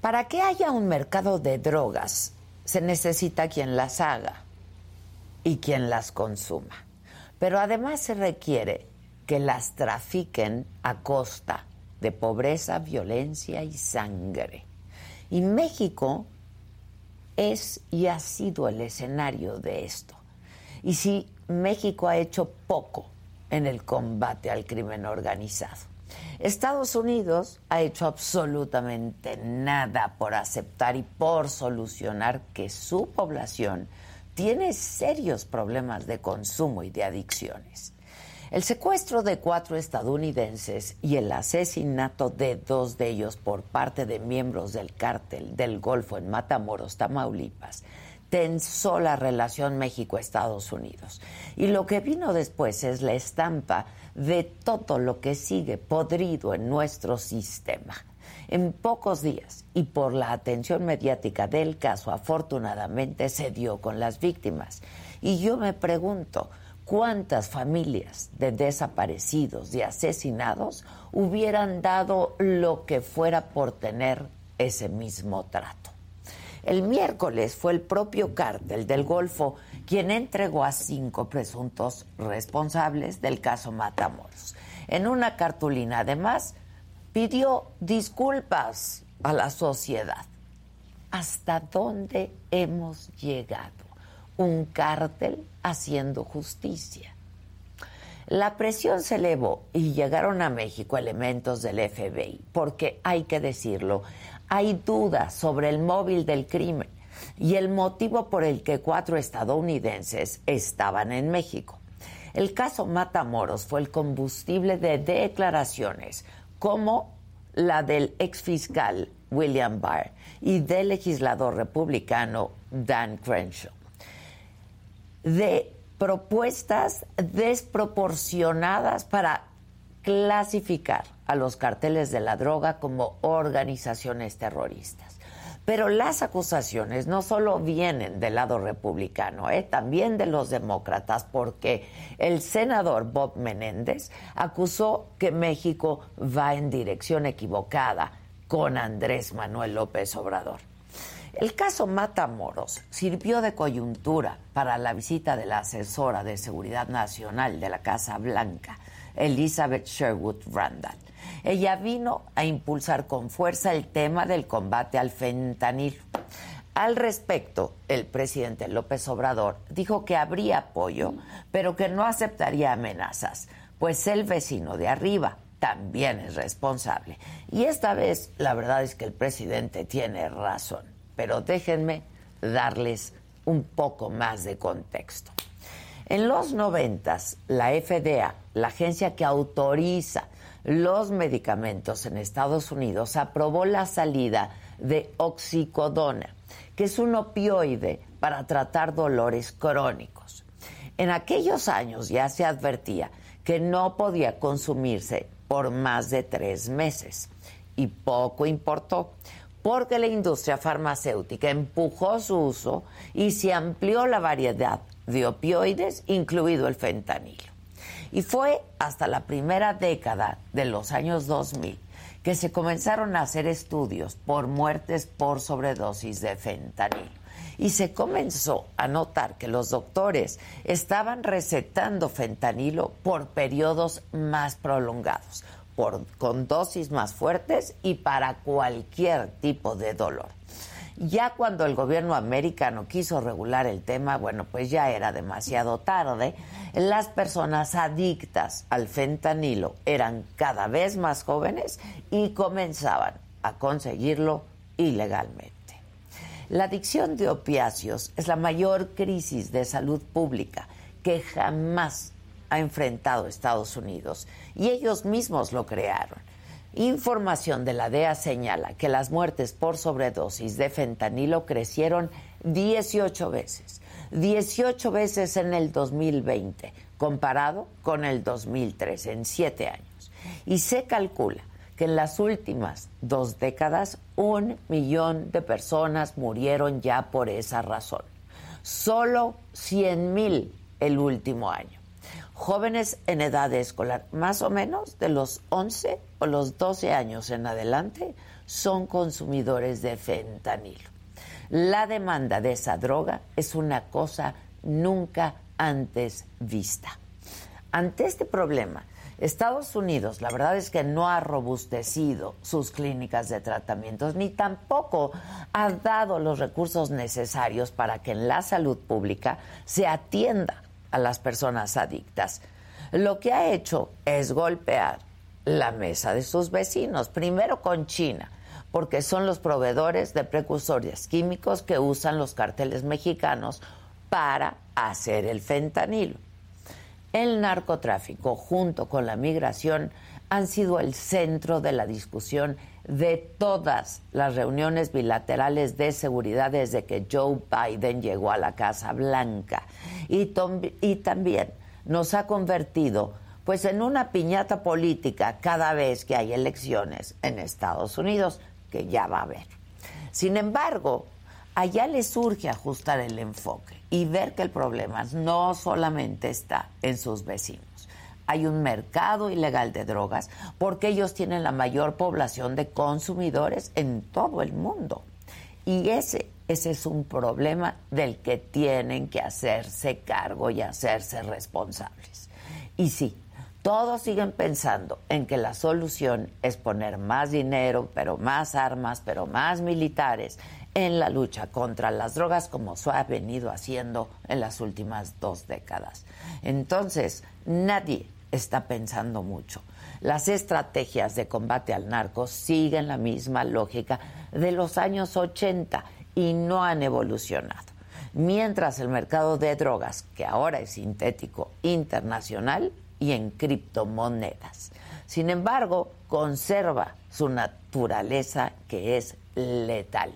Para que haya un mercado de drogas, se necesita quien las haga y quien las consuma. Pero además se requiere que las trafiquen a costa de pobreza, violencia y sangre. Y México es y ha sido el escenario de esto. Y si México ha hecho poco en el combate al crimen organizado. Estados Unidos ha hecho absolutamente nada por aceptar y por solucionar que su población tiene serios problemas de consumo y de adicciones. El secuestro de cuatro estadounidenses y el asesinato de dos de ellos por parte de miembros del cártel del Golfo en Matamoros, Tamaulipas, tensó la relación México-Estados Unidos. Y lo que vino después es la estampa de todo lo que sigue podrido en nuestro sistema. En pocos días y por la atención mediática del caso, afortunadamente se dio con las víctimas. Y yo me pregunto, ¿cuántas familias de desaparecidos, de asesinados, hubieran dado lo que fuera por tener ese mismo trato? El miércoles fue el propio cártel del Golfo quien entregó a cinco presuntos responsables del caso Matamoros. En una cartulina, además, pidió disculpas a la sociedad. ¿Hasta dónde hemos llegado? Un cártel haciendo justicia. La presión se elevó y llegaron a México elementos del FBI, porque hay que decirlo, hay dudas sobre el móvil del crimen y el motivo por el que cuatro estadounidenses estaban en México. El caso Matamoros fue el combustible de declaraciones como la del exfiscal William Barr y del legislador republicano Dan Crenshaw, de propuestas desproporcionadas para clasificar a los carteles de la droga como organizaciones terroristas. Pero las acusaciones no solo vienen del lado republicano, ¿eh? también de los demócratas, porque el senador Bob Menéndez acusó que México va en dirección equivocada con Andrés Manuel López Obrador. El caso Matamoros sirvió de coyuntura para la visita de la asesora de Seguridad Nacional de la Casa Blanca, Elizabeth Sherwood Randall ella vino a impulsar con fuerza el tema del combate al fentanil. Al respecto, el presidente López Obrador dijo que habría apoyo, pero que no aceptaría amenazas, pues el vecino de arriba también es responsable. Y esta vez la verdad es que el presidente tiene razón, pero déjenme darles un poco más de contexto. En los noventas, la FDA, la agencia que autoriza los medicamentos en Estados Unidos aprobó la salida de oxicodona, que es un opioide para tratar dolores crónicos. En aquellos años ya se advertía que no podía consumirse por más de tres meses y poco importó porque la industria farmacéutica empujó su uso y se amplió la variedad de opioides, incluido el fentanilo. Y fue hasta la primera década de los años 2000 que se comenzaron a hacer estudios por muertes por sobredosis de fentanilo. Y se comenzó a notar que los doctores estaban recetando fentanilo por periodos más prolongados, por, con dosis más fuertes y para cualquier tipo de dolor. Ya cuando el gobierno americano quiso regular el tema, bueno, pues ya era demasiado tarde. Las personas adictas al fentanilo eran cada vez más jóvenes y comenzaban a conseguirlo ilegalmente. La adicción de opiáceos es la mayor crisis de salud pública que jamás ha enfrentado Estados Unidos y ellos mismos lo crearon. Información de la DEA señala que las muertes por sobredosis de fentanilo crecieron 18 veces, 18 veces en el 2020, comparado con el 2013, en siete años. Y se calcula que en las últimas dos décadas un millón de personas murieron ya por esa razón. Solo 100 mil el último año jóvenes en edad escolar, más o menos de los 11 o los 12 años en adelante, son consumidores de fentanilo. La demanda de esa droga es una cosa nunca antes vista. Ante este problema, Estados Unidos, la verdad es que no ha robustecido sus clínicas de tratamientos ni tampoco ha dado los recursos necesarios para que en la salud pública se atienda a las personas adictas. Lo que ha hecho es golpear la mesa de sus vecinos, primero con China, porque son los proveedores de precursores químicos que usan los carteles mexicanos para hacer el fentanilo. El narcotráfico junto con la migración han sido el centro de la discusión de todas las reuniones bilaterales de seguridad desde que Joe Biden llegó a la Casa Blanca y, y también nos ha convertido pues en una piñata política cada vez que hay elecciones en Estados Unidos, que ya va a haber. Sin embargo, allá le surge ajustar el enfoque y ver que el problema no solamente está en sus vecinos. Hay un mercado ilegal de drogas porque ellos tienen la mayor población de consumidores en todo el mundo. Y ese, ese es un problema del que tienen que hacerse cargo y hacerse responsables. Y sí, todos siguen pensando en que la solución es poner más dinero, pero más armas, pero más militares en la lucha contra las drogas como se ha venido haciendo en las últimas dos décadas. Entonces, nadie está pensando mucho. Las estrategias de combate al narco siguen la misma lógica de los años 80 y no han evolucionado. Mientras el mercado de drogas, que ahora es sintético internacional y en criptomonedas, sin embargo, conserva su naturaleza que es letal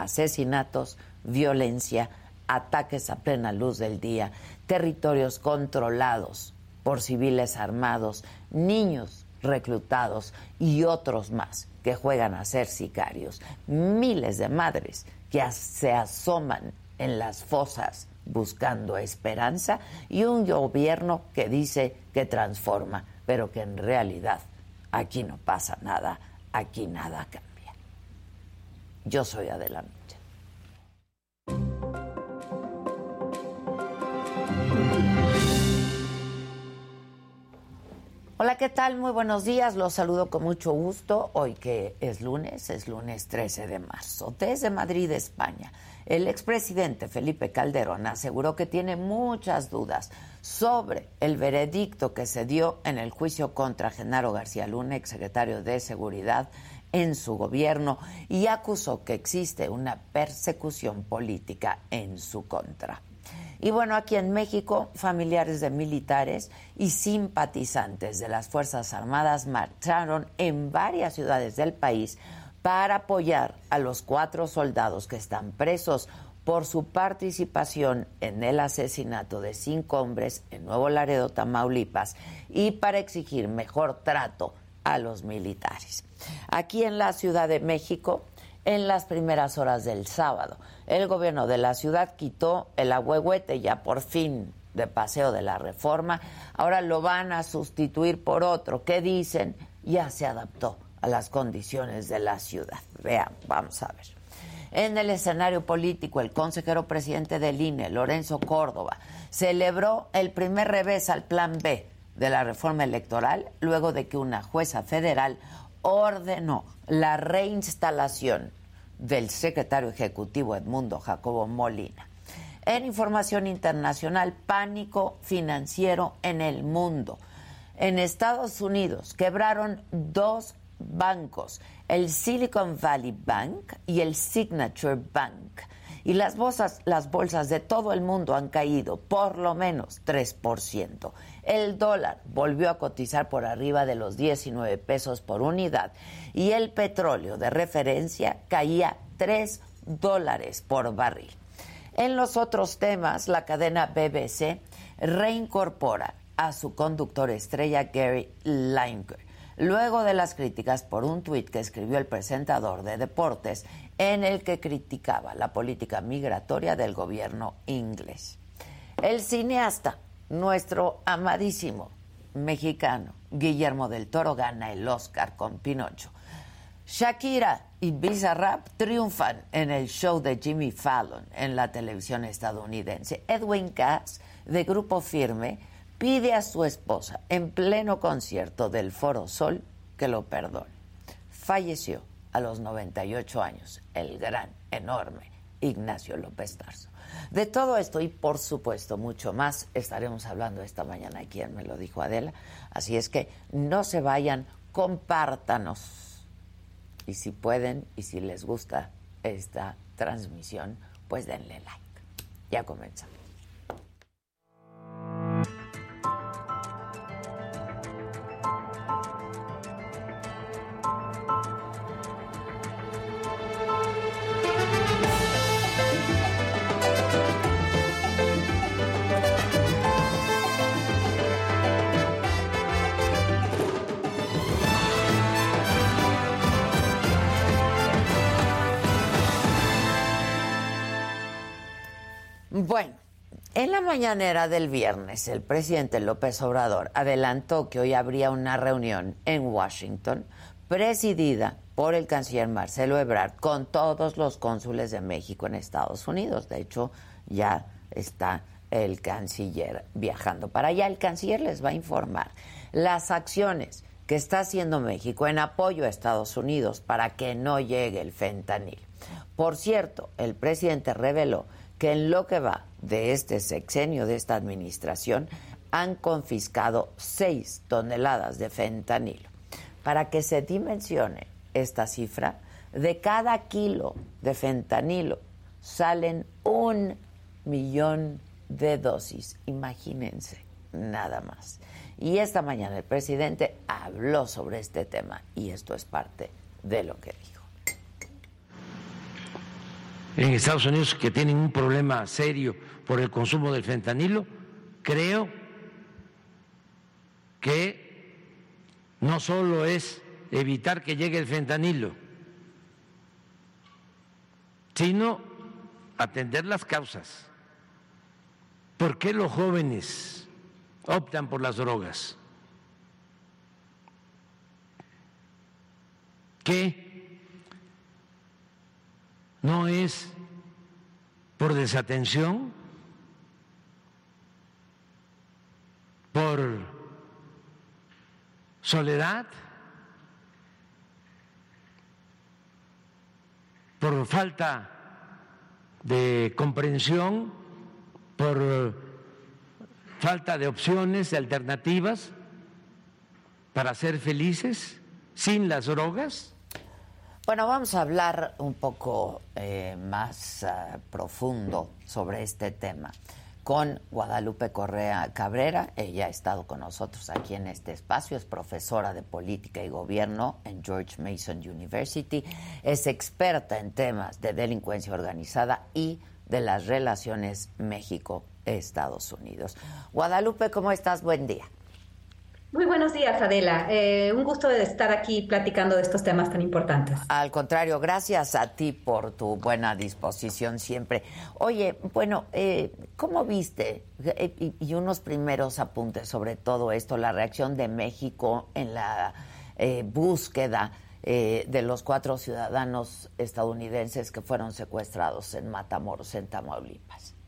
asesinatos, violencia, ataques a plena luz del día, territorios controlados por civiles armados, niños reclutados y otros más que juegan a ser sicarios, miles de madres que se asoman en las fosas buscando esperanza y un gobierno que dice que transforma, pero que en realidad aquí no pasa nada, aquí nada cambia. Yo soy adelante. Hola, ¿qué tal? Muy buenos días. Los saludo con mucho gusto. Hoy que es lunes, es lunes 13 de marzo. Desde Madrid, España, el expresidente Felipe Calderón aseguró que tiene muchas dudas sobre el veredicto que se dio en el juicio contra Genaro García Luna, exsecretario de Seguridad en su gobierno y acusó que existe una persecución política en su contra. Y bueno, aquí en México, familiares de militares y simpatizantes de las Fuerzas Armadas marcharon en varias ciudades del país para apoyar a los cuatro soldados que están presos por su participación en el asesinato de cinco hombres en Nuevo Laredo, Tamaulipas, y para exigir mejor trato a los militares. Aquí en la Ciudad de México, en las primeras horas del sábado, el gobierno de la ciudad quitó el ahuehuete ya por fin de paseo de la reforma. Ahora lo van a sustituir por otro que dicen ya se adaptó a las condiciones de la ciudad. Vean, vamos a ver. En el escenario político, el consejero presidente del INE, Lorenzo Córdoba, celebró el primer revés al plan B de la reforma electoral luego de que una jueza federal ordenó la reinstalación del secretario ejecutivo Edmundo Jacobo Molina. En información internacional, pánico financiero en el mundo. En Estados Unidos quebraron dos bancos, el Silicon Valley Bank y el Signature Bank y las bolsas, las bolsas de todo el mundo han caído por lo menos 3%. El dólar volvió a cotizar por arriba de los 19 pesos por unidad y el petróleo de referencia caía 3 dólares por barril. En los otros temas, la cadena BBC reincorpora a su conductor estrella Gary Lineker, luego de las críticas por un tuit que escribió el presentador de deportes en el que criticaba la política migratoria del gobierno inglés. El cineasta, nuestro amadísimo mexicano Guillermo del Toro, gana el Oscar con Pinocho. Shakira y Bizarrap triunfan en el show de Jimmy Fallon en la televisión estadounidense. Edwin Cass, de Grupo Firme, pide a su esposa en pleno concierto del Foro Sol que lo perdone. Falleció a los 98 años el gran, enorme Ignacio López Tarso. De todo esto y por supuesto mucho más estaremos hablando esta mañana aquí en Me lo dijo Adela. Así es que no se vayan, compártanos y si pueden y si les gusta esta transmisión, pues denle like. Ya comenzamos. Mañanera del viernes, el presidente López Obrador adelantó que hoy habría una reunión en Washington presidida por el canciller Marcelo Ebrard con todos los cónsules de México en Estados Unidos. De hecho, ya está el canciller viajando para allá. El canciller les va a informar las acciones que está haciendo México en apoyo a Estados Unidos para que no llegue el fentanil. Por cierto, el presidente reveló que en lo que va de este sexenio, de esta administración, han confiscado seis toneladas de fentanilo. Para que se dimensione esta cifra, de cada kilo de fentanilo salen un millón de dosis. Imagínense, nada más. Y esta mañana el presidente habló sobre este tema y esto es parte de lo que dijo en Estados Unidos que tienen un problema serio por el consumo del fentanilo, creo que no solo es evitar que llegue el fentanilo, sino atender las causas. ¿Por qué los jóvenes optan por las drogas? ¿Qué no es por desatención, por soledad, por falta de comprensión, por falta de opciones, de alternativas para ser felices sin las drogas. Bueno, vamos a hablar un poco eh, más eh, profundo sobre este tema con Guadalupe Correa Cabrera. Ella ha estado con nosotros aquí en este espacio, es profesora de política y gobierno en George Mason University, es experta en temas de delincuencia organizada y de las relaciones México-Estados Unidos. Guadalupe, ¿cómo estás? Buen día. Muy buenos días, Adela. Eh, un gusto de estar aquí platicando de estos temas tan importantes. Al contrario, gracias a ti por tu buena disposición siempre. Oye, bueno, eh, ¿cómo viste? Eh, y, unos primeros apuntes sobre todo esto, la reacción de México en la búsqueda de los cuatro ciudadanos estadounidenses que fueron secuestrados en Matamoros, en Tamaulipas.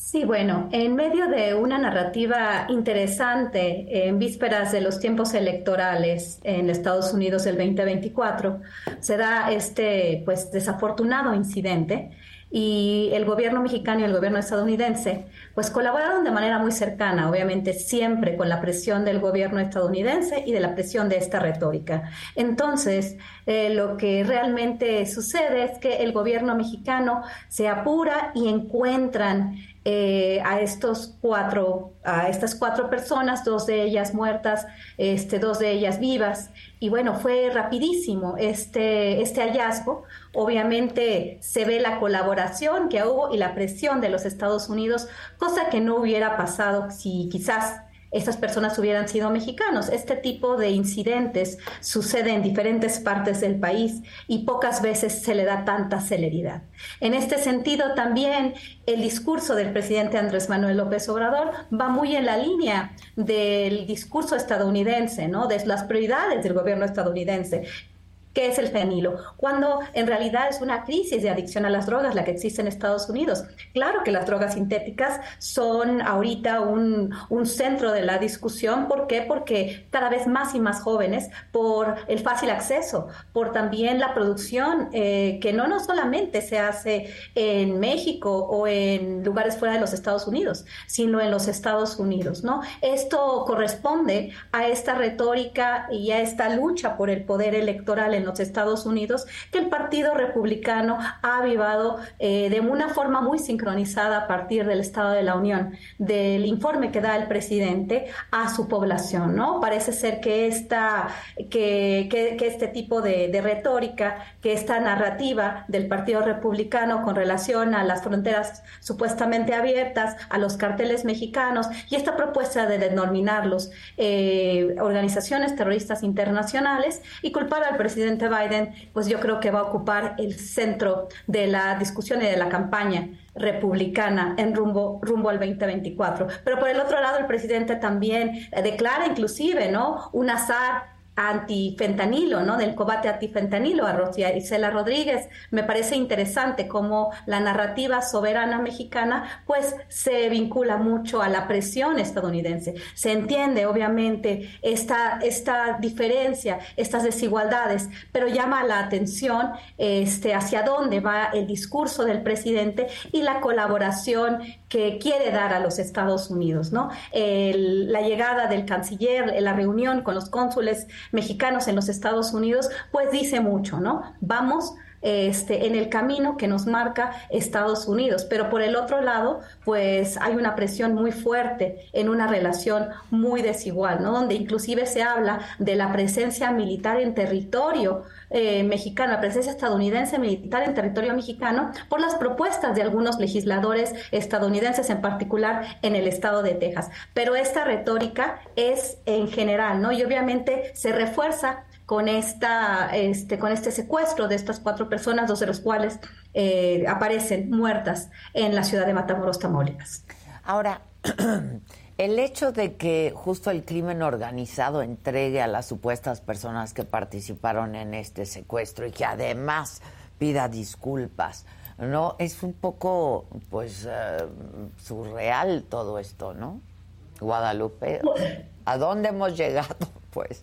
Sí, bueno, en medio de una narrativa interesante en vísperas de los tiempos electorales en Estados Unidos del 2024, se da este pues desafortunado incidente y el gobierno mexicano y el gobierno estadounidense pues colaboraron de manera muy cercana, obviamente siempre con la presión del gobierno estadounidense y de la presión de esta retórica. Entonces, eh, lo que realmente sucede es que el gobierno mexicano se apura y encuentran eh, a estos cuatro, a estas cuatro personas, dos de ellas muertas, este, dos de ellas vivas. Y bueno, fue rapidísimo este, este hallazgo. Obviamente se ve la colaboración que hubo y la presión de los Estados Unidos, cosa que no hubiera pasado si quizás estas personas hubieran sido mexicanos. Este tipo de incidentes sucede en diferentes partes del país y pocas veces se le da tanta celeridad. En este sentido, también el discurso del presidente Andrés Manuel López Obrador va muy en la línea del discurso estadounidense, ¿no? De las prioridades del gobierno estadounidense ¿Qué es el fenilo? Cuando en realidad es una crisis de adicción a las drogas la que existe en Estados Unidos. Claro que las drogas sintéticas son ahorita un, centro de la discusión. ¿Por qué? Porque cada vez más y más jóvenes, por el fácil acceso, por también la producción, eh, que no, no solamente se hace en México o en lugares fuera de los Estados Unidos, sino en los Estados Unidos, ¿no? Esto corresponde a esta retórica y a esta lucha por el poder electoral en los Estados Unidos, que el Partido Republicano ha avivado eh, de una forma muy sincronizada a partir del Estado de la Unión, del informe que da el presidente a su población, ¿no? Parece ser que, esta, que, que, este tipo de, de retórica, que esta narrativa del Partido Republicano con relación a las fronteras supuestamente abiertas, a los carteles mexicanos y esta propuesta de denominarlos eh, organizaciones terroristas internacionales y culpar al presidente Biden, pues yo creo que va a ocupar el centro de la discusión y de la campaña republicana en rumbo, rumbo al 2024. Pero por el otro lado, el presidente también declara inclusive, ¿no? Un azar antifentanilo, ¿no? Del combate antifentanilo a Isela Rodríguez. Me parece interesante cómo la narrativa soberana mexicana pues se vincula mucho a la presión estadounidense. Se entiende obviamente esta, esta diferencia, estas desigualdades, pero llama la atención este, hacia dónde va el discurso del presidente y la colaboración que quiere dar a los Estados Unidos, ¿no? la llegada del canciller, la reunión con los cónsules mexicanos en los Estados Unidos, pues dice mucho, ¿no? Vamos este, en el camino que nos marca Estados Unidos. Pero por el otro lado, pues hay una presión muy fuerte en una relación muy desigual, ¿no? Donde inclusive se habla de la presencia militar en territorio eh, mexicano, la presencia estadounidense militar en territorio mexicano, por las propuestas de algunos legisladores estadounidenses, en particular en el estado de Texas. Pero esta retórica es en general, ¿no? Y obviamente se refuerza con, esta, este, con este secuestro de estas cuatro personas, dos de los cuales eh, aparecen muertas en la ciudad de Matamoros, Tamaulipas. Ahora, el hecho de que justo el crimen organizado entregue a las supuestas personas que participaron en este secuestro y que además pida disculpas, ¿no? Es un poco, pues, eh, surreal todo esto, ¿no? Guadalupe, ¿a dónde hemos llegado, pues?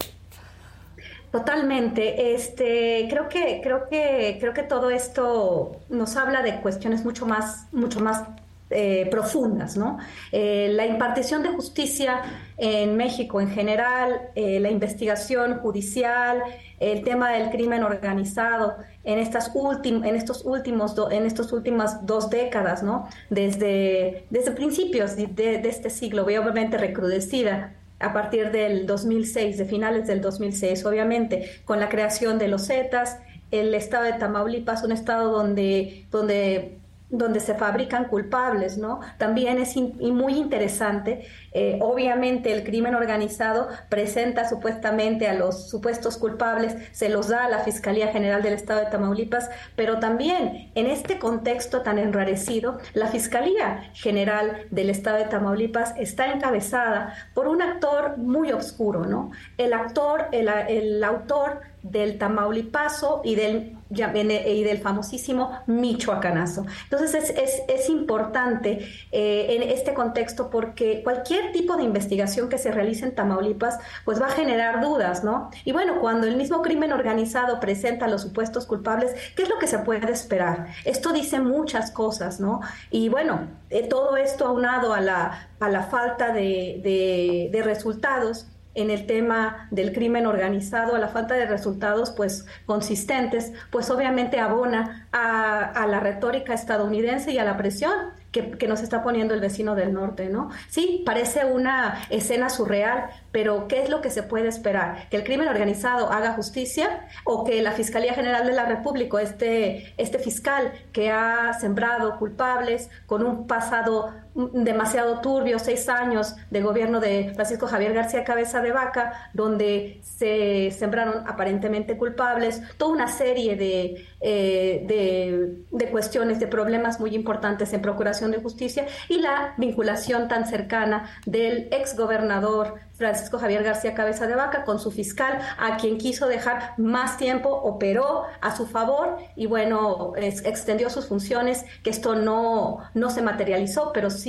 Totalmente. Este, creo que, creo que, creo que todo esto nos habla de cuestiones mucho más, mucho más eh, profundas, ¿no? Eh, la impartición de justicia en México en general, eh, la investigación judicial, el tema del crimen organizado en estas en estos últimos en estas últimas dos décadas, ¿no? Desde desde principios de, de este siglo, obviamente recrudecida a partir del 2006, de finales del 2006, obviamente, con la creación de los Zetas, el estado de Tamaulipas, un estado donde, donde donde se fabrican culpables, ¿no? También es muy interesante. Eh, obviamente el crimen organizado presenta supuestamente a los supuestos culpables, se los da a la Fiscalía General del Estado de Tamaulipas, pero también en este contexto tan enrarecido, la Fiscalía General del Estado de Tamaulipas está encabezada por un actor muy oscuro, ¿no? El actor, el, el autor del Tamaulipaso y del, y del famosísimo Michoacanazo. Entonces es, es, importante eh, en este contexto porque cualquier tipo de investigación que se realice en Tamaulipas pues va a generar dudas, ¿no? Y bueno, cuando el mismo crimen organizado presenta a los supuestos culpables, ¿qué es lo que se puede esperar? Esto dice muchas cosas, ¿no? Y bueno, eh, todo esto aunado a la, a la falta de, de resultados, en el tema del crimen organizado, a la falta de resultados pues consistentes, pues obviamente abona a, la retórica estadounidense y a la presión que, nos está poniendo el vecino del norte, ¿no? Sí, parece una escena surreal, pero ¿qué es lo que se puede esperar? ¿Que el crimen organizado haga justicia o que la Fiscalía General de la República, este, este fiscal que ha sembrado culpables con un pasado demasiado turbio, seis años de gobierno de Francisco Javier García Cabeza de Vaca, donde se sembraron aparentemente culpables, toda una serie de, eh, de, de cuestiones, de problemas muy importantes en procuración de Justicia y la vinculación tan cercana del exgobernador Francisco Javier García Cabeza de Vaca con su fiscal, a quien quiso dejar más tiempo, operó a su favor y bueno, extendió sus funciones, que esto no, no se materializó, pero sí,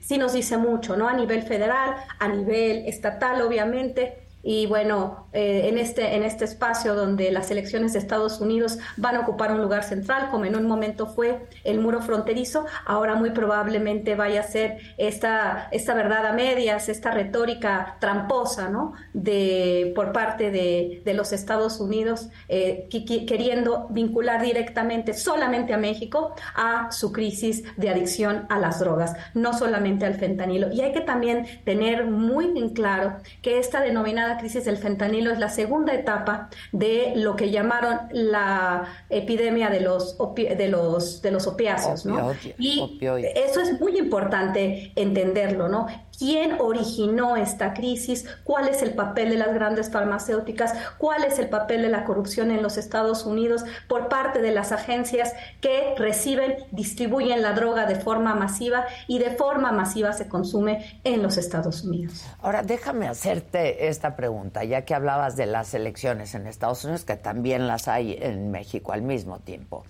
sí nos dice mucho, ¿no? A nivel federal, a nivel estatal, obviamente, y bueno, eh, en, este, en este espacio donde las elecciones de Estados Unidos van a ocupar un lugar central, como en un momento fue el muro fronterizo, ahora muy probablemente vaya a ser esta, esta verdad a medias, esta retórica tramposa, ¿no? De, por parte de, de los Estados Unidos, eh, queriendo vincular directamente solamente a México a su crisis de adicción a las drogas, no solamente al fentanilo. Y hay que también tener muy en claro que esta denominada crisis del fentanilo es la segunda etapa de lo que llamaron la epidemia de los, de los, de los opiáceos. ¿no? y eso es muy importante entenderlo, ¿no? Quién originó esta crisis, cuál es el papel de las grandes farmacéuticas, cuál es el papel de la corrupción en los Estados Unidos por parte de las agencias que reciben, distribuyen la droga de forma masiva y de forma masiva se consume en los Estados Unidos. Ahora, déjame hacerte esta pregunta, ya que hablabas de las elecciones en Estados Unidos, que también las hay en México al mismo tiempo.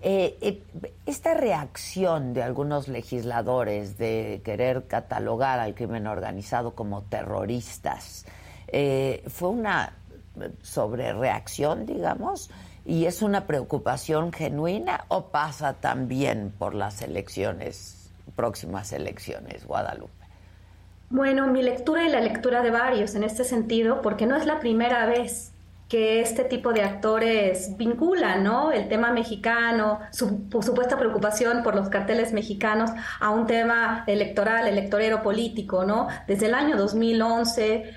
Eh, eh, esta reacción de algunos legisladores de querer catalogar al crimen organizado como terroristas eh, fue una sobrereacción, digamos, y es una preocupación genuina o pasa también por las elecciones, próximas elecciones, Guadalupe. Bueno, mi lectura y la lectura de varios en este sentido, porque no es la primera vez que este tipo de actores vinculan, ¿no? El tema mexicano, su, supuesta preocupación por los carteles mexicanos a un tema electoral, electorero político, ¿no? Desde el año 2011,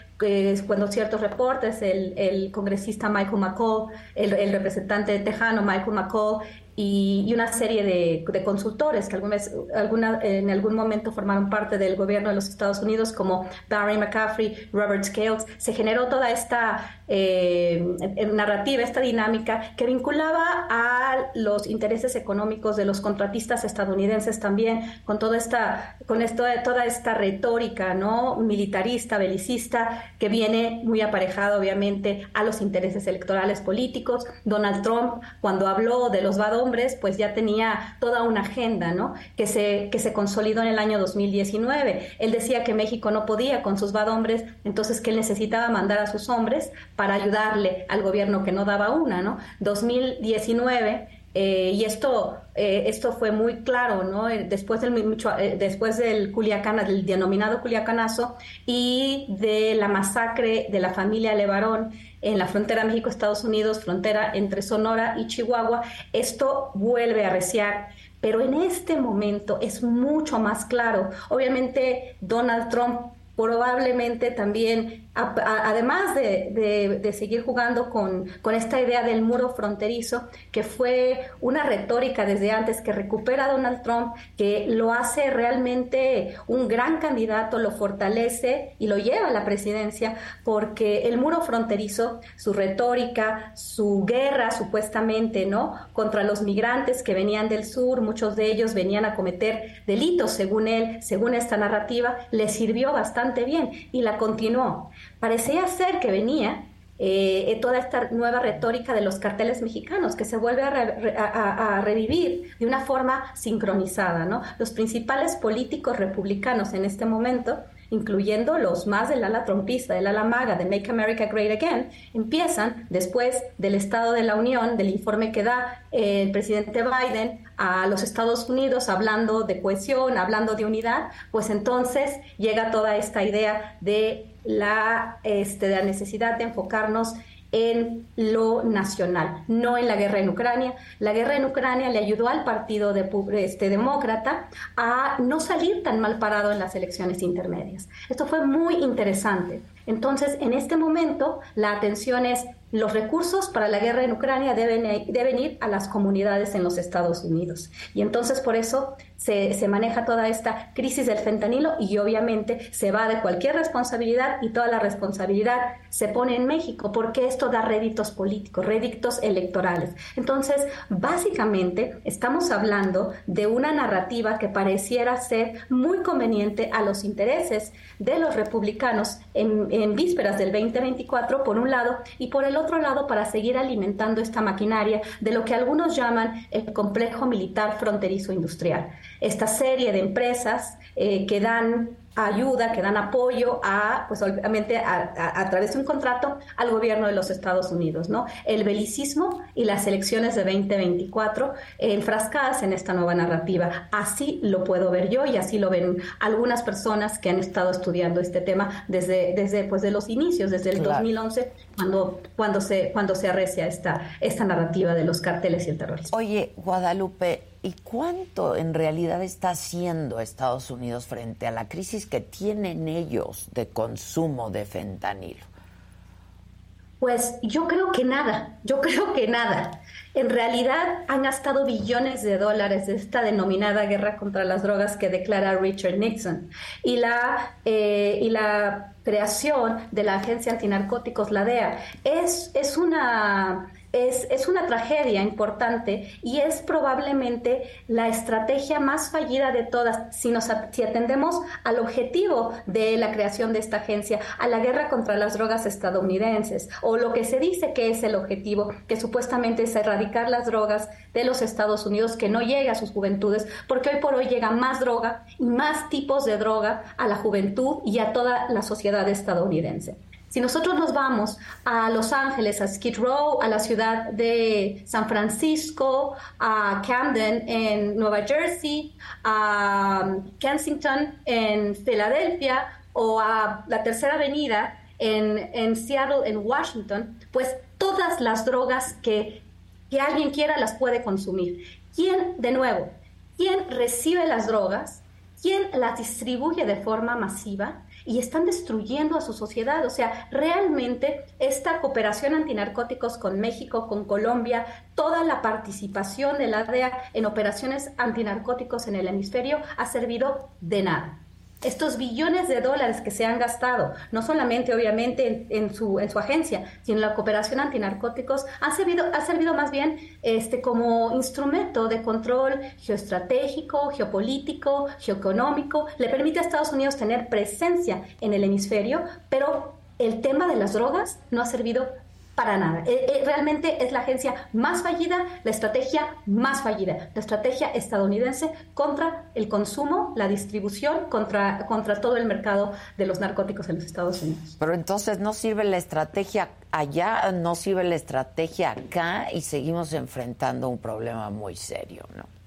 cuando ciertos reportes, el, congresista Michael McCall, el, el, representante tejano Michael McCall y, una serie de, consultores que alguna alguna, en algún momento formaron parte del gobierno de los Estados Unidos, como Barry McCaffrey, Robert Scales, se generó toda esta eh, narrativa, esta dinámica que vinculaba a los intereses económicos de los contratistas estadounidenses también, con toda esta, con esto, toda esta retórica ¿no? militarista, belicista, que viene muy aparejada obviamente a los intereses electorales políticos. Donald Trump, cuando habló de los vados pues ya tenía toda una agenda, ¿no? Que se, que se consolidó en el año 2019. Él decía que México no podía con sus hombres, entonces que él necesitaba mandar a sus hombres para ayudarle al gobierno que no daba una, ¿no? 2019 eh, y esto, eh, esto fue muy claro, ¿no? Eh, después del, después del Culiacana, del denominado Culiacanazo y de la masacre de la familia Levarón en la frontera México-Estados Unidos, frontera entre Sonora y Chihuahua, esto vuelve a reciar. Pero en este momento es mucho más claro. Obviamente Donald Trump probablemente también además de, seguir jugando con, esta idea del muro fronterizo, que fue una retórica desde antes que recupera Donald Trump, que lo hace realmente un gran candidato, lo fortalece y lo lleva a la presidencia, porque el muro fronterizo, su retórica, su guerra supuestamente, ¿no? Contra los migrantes que venían del sur, muchos de ellos venían a cometer delitos, según él, según esta narrativa, le sirvió bastante bien y la continuó parecía ser que venía eh, toda esta nueva retórica de los carteles mexicanos, que se vuelve a, revivir de una forma sincronizada. ¿no? Los principales políticos republicanos en este momento, incluyendo los más del ala trompista, del ala maga, de Make America Great Again, empiezan después del Estado de la Unión, del informe que da eh, el presidente Biden a los Estados Unidos hablando de cohesión, hablando de unidad, pues entonces llega toda esta idea de la, este, la necesidad de enfocarnos en lo nacional, no en la guerra en Ucrania. La guerra en Ucrania le ayudó al Partido de, este, Demócrata a no salir tan mal parado en las elecciones intermedias. Esto fue muy interesante. Entonces, en este momento, la atención es los recursos para la guerra en Ucrania deben, deben ir a las comunidades en los Estados Unidos. Y entonces por eso se, se, maneja toda esta crisis del fentanilo y obviamente se va de cualquier responsabilidad y toda la responsabilidad se pone en México porque esto da réditos políticos, réditos electorales. Entonces, básicamente estamos hablando de una narrativa que pareciera ser muy conveniente a los intereses de los republicanos en, en vísperas del 2024, por un lado, y por el otro lado, para seguir alimentando esta maquinaria de lo que algunos llaman el complejo militar fronterizo industrial. Esta serie de empresas eh, que dan ayuda, que dan apoyo a, pues obviamente a, través de un contrato al gobierno de los Estados Unidos, ¿no? El belicismo y las elecciones de 2024 enfrascadas en esta nueva narrativa. Así lo puedo ver yo y así lo ven algunas personas que han estado estudiando este tema desde, desde pues, de los inicios, desde el 2011, cuando, cuando, se, cuando se arrecia esta, esta narrativa de los carteles y el terrorismo. Oye, Guadalupe, ¿Y cuánto en realidad está haciendo Estados Unidos frente a la crisis que tienen ellos de consumo de fentanilo? Pues yo creo que nada, yo creo que nada. En realidad han gastado billones de dólares de esta denominada guerra contra las drogas que declara Richard Nixon y la, eh, y la creación de la Agencia Antinarcóticos, la DEA. Es, es una es, una tragedia importante y es probablemente la estrategia más fallida de todas si, nos, si atendemos al objetivo de la creación de esta agencia, a la guerra contra las drogas estadounidenses, o lo que se dice que es el objetivo, que supuestamente es erradicar las drogas de los Estados Unidos, que no llegue a sus juventudes, porque hoy por hoy llega más droga y más tipos de droga a la juventud y a toda la sociedad estadounidense. Si nosotros nos vamos a Los Ángeles, a Skid Row, a la ciudad de San Francisco, a Camden en Nueva Jersey, a Kensington en Filadelfia o a la Tercera Avenida en, en Seattle, en Washington, pues todas las drogas que, que alguien quiera las puede consumir. ¿Quién, de nuevo, quién recibe las drogas? ¿Quién las distribuye de forma masiva? Y están destruyendo a su sociedad. O sea, realmente esta cooperación antinarcóticos con México, con Colombia, toda la participación de la DEA en operaciones antinarcóticos en el hemisferio ha servido de nada estos billones de dólares que se han gastado, no solamente obviamente en, su, en su agencia, sino en la cooperación antinarcóticos, ha servido, ha servido más bien este, como instrumento de control geoestratégico, geopolítico, geoeconómico, le permite a Estados Unidos tener presencia en el hemisferio, pero el tema de las drogas no ha servido para nada. Eh, eh, realmente es la agencia más fallida, la estrategia más fallida, la estrategia estadounidense contra el consumo, la distribución, contra, contra todo el mercado de los narcóticos en los Estados Unidos. Pero entonces no sirve la estrategia allá, no sirve la estrategia acá y seguimos enfrentando un problema muy serio, ¿no?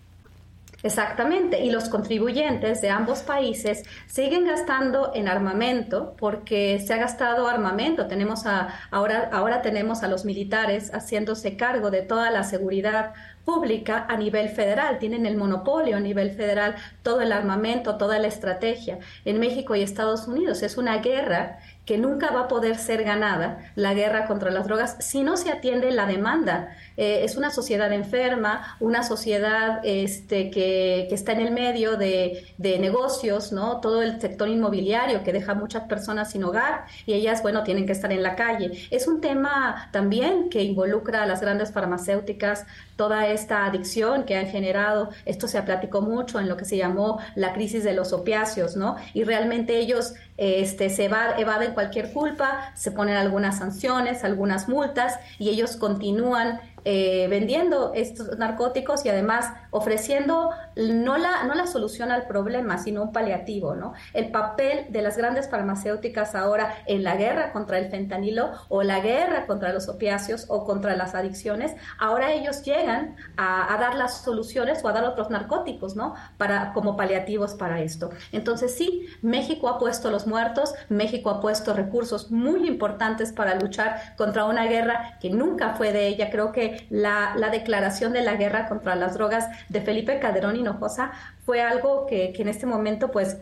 Exactamente, y los contribuyentes de ambos países siguen gastando en armamento porque se ha gastado armamento. Tenemos a, ahora, ahora tenemos a los militares haciéndose cargo de toda la seguridad pública a nivel federal, tienen el monopolio a nivel federal, todo el armamento, toda la estrategia. En México y Estados Unidos es una guerra que nunca va a poder ser ganada, la guerra contra las drogas, si no se atiende la demanda. Eh, es una sociedad enferma, una sociedad este, que, que está en el medio de, de, negocios, ¿no? Todo el sector inmobiliario que deja muchas personas sin hogar y ellas, bueno, tienen que estar en la calle. Es un tema también que involucra a las grandes farmacéuticas, toda esta adicción que han generado. Esto se platicó mucho en lo que se llamó la crisis de los opiáceos, ¿no? Y realmente ellos este, se evaden cualquier culpa, se ponen algunas sanciones, algunas multas y ellos continúan eh, vendiendo estos narcóticos y además ofreciendo no la, no la solución al problema, sino un paliativo, ¿no? El papel de las grandes farmacéuticas ahora en la guerra contra el fentanilo o la guerra contra los opiáceos o contra las adicciones, ahora ellos llegan a, dar las soluciones o a dar otros narcóticos, ¿no? Para, como paliativos para esto. Entonces sí, México ha puesto los muertos, México ha puesto recursos muy importantes para luchar contra una guerra que nunca fue de ella. Creo que la, declaración de la guerra contra las drogas de Felipe Calderón Hinojosa fue algo que, en este momento pues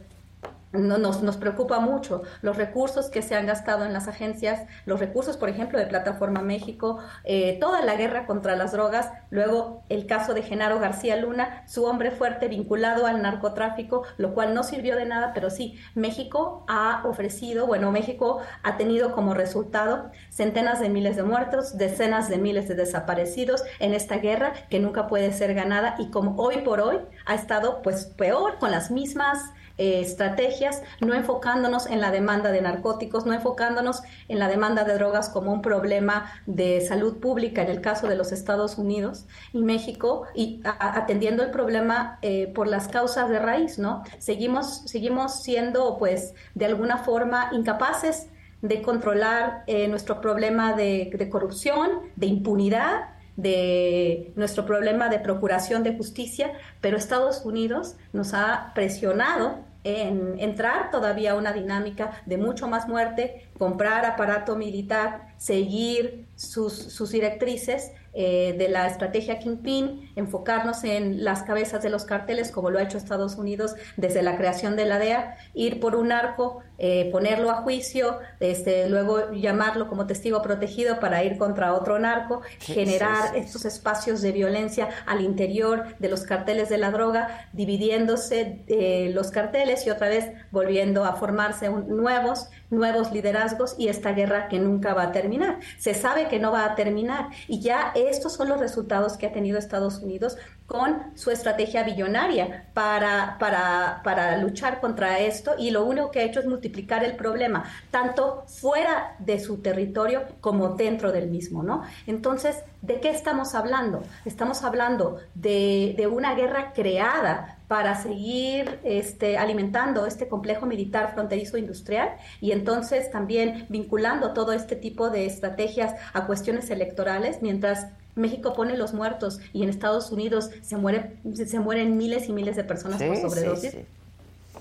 no, nos, nos, preocupa mucho los recursos que se han gastado en las agencias, los recursos, por ejemplo, de Plataforma México, eh, toda la guerra contra las drogas, luego el caso de Genaro García Luna, su hombre fuerte vinculado al narcotráfico, lo cual no sirvió de nada, pero sí, México ha ofrecido, bueno, México ha tenido como resultado centenas de miles de muertos, decenas de miles de desaparecidos en esta guerra que nunca puede ser ganada y como hoy por hoy ha estado pues peor con las mismas eh, estrategias, no enfocándonos en la demanda de narcóticos, no enfocándonos en la demanda de drogas como un problema de salud pública en el caso de los Estados Unidos y México, y atendiendo el problema eh, por las causas de raíz, ¿no? Seguimos, seguimos siendo, pues, de alguna forma incapaces de controlar eh, nuestro problema de, de corrupción, de impunidad, de nuestro problema de procuración de justicia, pero Estados Unidos nos ha presionado en entrar todavía a una dinámica de mucho más muerte, comprar aparato militar, seguir sus, sus directrices eh, de la estrategia Kingpin, enfocarnos en las cabezas de los carteles, como lo ha hecho Estados Unidos desde la creación de la DEA, ir por un arco, eh, ponerlo a juicio, este, luego llamarlo como testigo protegido para ir contra otro narco, generar estos espacios de violencia al interior de los carteles de la droga, dividiéndose eh, los carteles y otra vez volviendo a formarse nuevos nuevos liderazgos y esta guerra que nunca va a terminar. Se sabe que no va a terminar y ya estos son los resultados que ha tenido Estados Unidos con su estrategia billonaria para, para, para luchar contra esto y lo único que ha hecho es multiplicar el problema, tanto fuera de su territorio como dentro del mismo, ¿no? Entonces, ¿de qué estamos hablando? Estamos hablando de, de una guerra creada para seguir este, alimentando este complejo militar fronterizo industrial y entonces también vinculando todo este tipo de estrategias a cuestiones electorales, mientras México pone los muertos y en Estados Unidos se, muere, se mueren miles y miles de personas por sobredosis.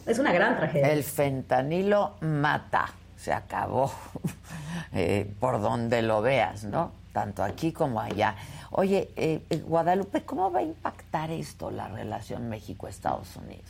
Es una gran tragedia. El fentanilo mata, se acabó, eh, por donde lo veas, ¿no? Tanto aquí como allá. Oye, eh, eh, Guadalupe, ¿cómo va a impactar esto la relación México-Estados Unidos?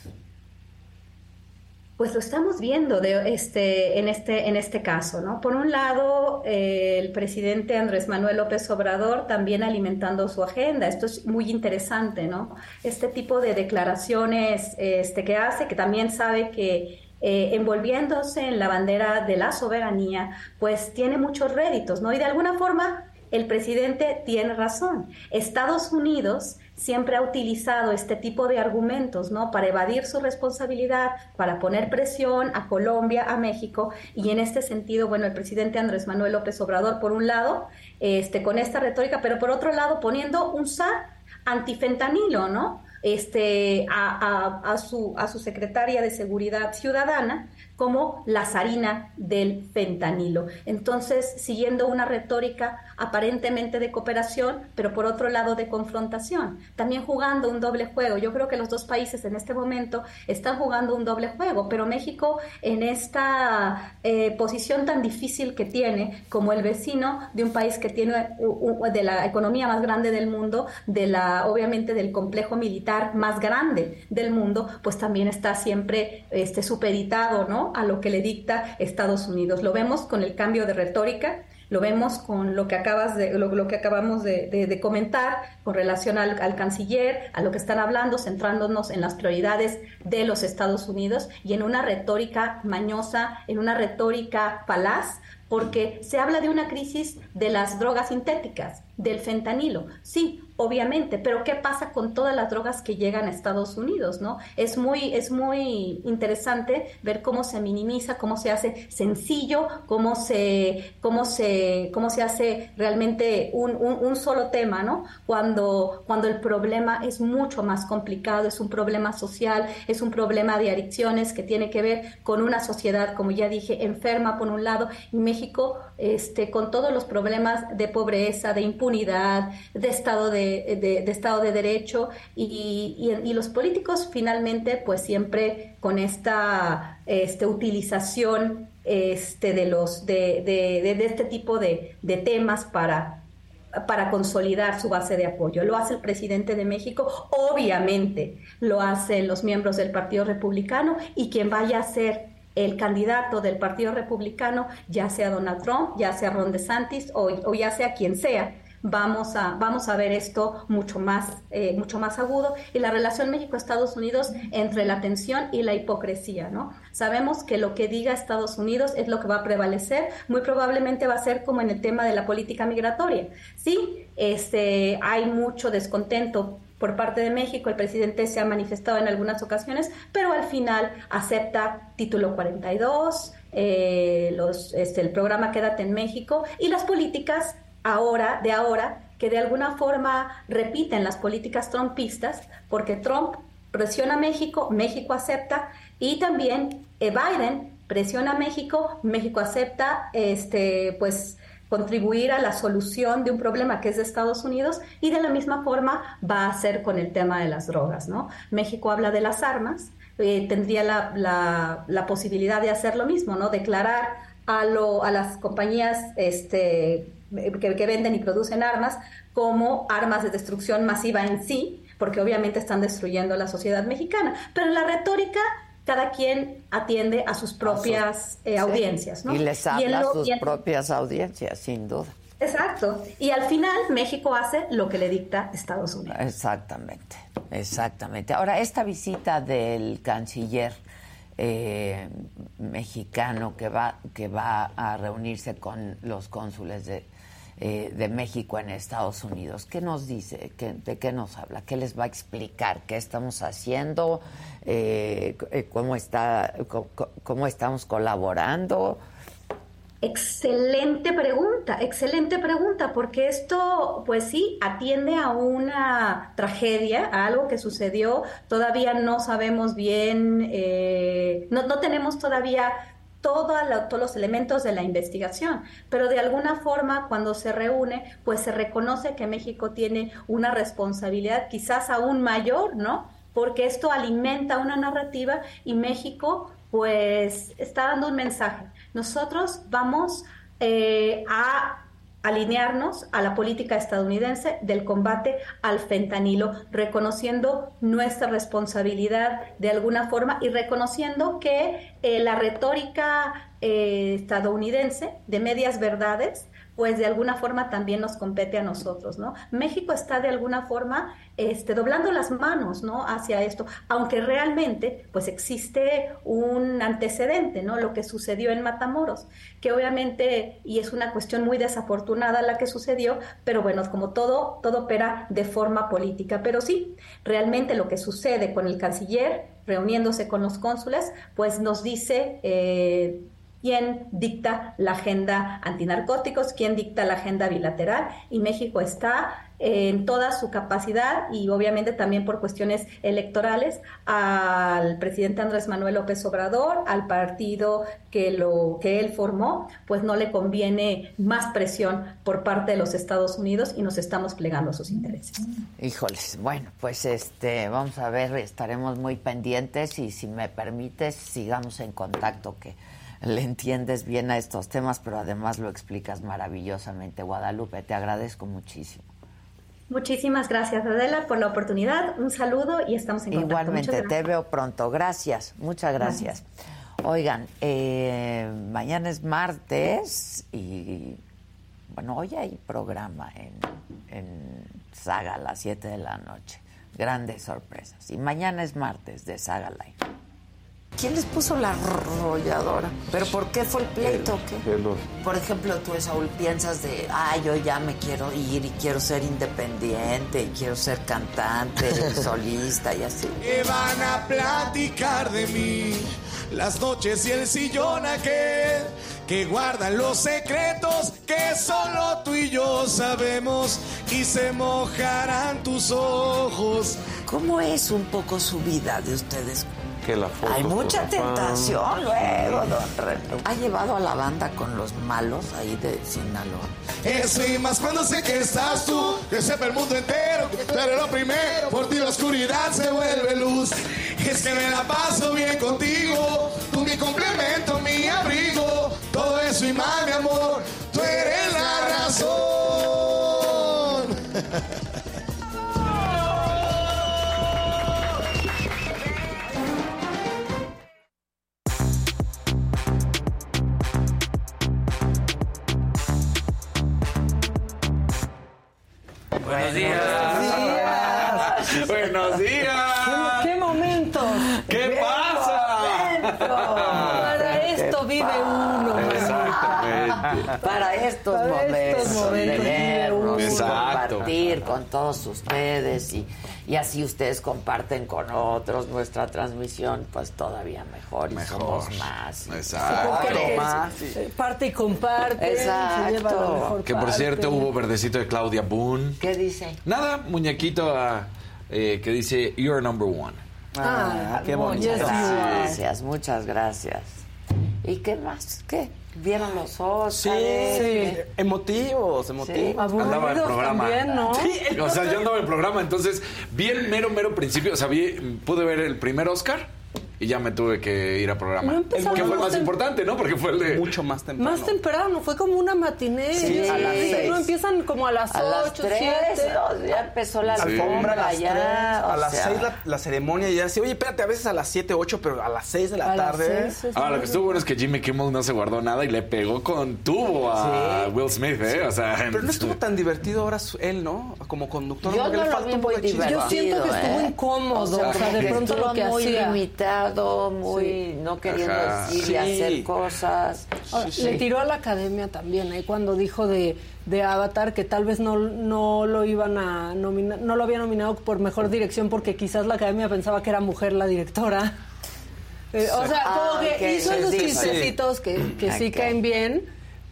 Pues lo estamos viendo de este, en, este, en este caso, ¿no? Por un lado, eh, el presidente Andrés Manuel López Obrador también alimentando su agenda. Esto es muy interesante, ¿no? Este tipo de declaraciones este, que hace, que también sabe que envolviéndose en la bandera de la soberanía, pues tiene muchos réditos, ¿no? Y de alguna forma el presidente tiene razón. Estados Unidos siempre ha utilizado este tipo de argumentos, ¿no? Para evadir su responsabilidad, para poner presión a Colombia, a México, y en este sentido, bueno, el presidente Andrés Manuel López Obrador, por un lado, este, con esta retórica, pero por otro lado, poniendo un SAT antifentanilo, ¿no? Este, a, a, su, a su secretaria de Seguridad Ciudadana, como la zarina del fentanilo. Entonces, siguiendo una retórica aparentemente de cooperación, pero por otro lado de confrontación, también jugando un doble juego. Yo creo que los dos países en este momento están jugando un doble juego, pero México en esta eh, posición tan difícil que tiene como el vecino de un país que tiene de la economía más grande del mundo, de la obviamente del complejo militar más grande del mundo, pues también está siempre este ¿no? A lo que le dicta Estados Unidos. Lo vemos con el cambio de retórica, lo vemos con lo que acabas de, lo, que acabamos de, comentar con relación al, canciller, a lo que están hablando, centrándonos en las prioridades de los Estados Unidos y en una retórica mañosa, en una retórica falaz, porque se habla de una crisis de las drogas sintéticas, del fentanilo. Sí, obviamente, pero ¿qué pasa con todas las drogas que llegan a Estados Unidos, no? Es muy es muy interesante ver cómo se minimiza, cómo se hace sencillo, cómo se cómo se cómo se hace realmente un, solo tema, ¿no? Cuando cuando el problema es mucho más complicado, es un problema social, es un problema de adicciones que tiene que ver con una sociedad, como ya dije, enferma por un lado y México este con todos los problemas de pobreza, de impunidad, de estado de Estado de Derecho y, los políticos finalmente pues siempre con esta este, utilización este, de, los, de, de este tipo de, temas para para consolidar su base de apoyo. Lo hace el presidente de México, obviamente lo hacen los miembros del Partido Republicano y quien vaya a ser el candidato del Partido Republicano, ya sea Donald Trump, ya sea Ron DeSantis o, o ya sea quien sea, vamos a, vamos a ver esto mucho más, eh, mucho más agudo y la relación México-Estados Unidos entre la tensión y la hipocresía, ¿no? Sabemos que lo que diga Estados Unidos es lo que va a prevalecer, muy probablemente va a ser como en el tema de la política migratoria. Sí, este, hay mucho descontento por parte de México, el presidente se ha manifestado en algunas ocasiones, pero al final acepta título 42, eh, los, este, el programa Quédate en México y las políticas ahora, de ahora, que de alguna forma repiten las políticas trumpistas, porque Trump presiona a México, México acepta, y también eh, Biden presiona a México, México acepta, este, pues contribuir a la solución de un problema que es de Estados Unidos y de la misma forma va a ser con el tema de las drogas, ¿no? México habla de las armas, eh, tendría la, la, la, posibilidad de hacer lo mismo, ¿no? Declarar a, lo, a las compañías este, que, venden y producen armas como armas de destrucción masiva en sí, porque obviamente están destruyendo la sociedad mexicana. Pero la retórica cada quien atiende a sus propias eh, audiencias, ¿no? Y les habla a sus propias audiencias, sin duda. Exacto. Y al final México hace lo que le dicta Estados Unidos. Exactamente, exactamente. Ahora, esta visita del canciller eh, mexicano que va, que va a reunirse con los cónsules de eh, de México en Estados Unidos. ¿Qué nos dice? ¿De qué nos habla? ¿Qué les va a explicar? ¿Qué estamos haciendo? Eh, eh, ¿cómo, está, cómo, estamos colaborando? Excelente pregunta, excelente pregunta, porque esto, pues sí, atiende a una tragedia, a algo que sucedió. Todavía no sabemos bien, no, no tenemos todavía todos los elementos de la investigación, pero de alguna forma cuando se reúne, pues se reconoce que México tiene una responsabilidad quizás aún mayor, ¿no? Porque esto alimenta una narrativa y México pues está dando un mensaje. Nosotros vamos eh, a alinearnos a la política estadounidense del combate al fentanilo, reconociendo nuestra responsabilidad de alguna forma y reconociendo que eh, la retórica eh, estadounidense de medias verdades pues de alguna forma también nos compete a nosotros, ¿no? México está de alguna forma este, doblando las manos, ¿no? Hacia esto, aunque realmente, pues existe un antecedente, ¿no? Lo que sucedió en Matamoros, que obviamente, y es una cuestión muy desafortunada la que sucedió, pero bueno, como todo, todo opera de forma política, pero sí, realmente lo que sucede con el canciller reuniéndose con los cónsules, pues nos dice... Eh, quién dicta la agenda antinarcóticos, quién dicta la agenda bilateral y México está en toda su capacidad y obviamente también por cuestiones electorales al presidente Andrés Manuel López Obrador, al partido que lo que él formó, pues no le conviene más presión por parte de los Estados Unidos y nos estamos plegando a sus intereses. Híjoles, bueno, pues este vamos a ver, estaremos muy pendientes y si me permites sigamos en contacto que le entiendes bien a estos temas, pero además lo explicas maravillosamente. Guadalupe, te agradezco muchísimo. Muchísimas gracias, Adela, por la oportunidad. Un saludo y estamos en contacto. Igualmente, te veo pronto. Gracias, muchas gracias. Oigan, eh, mañana es martes y, bueno, hoy hay programa en, en Saga a las 7 de la noche. Grandes sorpresas. Y mañana es martes de Saga Live. ¿Quién les puso la arrolladora? ¿Pero por qué fue el pleito? ¿qué? Por ejemplo, tú, Saúl, piensas de, ah, yo ya me quiero ir y quiero ser independiente y quiero ser cantante, solista y así. Que van a platicar de mí las noches y el sillón aquel que guardan los secretos que solo tú y yo sabemos y se mojarán tus ojos. ¿Cómo es un poco su vida de ustedes? La Hay mucha tentación luego, don René. ¿Ha llevado a la banda con los malos ahí de Sinaloa? Eso y más cuando sé que estás tú, que sepa el mundo entero, pero lo primero, por ti la oscuridad se vuelve luz. Es que me la paso bien contigo, tú mi complemento, mi abrigo, todo eso y más, mi amor, tú eres la razón. Buenos días. Buenos días. Buenos días. ¿Qué momento. ¿Qué pasa? Para esto vive uno. Para estos Para momentos, estos momentos de vernos, compartir con todos ustedes y y así ustedes comparten con otros nuestra transmisión, pues todavía mejor y Mejor. somos más. y- Exacto. Más, parte y comparte. Exacto. Se lleva la mejor Que por parte. cierto hubo verdecito de Claudia Boone. ¿Qué dice? Nada, muñequito ah, eh, que dice You're number one. Ah, qué bonito. are. Gracias, muchas gracias. ¿Y qué más? ¿Qué? ¿Vieron los Oscars? Sí, sí. Emotivos, emotivos. Andaba el programa. también, ¿no? O sea, yo andaba en el programa, entonces vi el mero, mero principio. O sea, vi, pude ver el primer Oscar y ya me tuve que ir a programa. No empezaba que fue el más importante, ¿no? Porque fue el de. Mucho más temprano. Más temprano, fue como una matiné. Sí, a las seis. No empiezan como a las A las 8, tres, 7. ¿no? ya empezó la Sí. Alfombra a las ya, tres, o a las sea, 6 la, la ceremonia y ya así, oye, espérate, a veces a las 7, 8, pero a las 6 de la A las tarde. seis es Ah, lo que estuvo bueno es que Jimmy Kimmel no se guardó nada y le pegó con tubo a Will Smith, ¿eh? O sea, Pero no estuvo tan divertido ahora su- él, ¿no? Como conductor. Yo Porque no le lo falta vi un poco muy de chispa. Yo siento que divertido, estuvo ¿eh? incómodo, o sea, de pronto lo que muy hacía. limitado, muy Sí. no queriendo Ajá. decir y hacer cosas. Ahora, Le tiró a la academia también, ¿eh? cuando dijo de, de Avatar que tal vez no, no lo iban a nominar, no lo había nominado por mejor dirección porque quizás la academia pensaba que era mujer la directora. Eh, o sea, Ah, como que ok. hizo esos sí, sí. chistecitos que, que sí caen bien,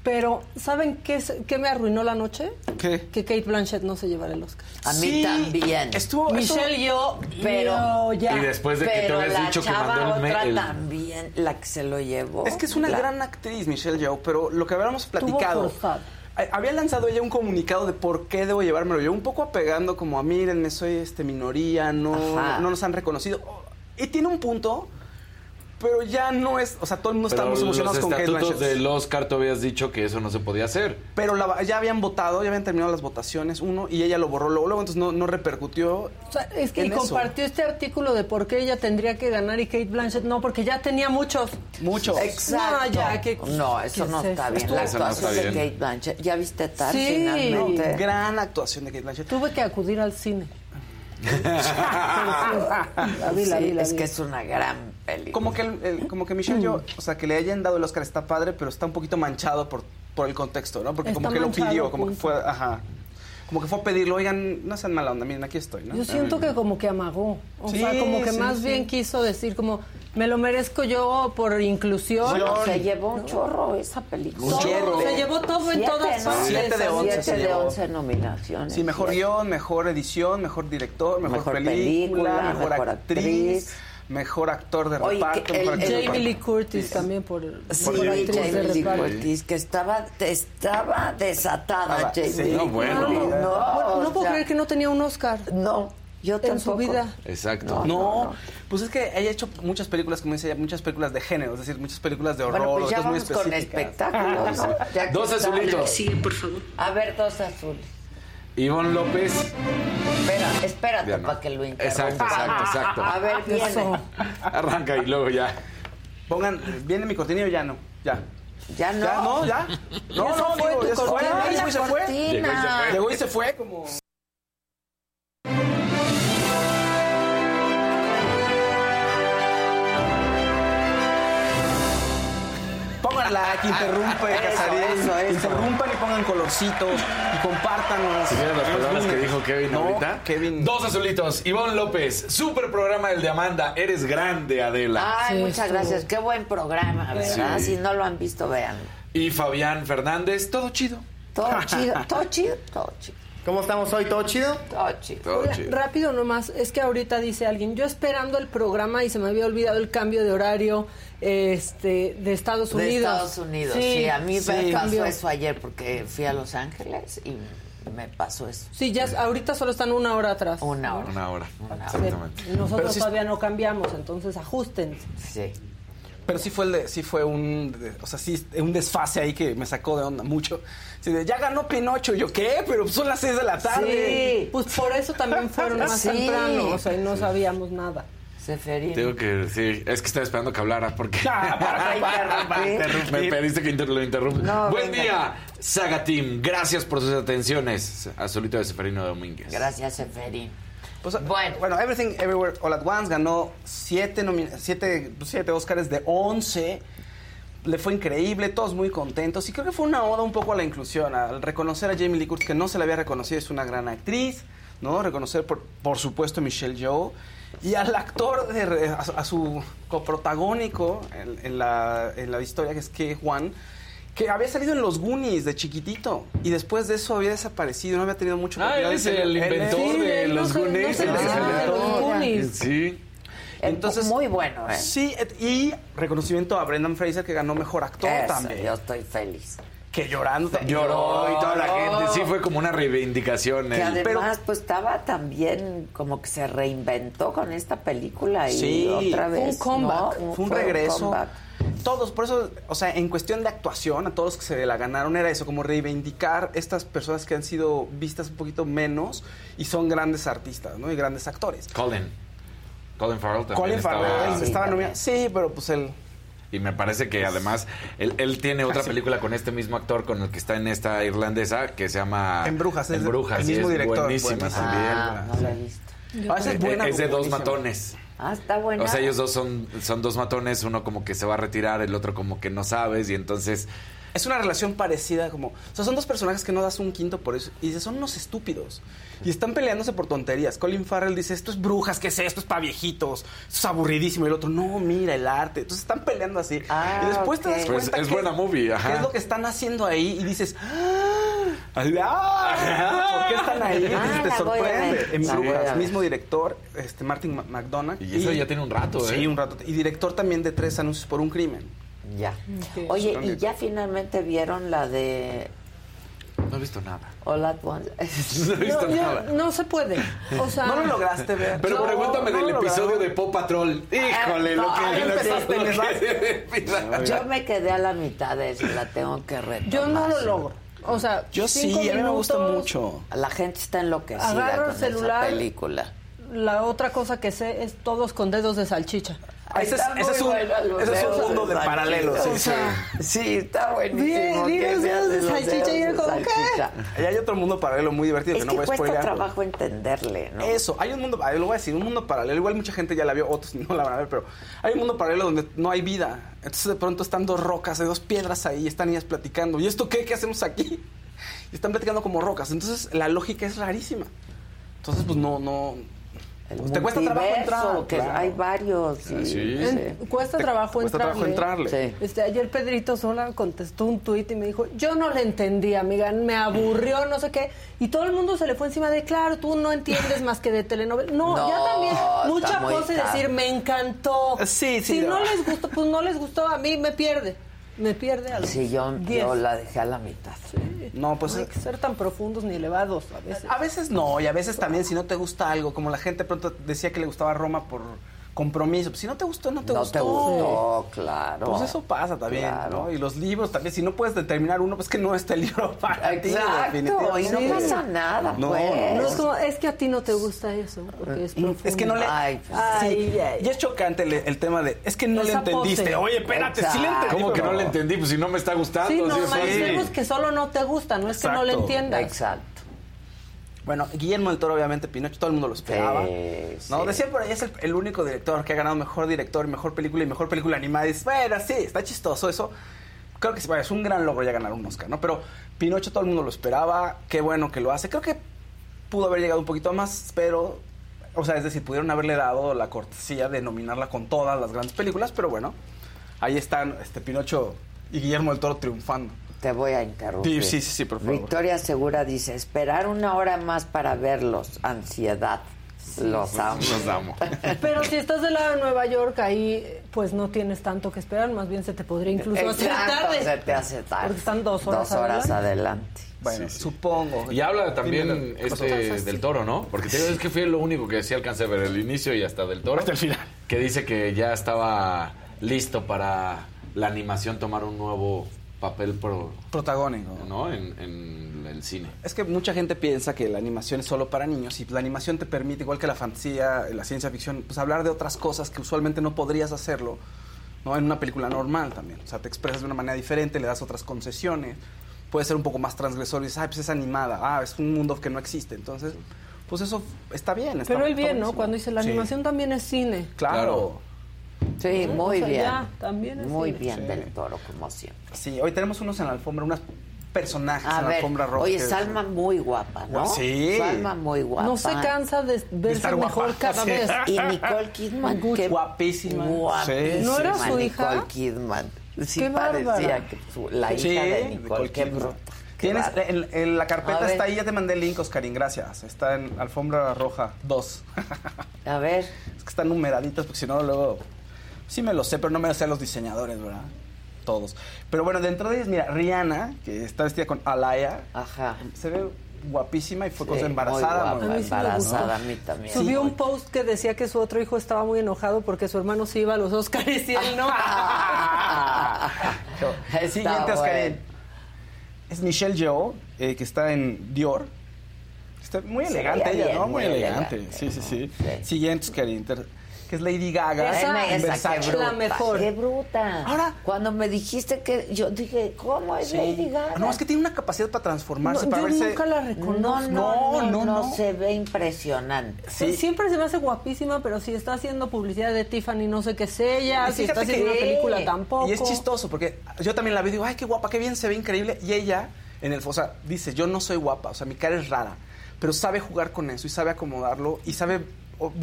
pero ¿saben qué, es- qué me arruinó la noche? ¿Qué? Que Kate Blanchett no se llevara el Oscar. A mí Sí, también. Estuvo. Michelle yo, Pero- ya. Y después de que te habías dicho que mandó el, el- también, la que se lo llevó. Es que es una La- gran actriz, Michelle Yeoh, pero lo que habíamos platicado. eh, Había lanzado ella un comunicado de por qué debo llevármelo yo, un poco apegando como a mírenme, soy este minoría, no, no nos han reconocido. Y tiene un punto, pero ya no es, o sea, todo el mundo Pero estamos los emocionados con Kate Blanchett. del Oscar tú habías dicho que eso no se podía hacer. Pero la- ya habían votado, ya habían terminado las votaciones, uno, y ella lo borró luego, luego entonces no, no repercutió. O sea, es que en y eso. compartió este artículo de por qué ella tendría que ganar y Kate Blanchett no, porque ya tenía muchos. Mucho. Exacto. No, ya, ¿qué- No, eso no es está bien. Estuvo- La no actuación de. Kate Blanchett. ¿Ya viste tal Sí. finalmente? Gran actuación de Kate Blanchett. Tuve que acudir al cine. La vi, la Sí, vi, la es vi. que es una gran película. Como que, el- el- como que Michelle Yeoh, o sea, que le hayan dado el Oscar está padre, pero está un poquito manchado por, por el contexto, ¿no? Porque Está como que lo pidió, como que fue, ajá. Como que fue a pedirlo, oigan, no sean mala onda, miren, aquí estoy, ¿no? Yo siento que como que amagó. O Sí, sea, como que sí, más sí. bien quiso decir como, me lo merezco yo por inclusión. Bueno, se llevó un chorro esa película. Todo, chorro. se llevó todo en todas ¿no? partes. Siete de once se Siete de. 11 nominaciones. Sí, mejor Siete. guion, mejor edición, mejor director, mejor, Mejor película, película, mejor, mejor actriz, actriz. mejor actor de Oye, reparto. que el- mejor de Jamie reparto. Lee Curtis también por, Sí, por Jamie Lee. Curtis, que estaba, estaba desatada Ah, Jamie sí, no, bueno. Bueno, No, no o puedo sea, creer que no tenía un Oscar. No, yo En tampoco. su vida. Exacto. No, pues es que ella ha hecho muchas películas, como dice ella, muchas películas de género, es decir, muchas películas de horror, Bueno, pues ya muy con espectáculos. ¿no? Ya que Dos está. azulitos. A ver, dos azules. Ivonne López. Espera, espérate para que lo interrumpa. Exacto, exacto, exacto. A ver, viene. Eso. Arranca y luego ya. Pongan, ¿viene mi cortina o ya no? Ya. Ya no. ¿Ya no? ¿Ya? No, no, fue digo, tu ya se fue. cortina. Llegó y se fue. Cortina. Llegó y se fue. Llegó y se fue como... Interrumpe, Casarín. eso, eso. Interrumpan y pongan colorcitos y compártanos. ¿Se vieron las palabras que dijo Kevin No, ahorita? Kevin. Dos azulitos. Ivonne López. Super programa el de Amanda. Eres grande, Adela. Ay, Sí, muchas gracias. Qué buen programa, ¿verdad? Sí. Si no lo han visto, vean. Y Fabián Fernández. Todo chido. Todo chido, todo chido, todo chido, ¿Cómo estamos hoy? ¿Todo chido? todo chido. Todo Oiga, chido. rápido nomás, es que ahorita dice alguien, yo esperando el programa y se me había olvidado el cambio de horario este de Estados De Unidos. Estados Unidos, sí. a mí sí, me pasó cambió. eso ayer porque fui a Los Ángeles y me pasó eso. Sí, ya ahorita solo están una hora atrás. Una hora. Una hora. Una hora. Exactamente. Nosotros sí- todavía no cambiamos, entonces ajustense. Sí. Pero sí fue el de, sí fue un, de- o sea, sí, un desfase ahí que me sacó de onda mucho. Así de, ya ganó Pinocho. Y yo, ¿qué? Pero son las 6 de la tarde. Sí. Pues por eso también fueron más Sí. temprano, o sea, y no sabíamos nada. Seferino. Tengo que sí, es que estaba esperando que hablara porque Ah, para, para, para interrumpir. me pediste que inter- lo interrumpa. No, Buen venga. día, Saga Team. Gracias por sus atenciones. Azulito de Seferino Domínguez. Gracias, Seferín. Pues, Bueno. bueno. Everything Everywhere All at Once ganó siete, nomi- siete, pues, siete Oscars de 11. Le fue increíble, todos muy contentos. Y creo que fue una oda un poco a la inclusión, al reconocer a Jamie Lee Curtis, que no se le había reconocido, es una gran actriz, ¿no? Reconocer, por, por supuesto, a Michelle Yeoh. Y al actor, de re- a, su- a su coprotagónico en, en la, en la historia, que es que Juan, que había salido en los Goonies de chiquitito. Y después de eso había desaparecido, no había tenido mucho Ah, él es el inventor Sí, de no los no Goonies. sabe de los. Goonies. Sí. Entonces, muy bueno, ¿eh? Sí, y reconocimiento a Brendan Fraser que ganó mejor actor Eso, también. yo estoy feliz. Que llorando también. Lloró y toda la gente. Sí, fue como una reivindicación. Que además, pues estaba también como que se reinventó con esta película y Sí, otra fue un vez. comeback, ¿no? fue un regreso. comeback. Todos, por eso, o sea, en cuestión de actuación, a todos los que se la ganaron era eso, como reivindicar estas personas que han sido vistas un poquito menos y son grandes artistas, ¿no? Y grandes actores. Colin. Colin Farrell también Colin estaba- Farrell sí, estaba también. nominado. Sí, pero pues él. Y me parece que además él, él tiene otra película con este mismo actor con el que está en esta irlandesa que se llama En Brujas, En Brujas, el mismo es director, buenísima buenísimo. también. Ah, no la he visto. Ah, es buena. es de dos matones. Ah, está buena. O sea, ellos dos son, son dos matones, uno como que se va a retirar, el otro como que no sabes, y entonces Es una relación parecida, como. O sea, son dos personajes que no das un quinto por eso. Y dices, son unos estúpidos. Y están peleándose por tonterías. Colin Farrell dice, esto es brujas, ¿qué es esto? Es para viejitos. Esto es aburridísimo. Y el otro, no, mira el arte. Entonces están peleando así. Ah, y después ok. te das Pues cuenta es que- buena movie, ajá. ¿Qué es lo que están haciendo ahí? Y dices, ¡ah! ¡Ah! ¿Por qué están ahí? Ah, te sorprende. En Brujas, mismo director, este Martin Ma- McDonagh. Y eso ya tiene un rato, ¿eh? Sí, un rato. Y director también de tres anuncios por un crimen. Ya. Oye, ¿y ya finalmente vieron la de no he visto nada. All at Once? No he visto No, yo- nada. no se puede. O sea, ¿No lo lograste ver? Pero No, pregúntame no del lo episodio de Pop Patrol. Híjole, lo que, Ay, lo que- empezaste, lo Yo me quedé a la mitad de eso, la tengo que retomar. yo no lo logro. O sea, Yo sí, a mí me gusta mucho. La gente está enloquecida Agarro con el celular. esa película. La otra cosa que sé es todos con dedos de salchicha. Ese es, ese un, ese es mundo de paralelos. sí, O sí. sea, Sí, está buenísimo. Se dedos de salchicha y como, ¿qué? Y hay otro mundo paralelo muy divertido Es que no voy a cuesta trabajo entenderle, ¿no? Eso, hay un mundo, ah, lo voy a decir, un mundo paralelo. Igual mucha gente ya la vio, otros no la van a ver, pero hay un mundo paralelo donde no hay vida. Entonces de pronto están dos rocas, hay dos piedras ahí, y están niñas platicando. ¿Y esto qué? ¿Qué hacemos aquí? Y están platicando como rocas. Entonces la lógica es rarísima. Entonces, pues no, no. Pues, te cuesta trabajo entrar. que claro. hay varios. y- Sí. en- cuesta Te trabajo cuesta entrarle. trabajo entrarle. Sí. Este, ayer Pedrito Sola contestó un tuit y me dijo, yo no le entendí, amiga, me aburrió, no sé qué. Y todo el mundo se le fue encima de, claro, tú no entiendes más que de telenovela. No, No, ya también, mucha tarde. decir, me encantó. Sí, sí, Si no. no les gustó, pues no les gustó, a mí me pierde. Me pierde a los Sí, yo, 10. yo la dejé a la mitad. No, pues. no hay que ser tan profundos ni elevados a veces. A veces no, y a veces también si no te gusta algo, como la gente pronto decía que le gustaba Roma por compromiso. Pues, si no te gustó, no te no gustó. te gustó, claro. Pues eso pasa también, Claro. ¿no? Y los libros también, si no puedes determinar uno, pues que no está el libro para ti, Exacto, y no definitivamente. pasa nada, No, pues. No es como, es que a ti no te gusta eso, porque es profundo. Es que no le... Ay, pues, Ay, sí, ay. Y es chocante el, el tema de... Es que no le entendiste. pose. Oye, espérate, sí le Exacto. entendí. ¿Cómo que no le entendí? Pues si no me está gustando. Sí, no, fácil. que solo no te gusta, no es que no le Exacto. entiendas. Exacto. Bueno, Guillermo del Toro, obviamente, Pinocho, todo el mundo lo esperaba. Sí, No, sí. decían por ahí, es el, el único director que ha ganado mejor director, mejor película y mejor película animada. Y dices, bueno, sí, está chistoso eso. Creo que bueno, es un gran logro ya ganar un Oscar, ¿no? Pero Pinocho todo el mundo lo esperaba, qué bueno que lo hace. Creo que pudo haber llegado un poquito más, pero... O sea, es decir, pudieron haberle dado la cortesía de nominarla con todas las grandes películas, pero bueno, ahí están este Pinocho y Guillermo del Toro triunfando. Te voy a interrumpir. Sí, sí, sí, sí, por favor. Victoria Segura dice, esperar una hora más para verlos. Ansiedad. Los amo. Los amo. Pero si estás del lado de Nueva York, ahí pues no tienes tanto que esperar, más bien se te podría incluso hacer Exacto, tarde. se te hace tarde. Porque están dos horas Dos horas adelante. adelante. Bueno, supongo. Y habla también este cosas del toro, ¿no? Porque te digo, es que fui lo único que sí alcancé a ver el inicio y hasta del toro. Hasta el final. Que dice que ya estaba listo para la animación tomar un nuevo papel pro, protagónico. ¿no? En, en el cine. Es que mucha gente piensa que la animación es solo para niños y la animación te permite, igual que la fantasía, la ciencia ficción, pues hablar de otras cosas que usualmente no podrías hacerlo ¿no? en una película normal también. O sea, te expresas de una manera diferente, le das otras concesiones, puede ser un poco más transgresor y dices, ah, pues es animada, ah, es un mundo que no existe. Entonces, pues eso está bien. está- Pero él bien, ¿no? Cuando dice la Sí, animación también es cine. Claro. Sí, muy O sea, bien. ya, también es muy cine. bien Sí. del toro, como siempre. Sí, hoy tenemos unos en la alfombra, unos personajes A en la alfombra roja. oye, Salma muy guapa, ¿no? Sí. Salma muy guapa. No se cansa de verse estar mejor guapa. cada Sí. vez. Y Nicole Kidman, qué Guapísima. guapísima. ¿No era su hija? Nicole Kidman. Sí Qué parecía bárbara. que su- la Sí, hija de Nicole Nicole, qué Kidman. bruta. Tienes, en, en la A carpeta ver. está ahí, ya te mandé el link, Oscarín, gracias. Está en alfombra roja 2. A ver, Es que están numeraditas porque si no luego... Sí me lo sé, pero no me lo sé los diseñadores, ¿verdad? Todos. Pero bueno, dentro de ellos, mira, Rihanna, que está vestida con Alaya, ajá. se ve guapísima y fue Sí, cosa muy embarazada. guapa, muy A sí me embarazada, a mí también. Subió un post que decía que su otro hijo estaba muy enojado porque su hermano se iba a los Oscars y él no. El siguiente, bueno. Es Michelle Yeoh, eh, que está en Dior. Está muy elegante ella, bien, ¿no? muy Muy elegante. elegante, Sí, sí, sí. Sí. Siguiente, Oscarín, ter- que es Lady Gaga. Esa- en esa, Versace. qué bruta, La mejor. Qué bruta. Ahora- cuando me dijiste que yo dije, ¿cómo es Sí. Lady Gaga? No, es que tiene una capacidad para transformarse, No, para yo verse... nunca la no, reconozco. no, no, No, no, no, no. se ve impresionante. Sí. Siempre se me hace guapísima, pero si está haciendo publicidad de Tiffany, no sé qué es ella. Y Si está haciendo que- una película, tampoco. Y es chistoso porque yo también la vi y digo, ay, qué guapa, qué bien, se ve increíble. Y ella, en el, o sea, dice, yo no soy guapa, o sea, mi cara es rara, pero sabe jugar con eso y sabe acomodarlo y sabe,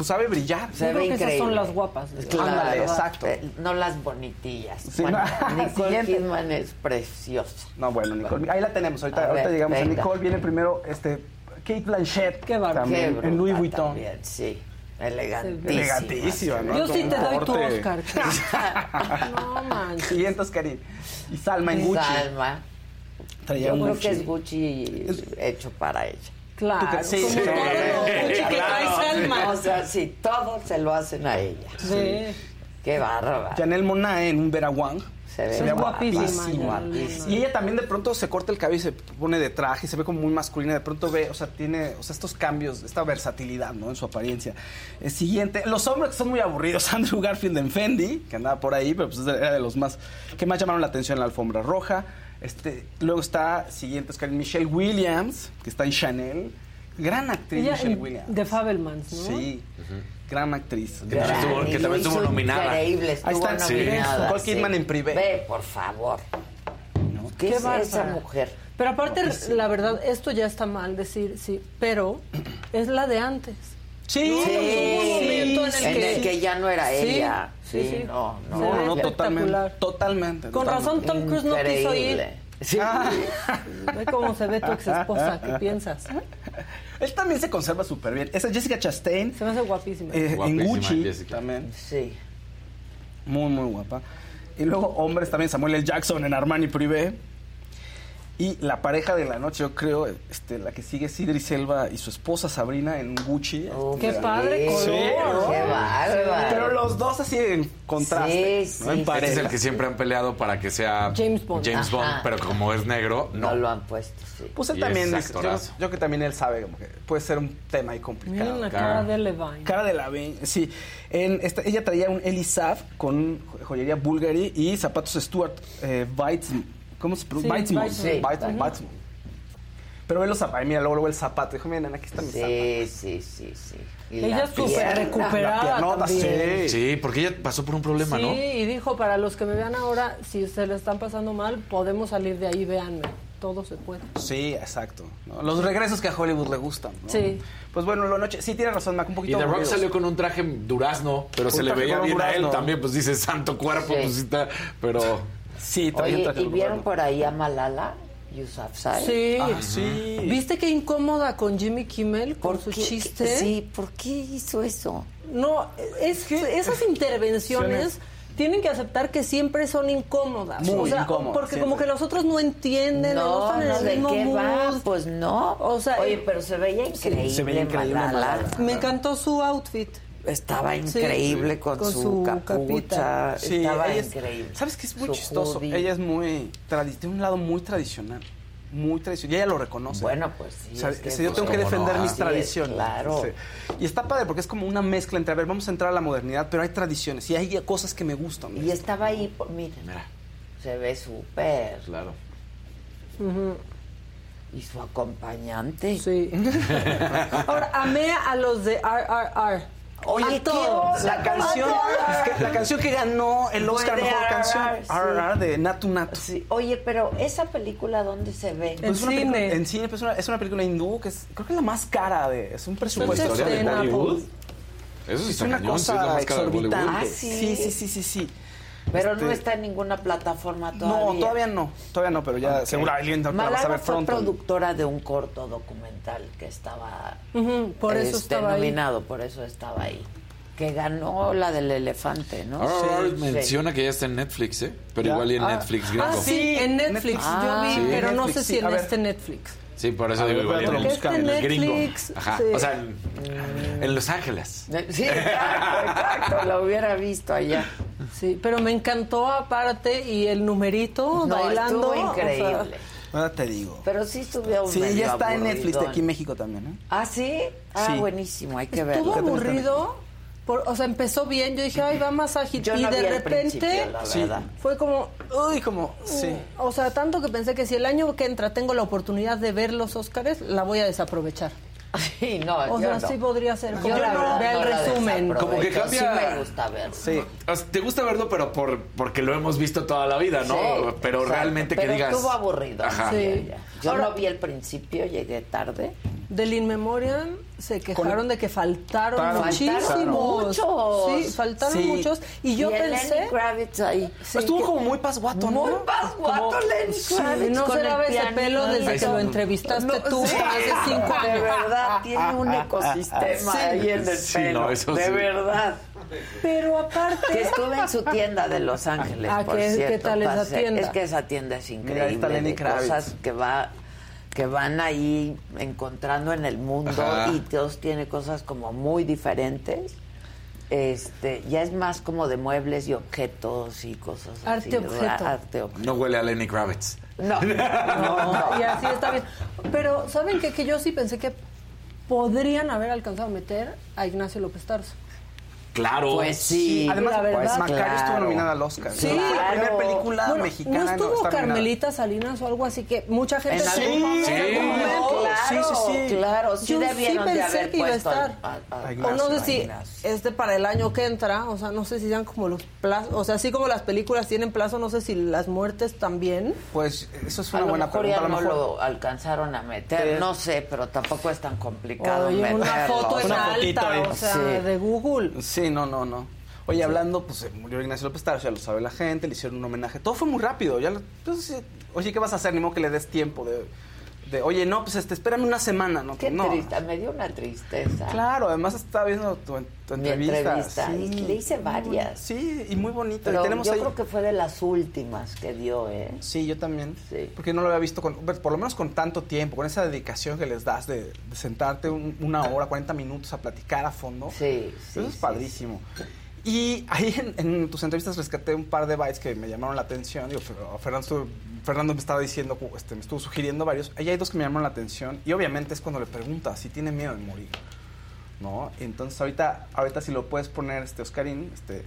sabe brillar. Se Yo creo ve que esas son las guapas. Claro, Ándale, exacto. eh, No las bonitillas. Sí, Bueno, no. Nicole. Kidman es preciosa. No, bueno, Nicole, ahí la tenemos, ahorita, A ver, ahorita llegamos a venga. Nicole, viene primero este Kate Blanchett. Qué también, en Louis Vuitton. también, sí. Elegantísima. Elegantísima, ¿no? Yo sí te doy tu. Oscar. no manches. Siguiente, Oscarín. Y Salma en Gucci. Salma. Traía Yo un creo Gucci. que es Gucci hecho para ella. Claro. Sí, sí. todo que. O sea, sí, todo se lo hacen a ella. Sí. Qué bárbara. Janelle Monáe en un Vera Wang. Se ve ve guapísima. Y ella también de pronto se corta el cabello y se pone de traje, y se ve como muy masculina, de pronto ve, o sea, tiene, o sea, estos cambios, esta versatilidad, ¿no? En su apariencia. El siguiente, los hombres que son muy aburridos, Andrew Garfield en Fendi, que andaba por ahí, pero pues era de los más, que más llamaron la atención en la alfombra roja. Este, luego está, siguiente, es Michelle Williams, que está en Chanel. Gran actriz, Ella Michelle Williams. de Fabelmans, ¿no? Sí, gran actriz. Que también estuvo- que también estuvo nominada. Increíble, estuvo Ahí está, sí. nominada. Nicole Kidman en privé. Ve, por favor. ¿Qué, Qué es esa bárbara. mujer? Pero aparte, la verdad, esto ya está mal decir, sí, pero es la de antes. Sí, hubo un momento en el En que- el que ya no era Sí, ella. Sí, sí, sí. no, no. No, no, totalmente. Totalmente. Con razón Tom Cruise no quiso ir. Sí. Ve cómo se ve tu ex esposa, ¿qué piensas? Él también se conserva súper bien. Esa Jessica Chastain. Se me hace guapísima. eh, en Gucci Jessica. también. Sí. Muy, muy guapa. Y luego hombres también, Samuel L. Jackson en Armani Privé. Y la pareja de la noche, yo creo, este, la que sigue es Idris Elba y su esposa Sabrina en Gucci. Oh, Qué sí. padre color, ¿no? Qué bárbaro. Pero los dos así en contraste. Sí, ¿no? sí, En sí. Este es el que siempre han peleado para que sea James Bond. James Bond, pero como es negro, no. No lo han puesto, sí. Pues él Y también, es yo, que también él sabe como que puede ser un tema ahí Miren complicado. la Claro. cara de Levine. Cara de la ve- sí. En esta- ella traía un Elisaf con jo- joyería Bulgari y zapatos Stuart eh, Weitzman. ¿Cómo se pronuncia? Sí, Ujú. Weitzman. Pero ve los zapatos, mira, luego, luego el zapato. Dijo, miren, aquí está mi zapato. Sí, sí, sí, sí. Y Ella la es súper recuperada La también. sí. Sí, porque ella pasó por un problema, Sí, ¿no? y dijo, para los que me vean ahora, si se le están pasando mal, podemos salir de ahí, véanme. Todo se puede. Sí, exacto. ¿no? Los regresos que a Hollywood le gustan. ¿no? Sí. Pues bueno, lo noche. Sí, tienes razón, Mac, un Y poquito The Rock aburridos. salió con un traje durazno, pero Un se le veía bien a él también, pues dice santo cuerpo, Sí. pues sí está, pero Sí, Oye, traje ¿y vieron por ahí a Malala Yousafzai? Sí. Ah, sí. ¿Viste qué incómoda con Jimmy Kimmel con ¿Por su qué? chiste? Sí, ¿por qué hizo eso? No, es, esas intervenciones tienen que aceptar que siempre son incómodas. Muy o sea, incómodas, Porque siempre. como que los otros no entienden, no, No, están en no, el ¿de mismo qué mood. va? Pues no. O sea, Oye, eh, pero se veía increíble, se veía increíble Malala. Malala. Me encantó su outfit. Estaba Sí, increíble con, con su, su capucha. capita. Sí, Estaba ella es- increíble. ¿Sabes qué es muy Su chistoso? hoodie. Ella es muy... Tiene un lado muy tradicional. Muy tradicional. Y ella lo reconoce. Bueno, pues sí. O sea, es que, si yo pues, tengo que ¿cómo defender no? mis tradiciones. claro. Sí. Y está padre porque es como una mezcla entre, a ver, vamos a entrar a la modernidad, pero hay tradiciones y hay cosas que me gustan. Y estaba ahí, por- miren, mira, se ve súper. claro. Y su acompañante. Sí. Ahora, amé a los de RRR. Oye, A todos. La canción, es que la canción que ganó el Oscar de Mejor RRR, Canción, sí. RRR de Natu Natu. Sí. Oye, pero esa película, ¿dónde se ve? En Pues es una cine. película- en cine, pues es una, es una película hindú que es, creo que es la más cara de. Es un Pues presupuesto. de en. Bollywood. Eso sí Es una cañón, sí, es la cosa más cara de exorbitante. Ah, ¿sí? sí, sí, sí, sí, sí. Pero no Este- está en ninguna plataforma todavía. No, todavía no, todavía no, pero ya seguro alguien la vas a ver fue pronto. productora de un corto documental que estaba Ujú, por eso este, estaba ahí. nominado, por eso estaba ahí. Que ganó la del elefante, ¿no? RRR Sí, menciona que ya está en Netflix, ¿eh? Pero Ya. igual y en Ah. Netflix gringo. Ah, sí, Sí, en Netflix. Netflix. Yo vi, Ah, pero no Netflix, sé sí. si en ver. este Netflix. Sí, por eso A digo igual lo buscamos. en el gringo. Netflix, Ajá. sí. O sea, en, en Los Ángeles. Sí, exacto, exacto, lo hubiera visto allá. Sí, pero me encantó aparte y el numerito No, bailando. estuvo o sea, increíble. Ahora te digo. Pero sí estuvo Sí, medio ya está en Netflix de aquí en México también, ¿eh? ¿Ah, sí? Ah, Sí. buenísimo, hay que estuvo verlo. aburrido. Por- o sea, empezó bien. Yo dije, ay, va más ágil. Yo y no de repente Sí. fue como, Uy, como. Sí. O sea, tanto que pensé que si el año que entra tengo la oportunidad de ver los Óscares, la voy a desaprovechar. Sí, no, O yo sea, no. sí podría ser. Yo Como la no, verdad vea no el resumen. Como que cambia- Sí me gusta verlo. Sí. O sea, te gusta verlo, pero por porque lo hemos visto toda la vida, ¿no? Sí, pero exacto. realmente Pero que digas. estuvo aburrido. Ajá. Sí. Ya, ya. Yo Ahora- no vi el principio, llegué tarde. Del In Memoriam se quejaron de que faltaron Faltaron muchísimos. muchos. Sí, faltaron Sí. muchos. Y yo y pensé. Lenny Kravitz ahí. Sí, Estuvo que- como muy pasguato, ¿no? Muy pasguato Como- Lenny Sí, no con se el daba ese pelo desde que lo entrevistaste No, tú sí. hace cinco De años. verdad, tiene un ecosistema Sí. ahí en el Sí, pelo. no, eso de sí. verdad. Pero Que aparte. estuve en su tienda de Los Ángeles, Ah, por ¿qué- tal esa tienda? Es que esa tienda es Mira, ahí increíble. está Lenny de Kravitz. cosas que va que van ahí encontrando en el mundo Ajá. y todos tiene cosas como muy diferentes. Este, ya es más como de muebles y objetos y cosas así. Arte ¿verdad? objeto. Arte objeto. No huele a Lenny Kravitz. No, No, y así está bien. Pero, ¿saben qué? Que yo sí pensé que podrían haber alcanzado a meter a Ignacio López Tarso. Claro. Pues sí. Además, la verdad, pues, Macario estuvo nominada al Oscar. Sí, la primera película Bueno, mexicana. no estuvo. Carmelita Salinas o algo así que mucha gente En se- algún momento, Sí. claro, Sí, sí, sí. claro, sí Yo sí de pensé haber que iba a estar. O no sé si este para el año que entra, o sea, no sé si sean como los plazos, o sea, así como las películas tienen plazo, no sé si las muertes también. Pues eso es una buena mejor pregunta. ya A lo no mejor. lo alcanzaron a meter, Sí. no sé, pero tampoco es tan complicado Oye, una foto en Una fotito alta, o sea, Sí. de Google. Sí, no, no, no. Oye, hablando, pues se murió Ignacio López Tarso, ya lo sabe la gente, le hicieron un homenaje. Todo fue muy rápido. Ya, lo- entonces, oye, ¿qué vas a hacer? Ni modo que le des tiempo de, de, oye, no, pues este, espérame una semana, ¿no? Qué no. triste, me dio una tristeza. Claro, además estaba viendo tu, tu Mi entrevista. entrevista, y le hice varias. Sí, y muy bonita. Pero y tenemos yo ahí- creo que fue de las últimas que dio, ¿eh? Sí, yo también. Sí. Porque no lo había visto, con, pues, por lo menos con tanto tiempo, con esa dedicación que les das de, de sentarte un- una hora, 40 minutos a platicar a fondo. Sí, sí. Eso es sí, padrísimo. Y ahí en, tus entrevistas rescaté un par de bytes que me llamaron la atención. Digo, Fer- Fernando, Fernando me estaba diciendo, este, me estuvo sugiriendo varios. Ahí hay dos que me llamaron la atención. Y obviamente es cuando le preguntas si tiene miedo de morir. ¿No? Entonces ahorita, ahorita si lo puedes poner, este, Oscarín, este,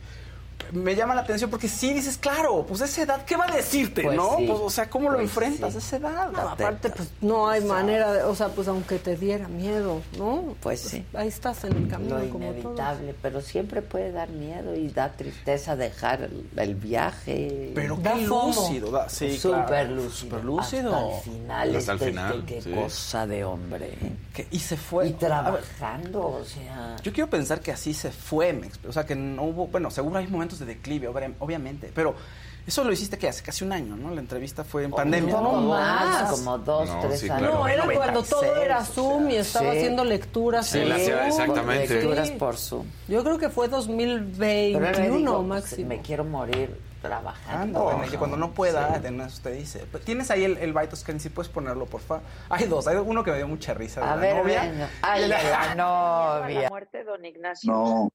me llama la atención porque sí dices, claro, pues esa edad, ¿qué va a decirte, Pues no? sí. Pues, o sea, ¿cómo lo Pues enfrentas sí. a esa edad? No, aparte, pues no hay manera de, o sea, pues aunque te diera miedo, ¿no? Pues sí. Ahí estás en el camino Lo como todos. inevitable, pero siempre puede dar miedo y da tristeza dejar el, el viaje. Pero Da qué lúcido. da- sí, Súper claro. lúcido. Súper lúcido. Hasta el final. Hasta el este, final, Qué sí. cosa de hombre. Que- y se fue. Y ver, trabajando, o sea. Yo quiero pensar que así se fue, me o sea, que no hubo, bueno, seguro hay momentos de declive, obviamente, pero eso lo hiciste que hace casi un año, ¿no? La entrevista fue en pandemia. Un poco No más, como dos, No, tres sí, años. claro. No, era cuando todo 96, era o sea, Zoom y estaba sí. haciendo lecturas. Sí, en la hacía- Zoom. exactamente. Lecturas Sí. por Zoom. Yo creo que fue Pero él me 2021 dijo, pues, máximo. me quiero morir trabajando. bueno, y cuando no pueda, Sí. eso te dice. Pero Tienes ahí el, el byte, Oscar, si puedes ponerlo, por favor. Hay dos, hay uno que me dio mucha risa. de A la ver, novia. Ay, la- la novia. muerte de don Ignacio. No,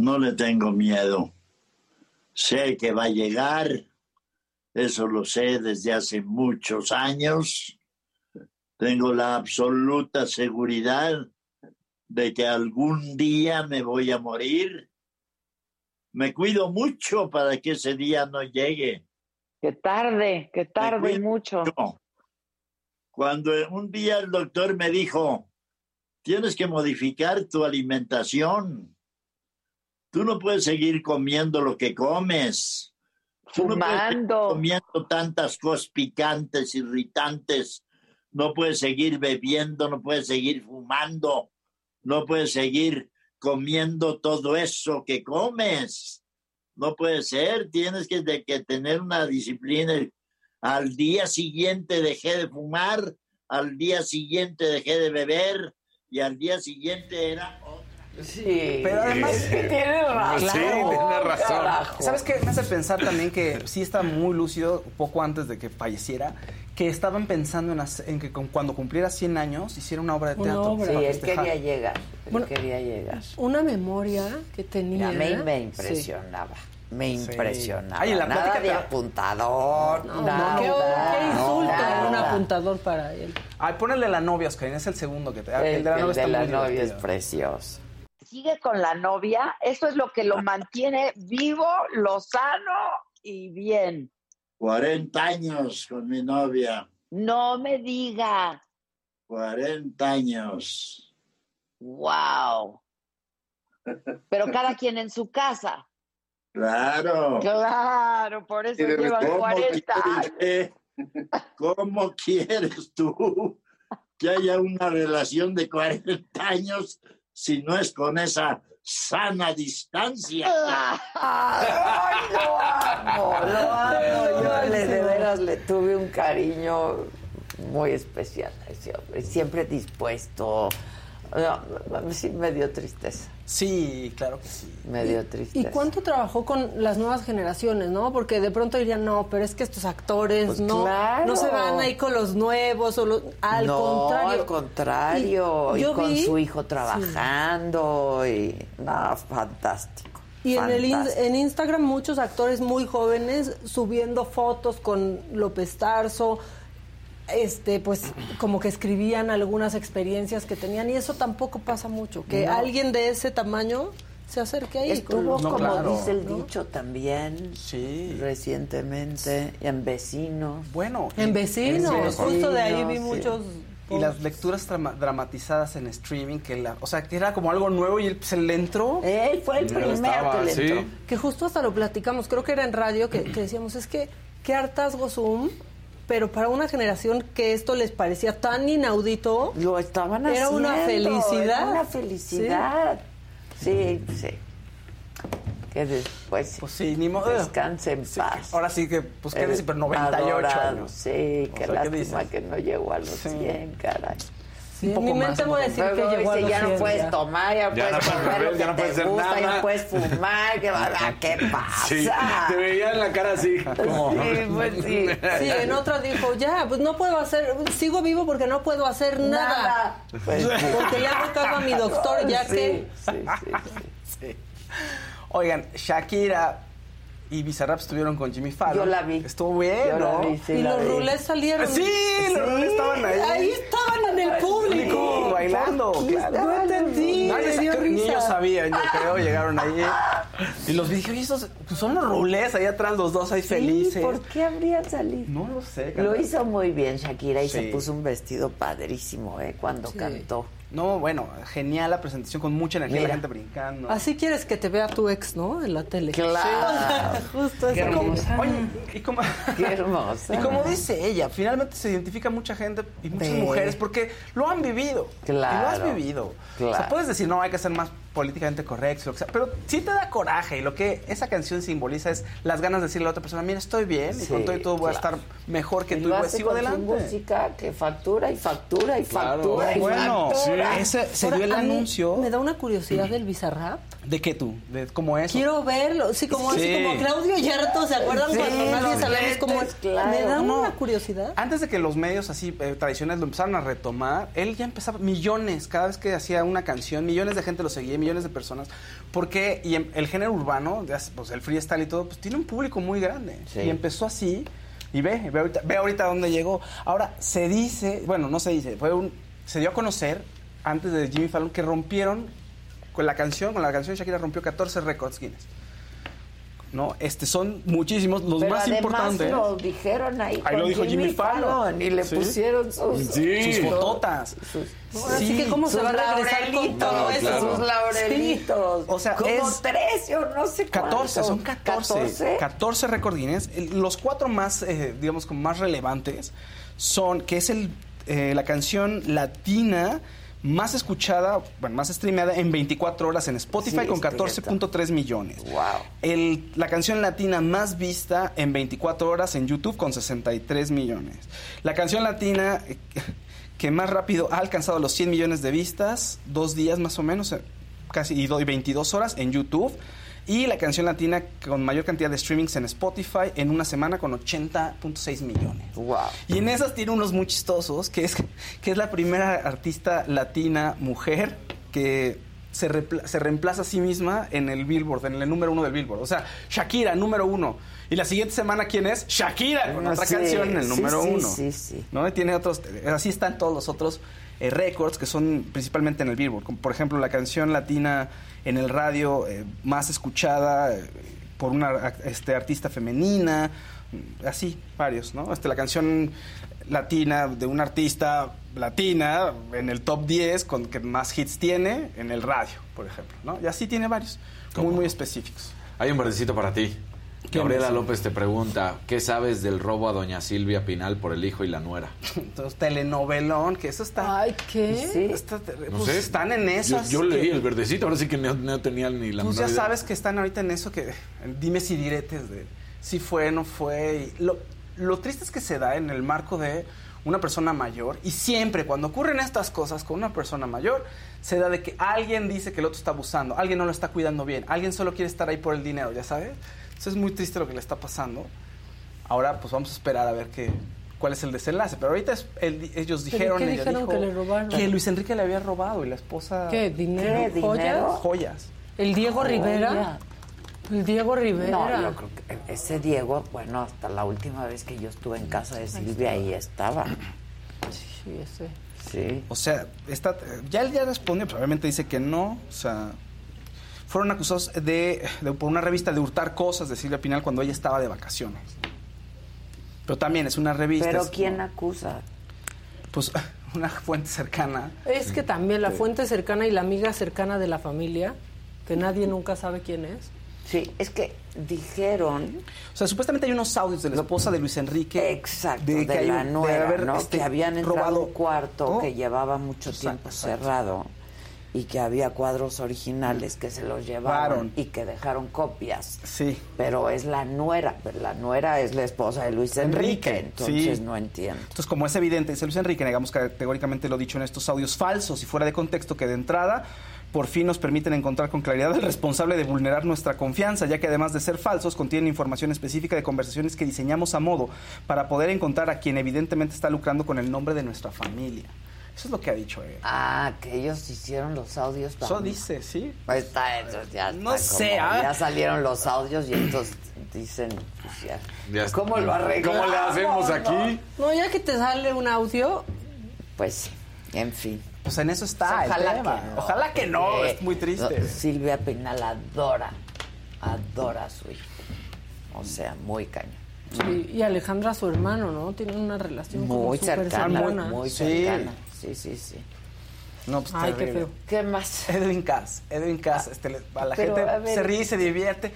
no le tengo miedo. Sé que va a llegar, eso lo sé desde hace muchos años. Tengo la absoluta seguridad de que algún día me voy a morir. Me cuido mucho para que ese día no llegue. Que tarde, que tarde mucho. No. Cuando un día el doctor me dijo, tienes que modificar tu alimentación. Tú no puedes seguir comiendo lo que comes. Tú no puedes seguir Fumando. comiendo tantas cosas picantes, irritantes. No puedes seguir bebiendo, no puedes seguir fumando, no puedes seguir comiendo todo eso que comes. No puede ser, tienes que, de- que tener una disciplina. Al día siguiente dejé de fumar, al día siguiente dejé de beber y al día siguiente era Sí. Pero además- tiene razón. Sí, tiene razón. carajo. ¿Sabes qué? Me hace pensar también que sí está muy lúcido, poco antes de que falleciera, que estaban pensando en, hacer- en que con- cuando cumpliera 100 años hiciera una obra de Una teatro. obra. Sí, él festejar. quería llegar. Él Bueno, quería llegar. Una memoria que tenía. A mí me Sí. impresionaba. Me impresionaba. Ay, la nada plática de apuntador. No, nada, qué, qué insulto nada. un apuntador para él. Ay, ponele la novia, Oscar, es el segundo que te El, El de la novia el está de la novia es precioso. Sigue con la novia, eso es lo que lo mantiene vivo, lo sano y bien. 40 años con mi novia, No me diga, 40 años. wow. Pero cada quien en su casa. Claro. Claro, por eso llevan ¿Cómo 40 años. ¿Cómo quieres tú que haya una relación de 40 años si no es con esa sana distancia? Ay, lo amo, lo amo. Yo le, de veras le tuve un cariño muy especial a ese hombre. Siempre dispuesto. No, sí, me dio tristeza. Sí, claro que sí. Me dio ¿Y cuánto trabajó con las nuevas generaciones, no? Porque de pronto dirían, no, pero es que estos actores Pues no, claro. no se van ahí con los nuevos o los- al no, contrario. al contrario. Y con vi- su hijo trabajando. Y no, fantástico. Y en, el en Instagram muchos actores muy jóvenes subiendo fotos con López Tarso, este, pues como que escribían algunas experiencias que tenían y eso tampoco pasa mucho, que No. alguien de ese tamaño se acerque ahí. Estuvo, No, como claro. dice el ¿no? dicho, también Sí. recientemente en Vecinos. Bueno. En vecinos, en justo de ahí vi sí. muchos... Y las lecturas drama- dramatizadas en streaming, que la, o sea, que era como algo nuevo y él se le entró. Él fue el primero estaba, que le sí. entró. Que justo hasta lo platicamos, creo que era en radio, que, que decíamos, es que qué hartazgo Zoom, pero para una generación que esto les parecía tan inaudito, Lo estaban Era haciendo. una felicidad. Era una felicidad. Sí, sí. Que después Pues sí, ni modo. descanse en paz. Ahora sí que, pues qué decir, pero 98 adorado, años. Sí, O qué sea, ¿qué lástima dices? que no llegó a los Sí. 100, caray. Sí, Un en poco mi mente voy a decir que llegó a dice, los ya no 100, puedes ya. tomar, ya, Ya puedes no puedes beber, ya no puedes hacer gusta, ya nada. no puedes fumar, ¿qué, va- ¿qué pasa? Sí, te veía en la cara así, como... Sí, pues sí. Sí, en otra dijo, ya, pues no puedo hacer, sigo vivo porque no puedo hacer nada. Pues, Porque le hago caso a mi doctor, ya sí, que... sí, sí, sí. Sí. Oigan, Shakira y Bizarrap estuvieron con Jimmy Fallon. Yo la vi. Estuvo bien, Yo la ¿no? vi, sí y la los rulés salieron. Sí, los rulés estaban ahí. Ahí estaban en el público. bailando, claro. No entendí, Sa- dio creo- Ni risa. ellos sabían, yo creo, llegaron ahí. Y los vi, dije, oye, estos son los rulés, ahí atrás los dos ahí Sí, felices. ¿Por qué habrían salido? No lo sé. Lo carnal. hizo muy bien Shakira y se puso un vestido padrísimo, ¿eh? Cuando Sí. cantó. No, bueno, genial la presentación con mucha energía, Mira. la gente brincando. Así quieres que te vea tu ex, ¿no? En la tele. Claro. Justo Qué hermosa. Oye, y como, Qué hermosa. y como dice ella, finalmente se identifica mucha gente y muchas mujeres porque lo han vivido. Claro. Y lo has vivido. O sea, Claro. puedes decir, no, hay que ser más políticamente correcto, lo que sea, pero sí te da coraje y lo que esa canción simboliza es las ganas de decirle a la otra persona, mira, estoy bien y Sí, con todo y todo voy a estar mejor que Y tú y voy- sigo adelante. música que factura y factura y Claro. factura y Bueno, factura. ese se Ahora, dio el anuncio. Me da una curiosidad del Bizarrap. ¿De qué tú? ¿De cómo es? Quiero verlo. Sí, como así Sí. como Claudio Yarto, ¿se acuerdan Sí, cuando nadie sabía cómo es? claro. Me da No. una curiosidad. Antes de que los medios así eh, tradicionales lo empezaran a retomar, él ya empezaba millones, cada vez que hacía una canción, millones de gente lo seguía, millones de personas, porque y em- el género urbano, pues el freestyle y todo, pues tiene un público muy grande. Sí. Y empezó así, y ve, ve ahorita, ve ahorita dónde llegó. Ahora, se dice, bueno, no se dice, fue un, se dio a conocer antes de Jimmy Fallon que rompieron con la canción, con la canción Shakira rompió 14 récords Guinness. ¿No? Este, son muchísimos, los Pero más además importantes. lo dijeron ahí, Ahí con lo dijo Jimmy Fallon. y le Sí. pusieron sus, Sus fototas. Ahora sí que cómo se sus va a regresar con laurelitos, todo eso. sus laurelitos. O sea, como es- 13 o no sé 14, cuánto. son 14. 14. 14 recordines. Los cuatro más, eh, digamos, como más relevantes son que es el, eh, la canción latina más escuchada, bueno, más streameada en 24 horas en Spotify Sí, con es que 14.3 millones. Wow. El- la canción latina más vista en 24 horas en YouTube con 63 millones. La canción latina eh, que más rápido ha alcanzado los 100 millones de vistas, dos días más o menos, eh, casi y 22 horas en YouTube. Y la canción latina con mayor cantidad de streamings en Spotify en una semana con 80.6 millones. Wow. Y en esas tiene unos muy chistosos, que es, que es la primera artista latina mujer que se, se reemplaza a sí misma en el Billboard, en el número uno del Billboard. O sea, Shakira, número uno. Y la siguiente semana, ¿quién es? Shakira, con otra sí, canción en el número sí, uno. sí, sí. ¿no? Y tiene otros, así están todos los otros eh, récords que son principalmente en el Billboard. Como por ejemplo, la canción latina en el radio eh, más escuchada eh, por una este, artista femenina, así, varios, ¿no? Este, la canción latina de una artista latina en el top 10 con que más hits tiene en el radio, por ejemplo, ¿no? Y así tiene varios, muy, muy específicos. Hay un verdecito para ti. ¿Qué Gabriela López te pregunta, ¿qué sabes del robo a doña Silvia Pinal por el hijo y la nuera? Entonces, telenovelón, que eso está... Ay, ¿qué? Sí. está- No pues sé. están en Yo, esas. yo que- leí el verdecito, ahora sí que no, no tenía ni la Pues ya idea. sabes que están ahorita en eso que dime si diretes de si fue, no fue. Y lo, lo triste es que se da en el marco de una persona mayor y siempre cuando ocurren estas cosas con una persona mayor se da de que alguien dice que el otro está abusando, alguien no lo está cuidando bien, alguien solo quiere estar ahí por el dinero, ya sabes. Entonces es muy triste lo que le está pasando. Ahora pues vamos a esperar a ver qué cuál es el desenlace, pero ahorita es- el- ellos ¿Pero dijeron, qué ella dijeron dijo que le robaron? que Luis Enrique le había robado y la esposa ¿Qué? ¿Dinero? ¿Qué? ¿Joyas? ¿Dinero? joyas. ¿El Diego Joya. Rivera? El Diego Rivera. No, yo creo que ese Diego, bueno, hasta la última vez que yo estuve en casa de Silvia, ahí estaba. Sí, ese. Sí. O sea, está, ya él ya respondió, pero obviamente dice que no. O sea, fueron acusados de, de- por una revista de hurtar cosas de Silvia Pinal cuando ella estaba de vacaciones. Pero también es una revista. Pero es- ¿quién acusa? Pues una fuente cercana. Es que también la fuente cercana y la amiga cercana de la familia, que nadie nunca sabe quién es. Sí, es que dijeron O sea, supuestamente hay unos audios de la esposa de Luis Enrique. Exacto, de de, que hay la un- de nuera, haber, ¿no? este, que habían entrado a robado- un cuarto ¿no? que llevaba mucho Exacto, tiempo exacto. Y que había cuadros originales que se los llevaron y que dejaron copias. Sí. Pero es la nuera, pero la nuera es la esposa de Luis Enrique, Enrique, entonces sí. no entiendo. Entonces, como es evidente, dice Luis Enrique, negamos categóricamente lo dicho en estos audios falsos y fuera de contexto que de entrada por fin nos permiten encontrar con claridad al responsable de vulnerar nuestra confianza, ya que además de ser falsos, contienen información específica de conversaciones que diseñamos a modo para poder encontrar a quien evidentemente está lucrando con el nombre de nuestra familia. Eso es lo que ha dicho él. Ah, que ellos hicieron los audios Eso también. dice, sí. Pues está eso, ya No está sé, como- ¿ah? Ya salieron los audios y entonces dicen, pues ya. ¿Cómo lo arreglamos? ¿Cómo le hacemos no? aquí? No, ya que te sale un audio, Pues sí, en fin. Pues en eso está. el Ojalá tema. que no. Ojalá que no, porque es muy triste. Silvia Pinal adora, adora a su hijo. O sea, muy caño. sí, y Alejandra, su hermano, ¿no? Tienen una relación Muy cercana, cercana. muy Sí. cercana. Sí, sí, sí. No, pues Ay, qué terrible. feo. ¿Qué más? Edwin Cass, Edwin Cass, este, le- a la Pero, gente a ver. se ríe, se divierte.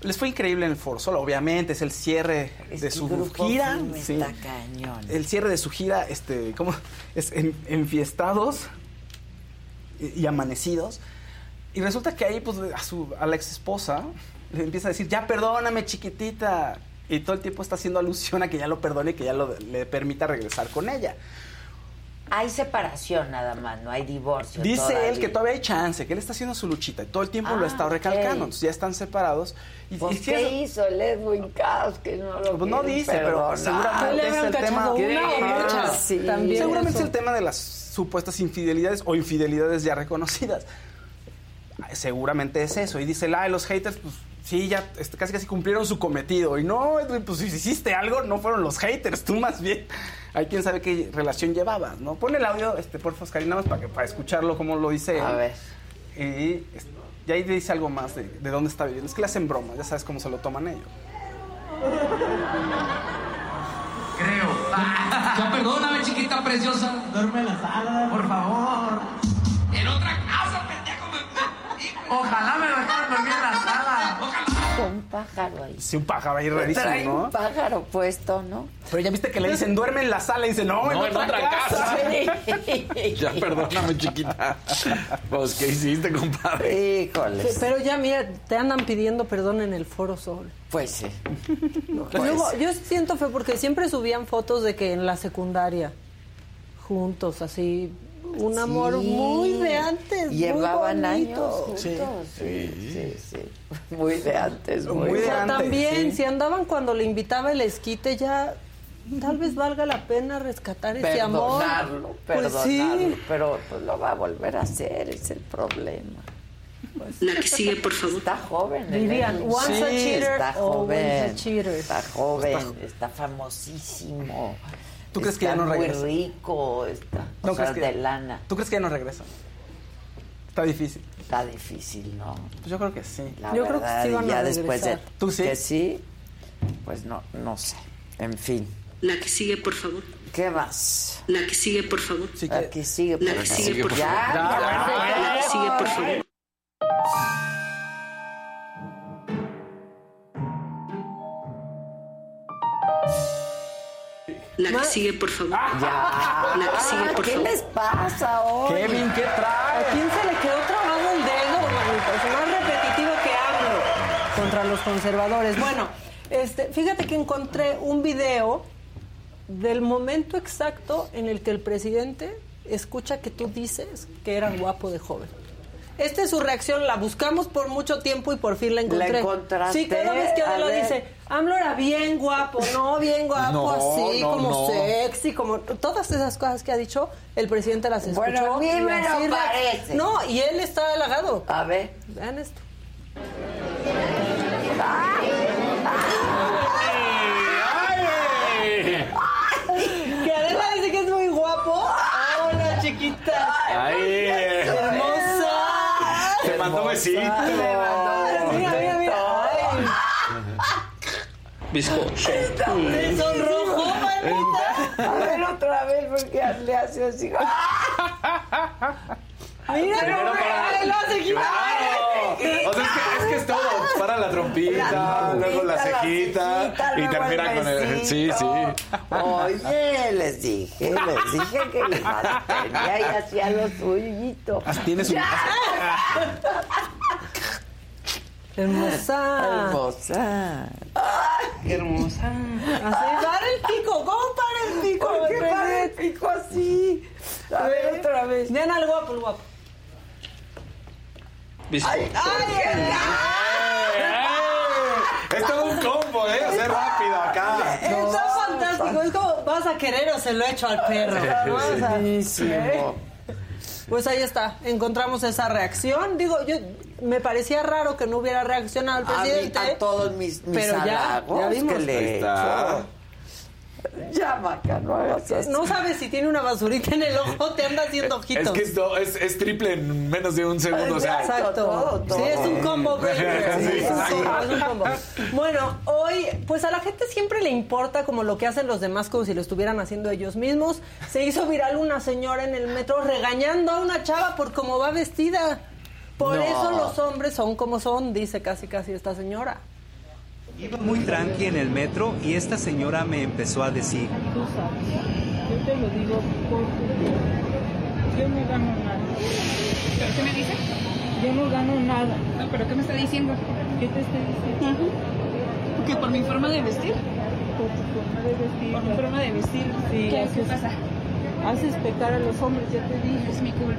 Les fue increíble en el foro, obviamente es el cierre Es de su Grupo gira. Sí. está cañón. El cierre de su gira, este, ¿cómo? Es en, enfiestados y, y amanecidos. Y resulta que ahí, pues, a su, a la ex esposa le empieza a decir, ya perdóname, chiquitita. Y todo el tiempo está haciendo alusión a que ya lo perdone y que ya lo, le permita regresar con ella. Hay separación nada más, no hay divorcio. Dice todavía. él que todavía hay chance, que él está haciendo su luchita y todo el tiempo lo Ah, ha estado ok. recalcando. Entonces ya están separados. Y, Pues, ¿Qué eso- hizo el Edwin Cass? Que no lo Pues no dice, pero perdonar? seguramente es el tema. una. Sí. También Seguramente eso. es el tema de las supuestas infidelidades o infidelidades ya reconocidas. Seguramente es eso. Y dice, ay, los haters, pues sí, ya este, casi casi cumplieron su cometido. Y no, Edwin, pues si hiciste algo, no fueron los haters, tú más bien. Hay quien sabe qué relación llevabas, ¿no? Pon el audio, este, por favor, nada más para, que- para escucharlo como lo dice él. A ver. Y es- Y ahí dice algo más de, de dónde está viviendo. Es que le hacen broma, ya sabes cómo se lo toman ellos. Creo. Ya perdóname, chiquita preciosa. Duerme en la sala, por favor. En otra casa, pendejo. Ojalá me dejaran dormir en la sala. Con un pájaro ahí. Sí, un pájaro ahí rarísimo, Trae ¿no? un pájaro puesto, ¿no? Pero ya viste que le dicen duerme en la sala y dice no, en, otra, casa. Ya perdóname, chiquita. Pues, ¿qué hiciste, compadre? Híjole. Sí, Pero ya, mira, te andan pidiendo perdón en el Foro Sol. Pues sí. Luego, yo siento fe porque siempre subían fotos de que en la secundaria, juntos, así, un amor muy de antes. muy Llevaban bonito. años juntos. Sí. Sí, sí, sí. Muy de antes, muy, Muy O de sea, antes, también, sí. si andaban cuando le invitaba el esquite, ya tal vez valga la pena rescatar ese amor. Perdonarlo, Pues perdonarlo. sí. Pero pues, lo va a volver a hacer, es el problema. La que sigue, por favor. Está joven. Elvis. once a cheater, está always joven. a cheater. Está joven, está famosísimo. ¿Tú crees que ya no muy regresa? rico, está ¿No o sea, crees que- de lana. ¿Tú crees que ya no regresa? Está difícil. Está difícil, ¿no? Pues yo creo que sí. La Yo creo que verdad, sí y van a ya después de. ¿Tú sí? que sí, pues no, no sé. En fin, La que sigue, por favor. ¿qué más? La que sigue, por favor. Sí que- sigue, La por que favor. sigue, por Ya, favor. ya, La que sigue, por favor. La que sigue, por favor. ya. La que sigue, por ¿Qué favor. les pasa hoy? Kevin, ¿qué ¿A trae? quién se le quedó trabado el dedo, manito? Es más repetitivo que hablo contra los conservadores. Bueno, este, fíjate que encontré un video del momento exacto en el que el presidente escucha que tú dices que era guapo de joven. Esta es su reacción, la buscamos por mucho tiempo y por fin la encontré. encontraste? Sí, cada vez que ver. dice, AMLO era bien guapo, no, bien guapo, No, así, no, como no. sexy, como todas esas cosas que ha dicho, el presidente las escuchó. Bueno, a mí me lo la- parece. No, y él está halagado. A ver. Vean esto. Que Adela dice que es muy guapo. Hola, chiquita. Ay, besito. Mira, mira, mira. Ay, Bizcocho. te sonrojó, manita. A ver otra vez porque le hace así. Mira, no, aquí. Claro. O sea, es que, es que es todo. Para la trompita, La luego la cejita, y termina con el. Sí, sí. Oye, les dije, les dije que les tenía y hacía lo suyito. Tienes un... Hermosa. Hermosa. Hermosa. Así, para el pico. ¿Cómo para el pico? ¿Por qué para el pico así? A ver otra vez. Vean al guapo, el guapo. Bizcocho. Es todo un combo, ¿eh? O sea, rápido acá. Está fantástico. Es como, vas a querer o se lo echo al perro. Buenísimo. Pues ahí está, encontramos esa reacción. Digo, yo me parecía raro que no hubiera reaccionado el A, mí, presidente. a todos mis, mis pero ya, halagos ya vimos. que le he hecho. Ya, Maca, no hagas así. No sabes si tiene una basurita en el ojo, te anda haciendo ojitos. Es que es, do- es, es triple en menos de un segundo. O sea, Exacto. todo, todo. Sí, es un combo. Sí, es, un sí. combo, es un combo. Bueno, hoy, pues a la gente siempre le importa como lo que hacen los demás como si lo estuvieran haciendo ellos mismos. Se hizo viral una señora en el metro regañando a una chava por cómo va vestida. Por No. eso los hombres son como son, dice casi casi esta señora. Iba muy tranqui en el metro y esta señora me empezó a decir, Tú sabes, yo te lo digo porque yo no gano nada. ¿Pero qué me dice? Yo no gano nada. No, ¿pero qué me está diciendo? ¿Qué te estoy diciendo? ¿Que por mi forma de vestir? Por tu forma de vestir. Por mi forma de vestir. Sí, ¿Qué, haces, ¿Qué pasa? Haces pecar a los hombres, ya te dije. Es mi culpa.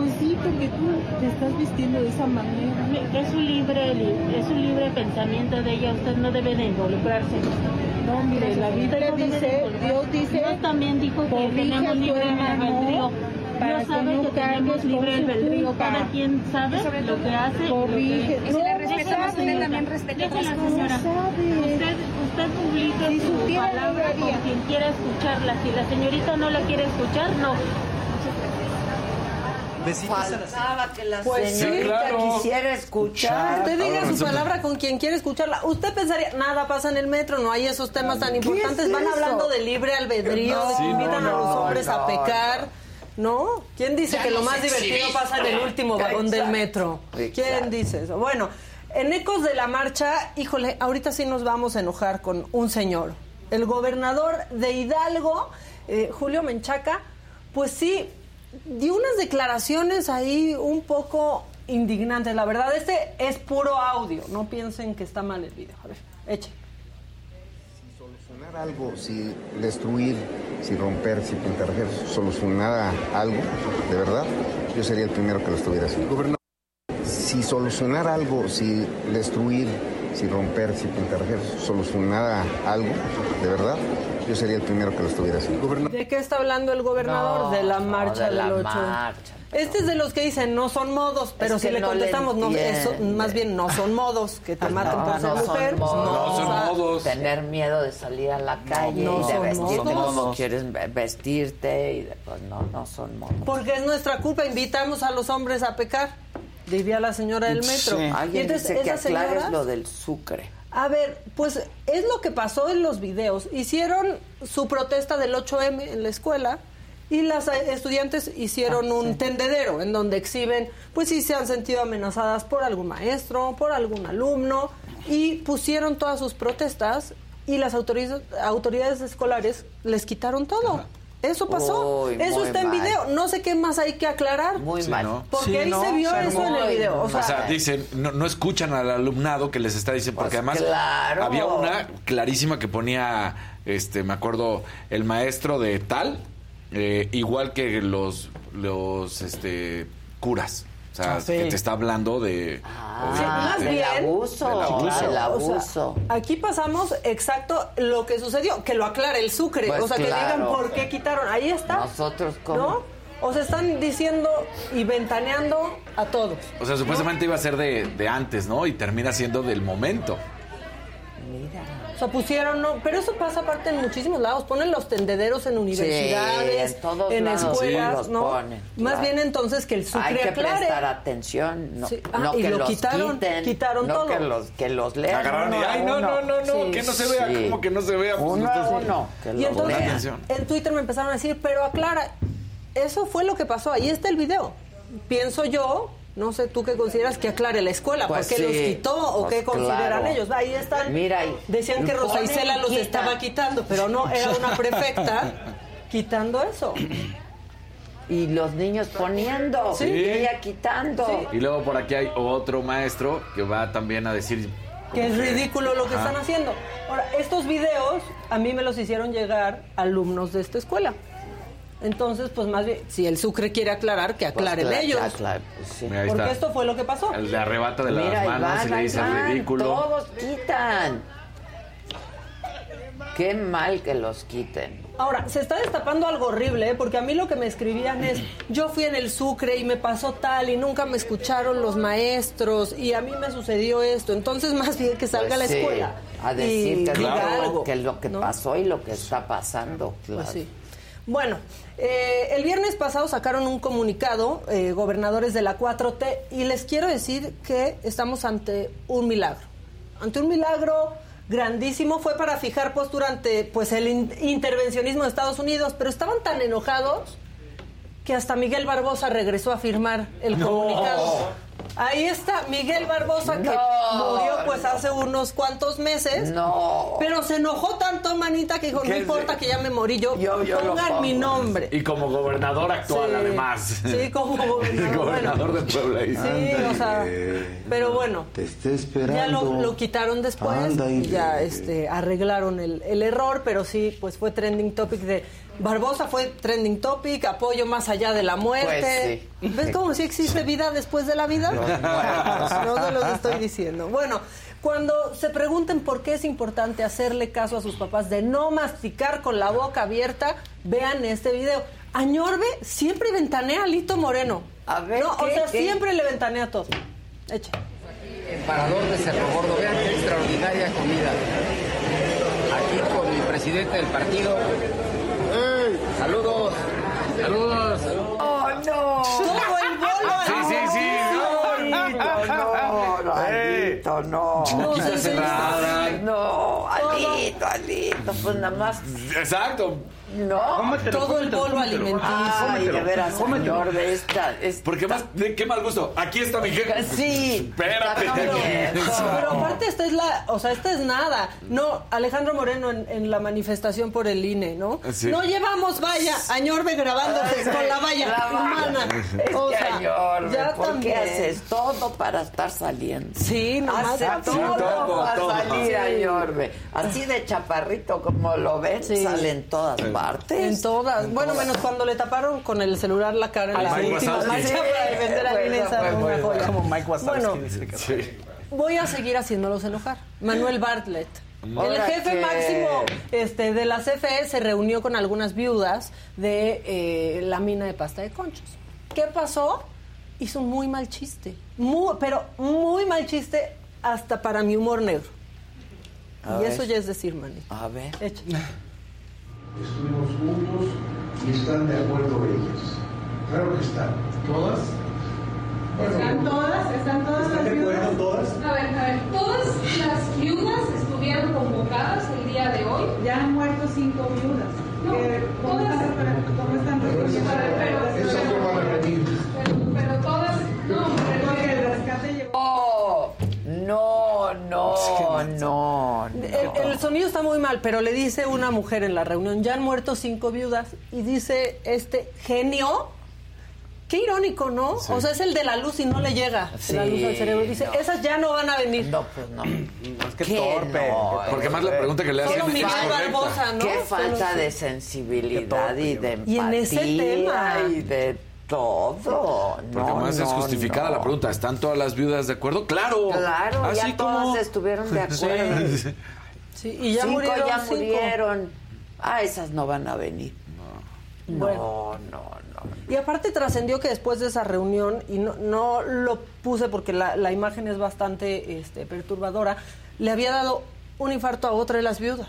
Pues sí, porque tú te estás vistiendo de esa manera. Es un libre, es un libre pensamiento de ella, usted no debe de involucrarse. No, mire, la Biblia dice, Dios dice, Dios también dijo que tenemos libre albedrío. para Dios que sabe no que tenemos cargues con libre su albedrío, culpa. cada quien sabe lo que hace. y lo que- Corrige. Y si la No, respetamos, no usted también señora. Usted, usted publique Si su palabra con quien quiera escucharla. Si la señorita no la quiere escuchar, no. Besitos a Faltaba que la Pues sí, claro. quisiera escuchar. Usted diga su resulta- palabra con quien quiere escucharla. Usted pensaría, nada pasa en el metro, no hay esos temas tan ¿Qué importantes. es Van eso? hablando de libre albedrío, de que Sí, no, invitan a los hombres a pecar. ¿No? ¿Quién dice Ya que lo más divertido pasa en el último vagón del Exacto. metro? ¿Quién dice eso? Bueno, en ecos de la marcha, híjole, ahorita sí nos vamos a enojar con un señor. El gobernador de Hidalgo, eh, Julio Menchaca, pues sí, dio unas declaraciones ahí un poco indignantes. La verdad, este es puro audio. No piensen que está mal el video. A ver, eche. Solucionar algo, si destruir, si romper, si pintar, solucionar algo, de verdad, yo sería el primero que lo estuviera haciendo. Si solucionar algo, si destruir, si romper, si pintar, solucionar algo, de verdad, yo sería el primero que lo estuviera haciendo. ¿De qué está hablando el gobernador? No, de la no, marcha de la del 8. marcha. Este es de los que dicen no son modos, pero Es si que le no le contestamos, no, eso, más bien no son modos, que te maten No, por ser no son mujer. modos. No son o sea, modos. Tener miedo de salir a la calle no y de son vestirte modos. como quieres ve- vestirte y de- pues no, no son modos. Porque es nuestra culpa, invitamos a los hombres a pecar, diría la señora del metro. Sí. Y Alguien entonces dice que aclares señoras- lo del sucre. A ver, pues es lo que pasó en los videos. Hicieron su protesta del 8M en la escuela y las eh, estudiantes hicieron un tendedero en donde exhiben, pues si se han sentido amenazadas por algún maestro, por algún alumno y pusieron todas sus protestas y las autoridades, autoridades escolares les quitaron todo. Eso pasó. Uy, eso está en video. No sé qué más hay que aclarar. Muy Sí, mal. ¿no? Porque Sí, ahí no, se vio o sea, eso en el video. O sea, O sea, dicen, no, no escuchan al alumnado que les está diciendo, porque Pues además claro. había una clarísima que ponía, este, me acuerdo, el maestro de tal, eh, igual que los, los, este, curas. Sea, Ah, sí. que te está hablando de... Ah, Sí, más bien- abuso. Del abuso. O sea, aquí pasamos exacto lo que sucedió, que lo aclare el Sucre, Pues o sea, que digan por qué quitaron. Ahí está. Nosotros como... ¿No? O sea, están diciendo y ventaneando a todos. O sea, supuestamente iba a ser de, de antes, ¿no? Y termina siendo del momento. Mira. Sea, pusieron, no, pero eso pasa aparte en muchísimos lados. Ponen los tendederos en universidades, en todos en lados escuelas, ¿no? ponen, Más claro. bien entonces que el Sucre Hay que aclare. prestar atención, no, Sí. Ah, no y que lo los quitaron, quiten, quitaron no todo. que los que los lean. Agarraron y, uno a ay, no, no, no, no, Sí. que no se vea, Sí. como que no se vea. pues, Uno nosotros- uno, que Y entonces lean. atención. en Twitter me empezaron a decir, pero aclara, eso fue lo que pasó, ahí está el video. Pienso yo, no sé tú qué consideras que aclare la escuela, Pues ¿por qué los quitó o pues qué consideran claro. ellos? Ahí están. Mira, Decían que Rosa Isela los estaba quitando, pero no, era una prefecta quitando eso. Y los niños poniendo, Sí. y ella quitando. Sí. Y luego por aquí hay otro maestro que va también a decir... Que es ridículo lo que Ajá. están haciendo. Ahora, estos videos a mí me los hicieron llegar alumnos de esta escuela. Entonces, pues más bien, si el Sucre quiere aclarar, que Pues aclaren claro, ellos. claro, pues sí. Mira, ahí Porque está. esto fue lo que pasó. El de arrebata de las Mira, manos y le dice van, ridículo. Todos quitan. Qué mal que los quiten. Ahora, se está destapando algo horrible, ¿eh? porque a mí lo que me escribían es, yo fui en el Sucre y me pasó tal y nunca me escucharon los maestros y a mí me sucedió esto. Entonces, más bien que salga a la Pues sí, escuela A y decir que, diga lo, algo. que lo que ¿no? pasó y lo que está pasando. Claro. Pues sí. Bueno, eh, el viernes pasado sacaron un comunicado, eh, gobernadores de la 4T, y les quiero decir que estamos ante un milagro. Ante un milagro grandísimo, fue para fijar postura ante pues, el in- intervencionismo de Estados Unidos, pero estaban tan enojados que hasta Miguel Barbosa regresó a firmar el comunicado. Ahí está Miguel Barbosa que murió pues hace unos cuantos meses. No. Pero se enojó tanto, manita, que dijo, no ¿Qué importa que ya me morí, yo, Yo- yo lo pongan mi nombre. Y como gobernador actual, Sí. además. Sí, como gobernador. gobernador bueno. de Puebla. ahí. Sí, o sea, pero bueno, Te esté esperando. ya lo, lo quitaron después, Anda, y ya este, arreglaron el, el error, pero sí, pues fue trending topic de... Barbosa fue trending topic, apoyo más allá de la muerte. Pues ¿Ves cómo si existe vida después de la vida? No se los estoy diciendo. Bueno, cuando se pregunten por qué es importante hacerle caso a sus papás de no masticar con la boca abierta, vean este video. Añorbe siempre ventanea a Lito Moreno. A ver, No, o sea, ¿Qué? siempre le ventanea todo. Echa. El parador de Cerro Gordo, vean qué extraordinaria comida. Aquí con mi presidente del partido. Saludos. Saludos. Oh, no. Todo el bolo. Sí, sí, sí. No, no, Alito. No, no, Alito, Alito, pues nada más. Exacto. No, Cómetelo, todo el cómetelo, polvo cómetelo. alimenticio. Ay, de veras, Cómetelo. señor, de esta, esta- Porque más, de qué mal gusto. Aquí está mi jefe. Sí. Espérate. Pero, pero aparte esta es la, o sea, esta es nada. No, Alejandro Moreno en, en la manifestación por el INE, ¿no? Sí. No llevamos valla, Añorbe grabándose con la valla La humana. Es o sea, Añorbe, ya ¿por también. qué haces todo para estar saliendo? Sí, nomás Hace todo, para todo. salir, Sí. Añorbe. Así de chaparrito como lo ven, Sí. sale en todas partes. En todas. bueno, menos cuando le taparon con el celular la cara en la última marcha para defender a Inés. Como Mike Wazowski Bueno, dice que voy a seguir haciéndolos enojar. Manuel Bartlett. El jefe que- máximo este, de la CFE se reunió con algunas viudas de eh, la mina de pasta de conchos. ¿Qué pasó? Hizo un muy mal chiste. Muy, pero muy mal chiste hasta para mi humor negro. A y ver. eso ya es decir, manito. A ver. Estuvimos juntos y están de acuerdo ellas. Claro que están. ¿Todas? ¿Están todas? ¿Están todas ¿Están las de viudas? acuerdo todas? A ver, a ver, todas las viudas estuvieron convocadas el día de hoy. Ya han muerto cinco viudas. No, todas. ¿Cómo están respondiendo? Pero, Esas no van a venir. pero, pero todas, no, porque el rescate llegó. No, no, no, no. El, el sonido está muy mal, pero le dice una mujer en la reunión, ya han muerto cinco viudas, y dice este genio, qué irónico, ¿no? Sí. O sea, es el de la luz y no le llega Sí, la luz al cerebro. Dice, no. esas ya no van a venir. No, pues no. Es que ¿Qué torpe. no? Porque más la pregunta que le hacen Solo es Miguel. Barbosa, ¿no? Qué Solo- falta de sensibilidad y de empatía Y en ese tema. y de todo. Porque no, más es no, justificada no. la pregunta. ¿Están todas las viudas de acuerdo? ¡Claro! Claro, Así ya todas como- estuvieron de Sí. acuerdo. Sí, y ya cinco murieron ya cinco. murieron. Ah, esas no van a venir. No, Bueno. no, no. Y aparte trascendió que después de esa reunión, y no, no lo puse porque la, la imagen es bastante este, perturbadora, le había dado un infarto a otra de las viudas.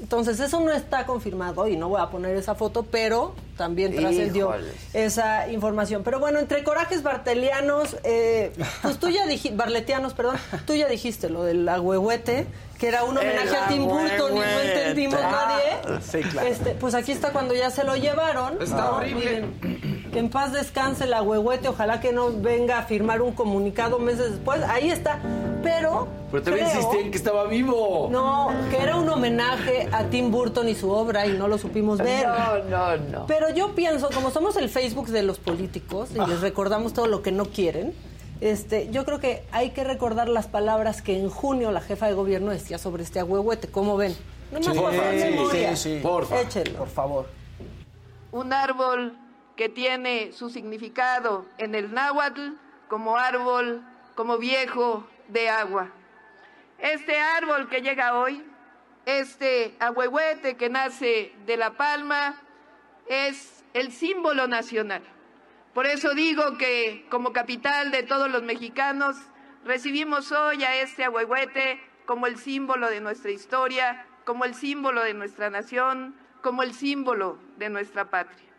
Entonces eso no está confirmado y no voy a poner esa foto, pero también trascendió esa información. Pero bueno, entre corajes bartelianos, eh, pues tú ya dijiste, barletianos, perdón, tú ya dijiste lo del agüehuete, que era un homenaje a Tim Burton y no entendimos nadie. Sí, claro. Este, pues aquí está cuando ya se lo llevaron. Está No, horrible. miren, que en paz descanse el agüehuete, ojalá que no venga a firmar un comunicado meses después. Ahí está. Pero. Pero también creo- insistían que estaba vivo. No, que era un homenaje a Tim Burton y su obra y no lo supimos ver. No, no, no. Pero yo pienso, como somos el Facebook de los políticos y les recordamos todo lo que no quieren, este, yo creo que hay que recordar las palabras que en junio la jefa de gobierno decía sobre este agüehuete. ¿Cómo ven? Sí, por favor, sí, sí, sí. Porfa. Échenlo. Por favor. un árbol que tiene su significado en el náhuatl como árbol, como viejo de agua. Este árbol que llega hoy, este ahuehuete que nace de la palma, es el símbolo nacional. Por eso digo que como capital de todos los mexicanos, recibimos hoy a este ahuehuete como el símbolo de nuestra historia, como el símbolo de nuestra nación, como el símbolo de nuestra patria.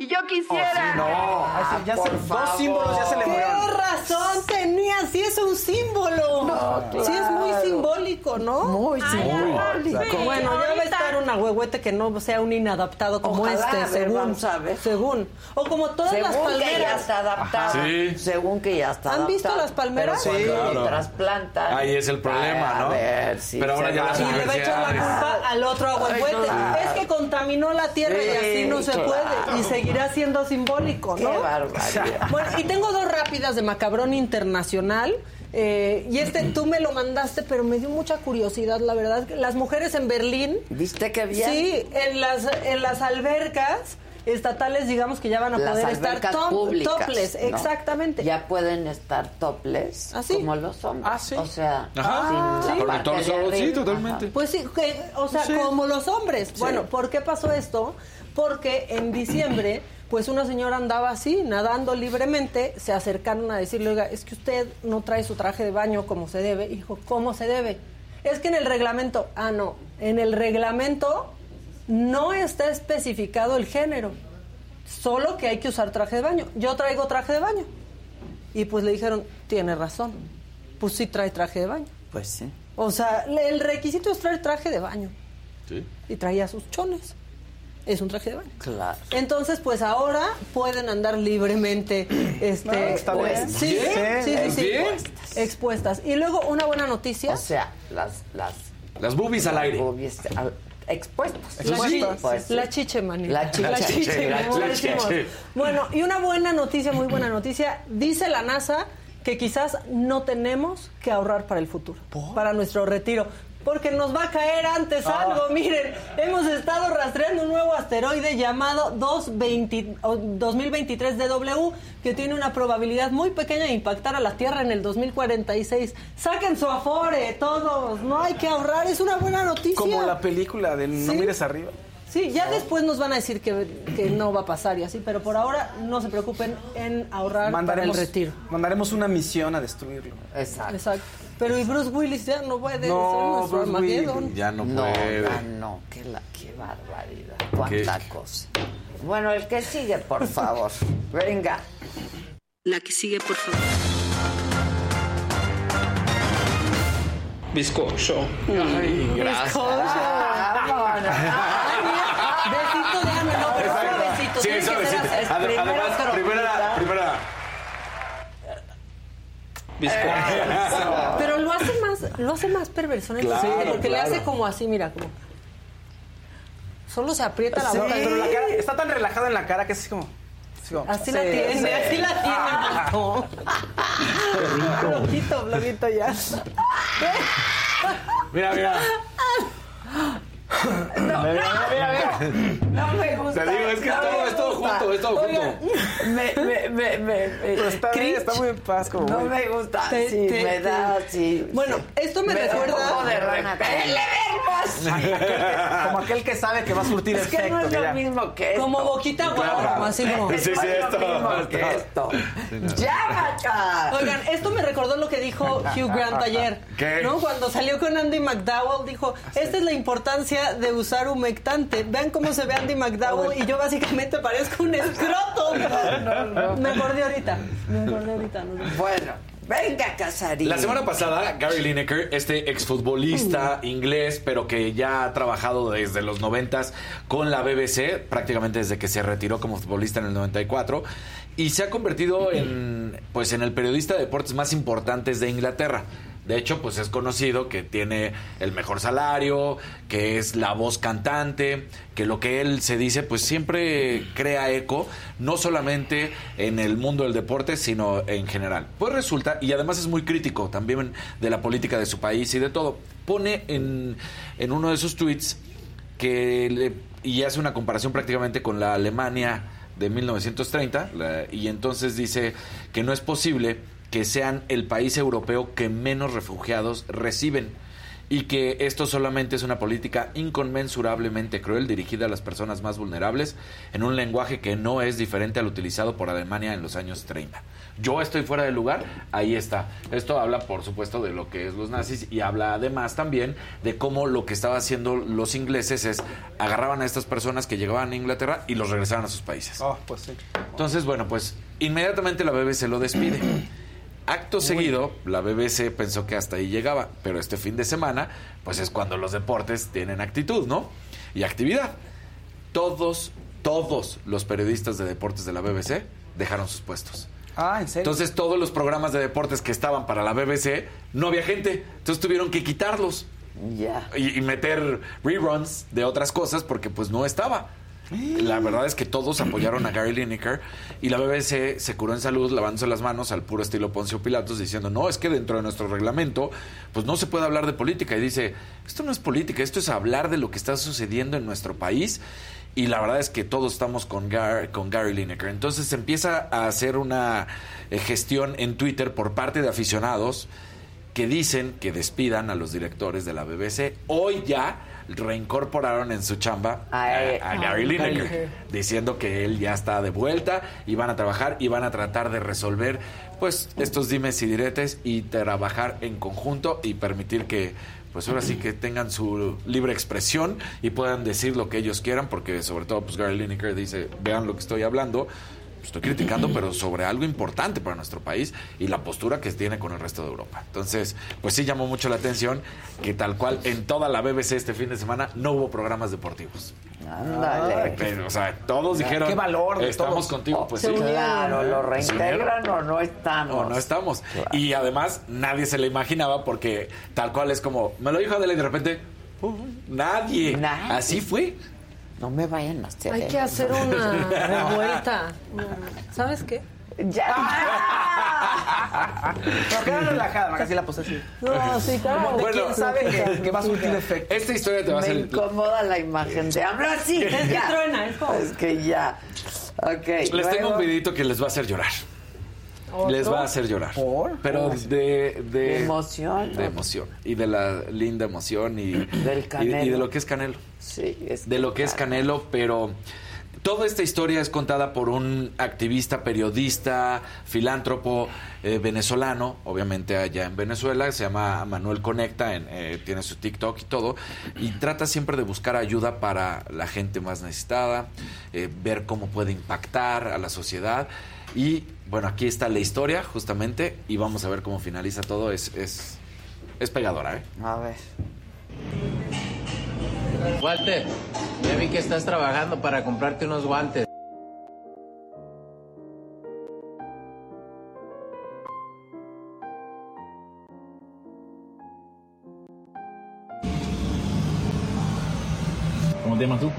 Y yo quisiera... No, así ya por se- dos símbolos ya se le ¿Qué murieron. razón tenía? Sí es un símbolo. No, Sí es muy claro. simbólico, ¿no? Muy simbólico. Bueno, ya va a estar un agüehuete que no sea un inadaptado como Ojalá, a este, según. a ver. Según. O como todas las Según que ya palmeras. está adaptado. Ajá. Sí. Según que ya está ¿Han visto las palmeras? Pero Sí. cuando Claro. trasplantan. Ahí es el problema, A ¿no? ver, sí. Pero ahora ya las Y le va a echar la culpa al otro agüehuete. Ay, claro. Es que contaminó la tierra y Sí, así no se claro. puede. Y seguirá siendo simbólico, Qué ¿no? barbaridad. Bueno, y tengo dos rápidas de Macabrón Internacional. Eh, y este tú me lo mandaste, pero me dio mucha curiosidad, la verdad. Las mujeres en Berlín. ¿Viste qué bien? Sí, en las, en las albercas estatales, digamos que ya van a Las poder estar top- públicas, topless. ¿no? Exactamente. Ya pueden estar topless ¿Ah, sí? como los hombres. Ah, sí. O sea, Ajá. sin la Sí. Parte de totalmente. Pues sí, que- o sea, como los hombres. Bueno, ¿por qué pasó esto? Porque en diciembre, pues una señora andaba así, nadando libremente, se acercaron a decirle, oiga, es que usted no trae su traje de baño como se debe. Y dijo, ¿cómo se debe? Es que en el reglamento, ah, no, en el reglamento no está especificado el género, solo que hay que usar traje de baño. Yo traigo traje de baño. Y pues le dijeron, tiene razón. pues sí trae traje de baño. Pues sí. O sea, el requisito es traer traje de baño. Sí. Y traía sus chones. Es un traje de baño. Claro. Entonces, pues ahora pueden andar libremente este, está bien. sí, Bien. sí, sí, sí, Bien. expuestas. Y luego una buena noticia. O sea, las las Las boobies al aire. boobies al- expuestas. La, Pues, la chiche, manita. La chiche. La chiche, La chiche. decimos. Bueno, y una buena noticia, muy buena noticia. Dice la NASA que quizás no tenemos que ahorrar para el futuro, para nuestro retiro. Porque nos va a caer antes Ah. algo. Miren, hemos estado rastreando un nuevo asteroide llamado 220 o 2023 DW, que tiene una probabilidad muy pequeña de impactar a la Tierra en el 2046. Saquen su afore, todos. No hay que ahorrar, es una buena noticia. Como la película de No Sí. mires arriba. Sí, ya después nos van a decir que, que no va a pasar y así, pero por ahora no se preocupen en ahorrar Mandaremos, para el retiro. mandaremos una misión a destruirlo. Exacto. Exacto. Pero y Bruce Willis ya no puede No, ser nuestro Bruce. Willis. Ya no, No, puede. ya no, qué, la, qué barbaridad, cuánta cosa. Bueno, el que sigue, por favor. Venga. La que sigue, por favor. Bizcocho. Ay, gracias. Besito de ano, no, pero suavecito. Sí. Ade- primero Además, primera, primera. Pero lo hace más, perverso en el Claro, sentido, porque le claro. hace como así, mira, como. Solo se aprieta la Sí, boca. pero la cara, está tan relajada en la cara que es como... así como- Así la tiene, sí. así la tiene. no. Bloquito ya. Mira, mira. No, no me gusta. Te digo, es que es no todo, es todo junto, es todo Oigan, Me, me, me, me, Pero está bien, está muy en paz como... No me gusta, Te- sí, te- me da, sí. Bueno, sí. esto me da recuerda- un de verbos. Como aquel que sabe que va a surtir Es que efecto. no es lo ya. mismo que esto. Como boquita guapa, así como. Sí, sí, No es lo esto, mismo que esto. esto. ¡Ya, Maca! Oigan, esto me recordó lo que dijo Hugh Grant ayer. ¿Qué? ¿No? Cuando salió con Andy McDowell, dijo: Esta es la importancia de usar humectante. Vean cómo se ve Andy McDowell y yo básicamente parezco un escroto. Me acordé ahorita. Me acordé ahorita. no. Bueno, venga, Casarín. La semana pasada, Gary Lineker, este exfutbolista inglés, pero que ya ha trabajado desde los noventas con la BBC, prácticamente desde que se retiró como futbolista en el 94, y se ha convertido en, pues, en el periodista de deportes más importantes de Inglaterra. De hecho, pues es conocido que tiene el mejor salario, que es la voz cantante, que lo que él se dice, pues siempre crea eco, no solamente en el mundo del deporte, sino en general. Pues resulta, y además es muy crítico también de la política de su país y de todo, pone en, en uno de sus tweets que le- y hace una comparación prácticamente con la Alemania de 1930 la- y entonces dice que no es posible que sean el país europeo que menos refugiados reciben y que esto solamente es una política inconmensurablemente cruel dirigida a las personas más vulnerables en un lenguaje que no es diferente al utilizado por Alemania en los años 30. Yo estoy fuera de lugar, ahí está. Esto habla, por supuesto, de lo que es los nazis y habla además también de cómo lo que estaban haciendo los ingleses es agarraban a estas personas que llegaban a Inglaterra y los regresaban a sus países. Oh, pues sí. Entonces, bueno, pues inmediatamente la BBC lo despide. Acto seguido, la BBC pensó que hasta ahí llegaba, pero este fin de semana, pues es cuando los deportes tienen actitud, ¿no? Y actividad. Todos, todos los periodistas de deportes de la BBC dejaron sus puestos. Ah, ¿en serio? Entonces todos los programas de deportes que estaban para la BBC no había gente, entonces tuvieron que quitarlos Ya. y, y meter reruns de otras cosas porque pues no estaba. La verdad es que todos apoyaron a Gary Lineker y la BBC se curó en salud lavándose las manos al puro estilo Poncio Pilatos diciendo, no, es que dentro de nuestro reglamento pues no se puede hablar de política. Y dice, esto no es política, esto es hablar de lo que está sucediendo en nuestro país y la verdad es que todos estamos con, Gar- con Gary Lineker. Entonces se empieza a hacer una eh, gestión en Twitter por parte de aficionados que dicen que despidan a los directores de la BBC. Hoy ya reincorporaron en su chamba a, A- a Gary Lineker. diciendo que él ya está de vuelta y van a trabajar y van a tratar de resolver pues estos dimes y diretes y trabajar en conjunto y permitir que pues ahora sí que tengan su libre expresión y puedan decir lo que ellos quieran porque sobre todo pues Gary Lineker dice vean lo que estoy hablando estoy criticando, pero sobre algo importante para nuestro país y la postura que tiene con el resto de Europa. Entonces, pues sí llamó mucho la atención que tal cual en toda la BBC este fin de semana no hubo programas deportivos. Ándale. Pero, o sea, todos dijeron, Qué valor de estamos todos. contigo. Pues sí. Claro, lo reintegran o no estamos. O no estamos. Y además nadie se le imaginaba porque tal cual es como, me lo dijo Adela y de repente, "Uh, nadie. Nadie. Así fue. No me vayan a hacer Hay que hacer una revuelta. ¿Sabes qué? Ya. Pero queda relajada, casi la puse así. No, sí, claro. Bueno, ¿Quién sabe que, que va a surtir efecto? Esta historia te va a Me hacer... incomoda la imagen de hablar así. Es que ya. truena, es como- Es que ya. Ok. Les tengo un videito que les va a hacer llorar. Les va a hacer llorar. ¿Por? Pero de, de, De emoción. de emoción. Y de la linda emoción y, Del Canelo. y de lo que es Canelo. Sí, es de lo que es Canelo, pero toda esta historia es contada por un activista, periodista, filántropo eh, venezolano, obviamente allá en Venezuela, se llama Manuel Conecta, en, eh, tiene su TikTok y todo, y trata siempre de buscar ayuda para la gente más necesitada, eh, ver cómo puede impactar a la sociedad. Y bueno, aquí está la historia justamente y vamos a ver cómo finaliza todo. Es, es, es pegadora, ¿eh? A ver. Walter, ya vi que estás trabajando para comprarte unos guantes. ¿Cómo te llamas tú?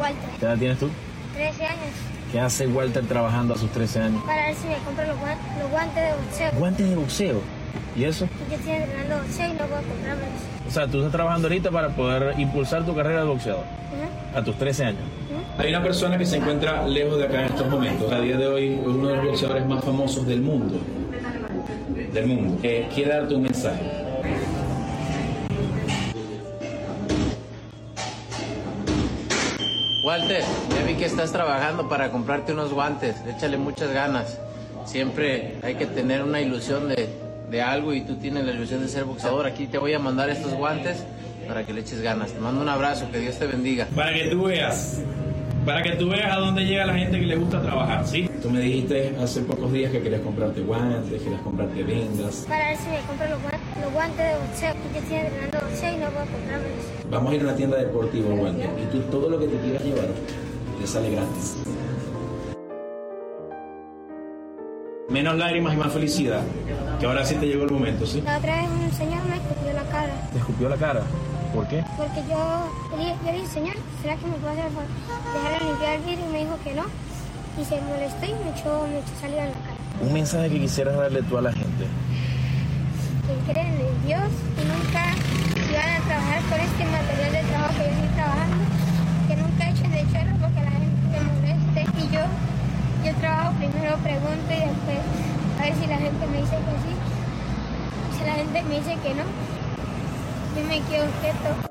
Walter, ¿Qué edad tienes tú? 13 años, ¿Qué hace Walter trabajando a sus 13 años? para ver si me compro los, guan- los guantes de boxeo. Guantes de boxeo. ¿Y eso? Yo estoy entrenando boxeo y no puedo comprármelos. O sea, tú estás trabajando ahorita para poder impulsar tu carrera de boxeador a tus 13 años. Hay una persona que se encuentra lejos de acá en estos momentos. A día de hoy es uno de los boxeadores más famosos del mundo. Del mundo. Eh, quiere darte un mensaje. Walter, ya vi que estás trabajando para comprarte unos guantes. Échale muchas ganas. Siempre hay que tener una ilusión de, de algo y tú tienes la ilusión de ser boxeador. Aquí te voy a mandar estos guantes para que le eches ganas. Te mando un abrazo, que Dios te bendiga. Para que tú veas. Para que tú veas a dónde llega la gente que le gusta trabajar, ¿sí? Tú me dijiste hace pocos días que querías comprarte guantes, querías comprarte vendas. Para ver si me compro los, guan- los guantes de boxeo. Yo estoy entrenando boxeo y no puedo comprármelos. Vamos a ir a una tienda deportiva, Walter, y tú todo lo que te quieras llevar te sale gratis. Menos lágrimas y más felicidad. Que ahora sí te llegó el momento, ¿sí? La otra vez un señor me escupió la cara. ¿Te escupió la cara? ¿Por qué? Porque yo, yo le dije, señor, ¿será que me puede hacer dejarle limpiar el vidrio? Y me dijo que no. Y se molestó y me echó, me echó saliva en la cara. Un mensaje que quisieras darle tú a la gente. Que creen en Dios y nunca iban a trabajar con este material de trabajo que yo estoy trabajando, que nunca echen de chorro porque la gente se moleste y yo, yo trabajo primero pregunto y después a ver si la gente me dice que sí, si la gente me dice que no, yo me quedo quieto.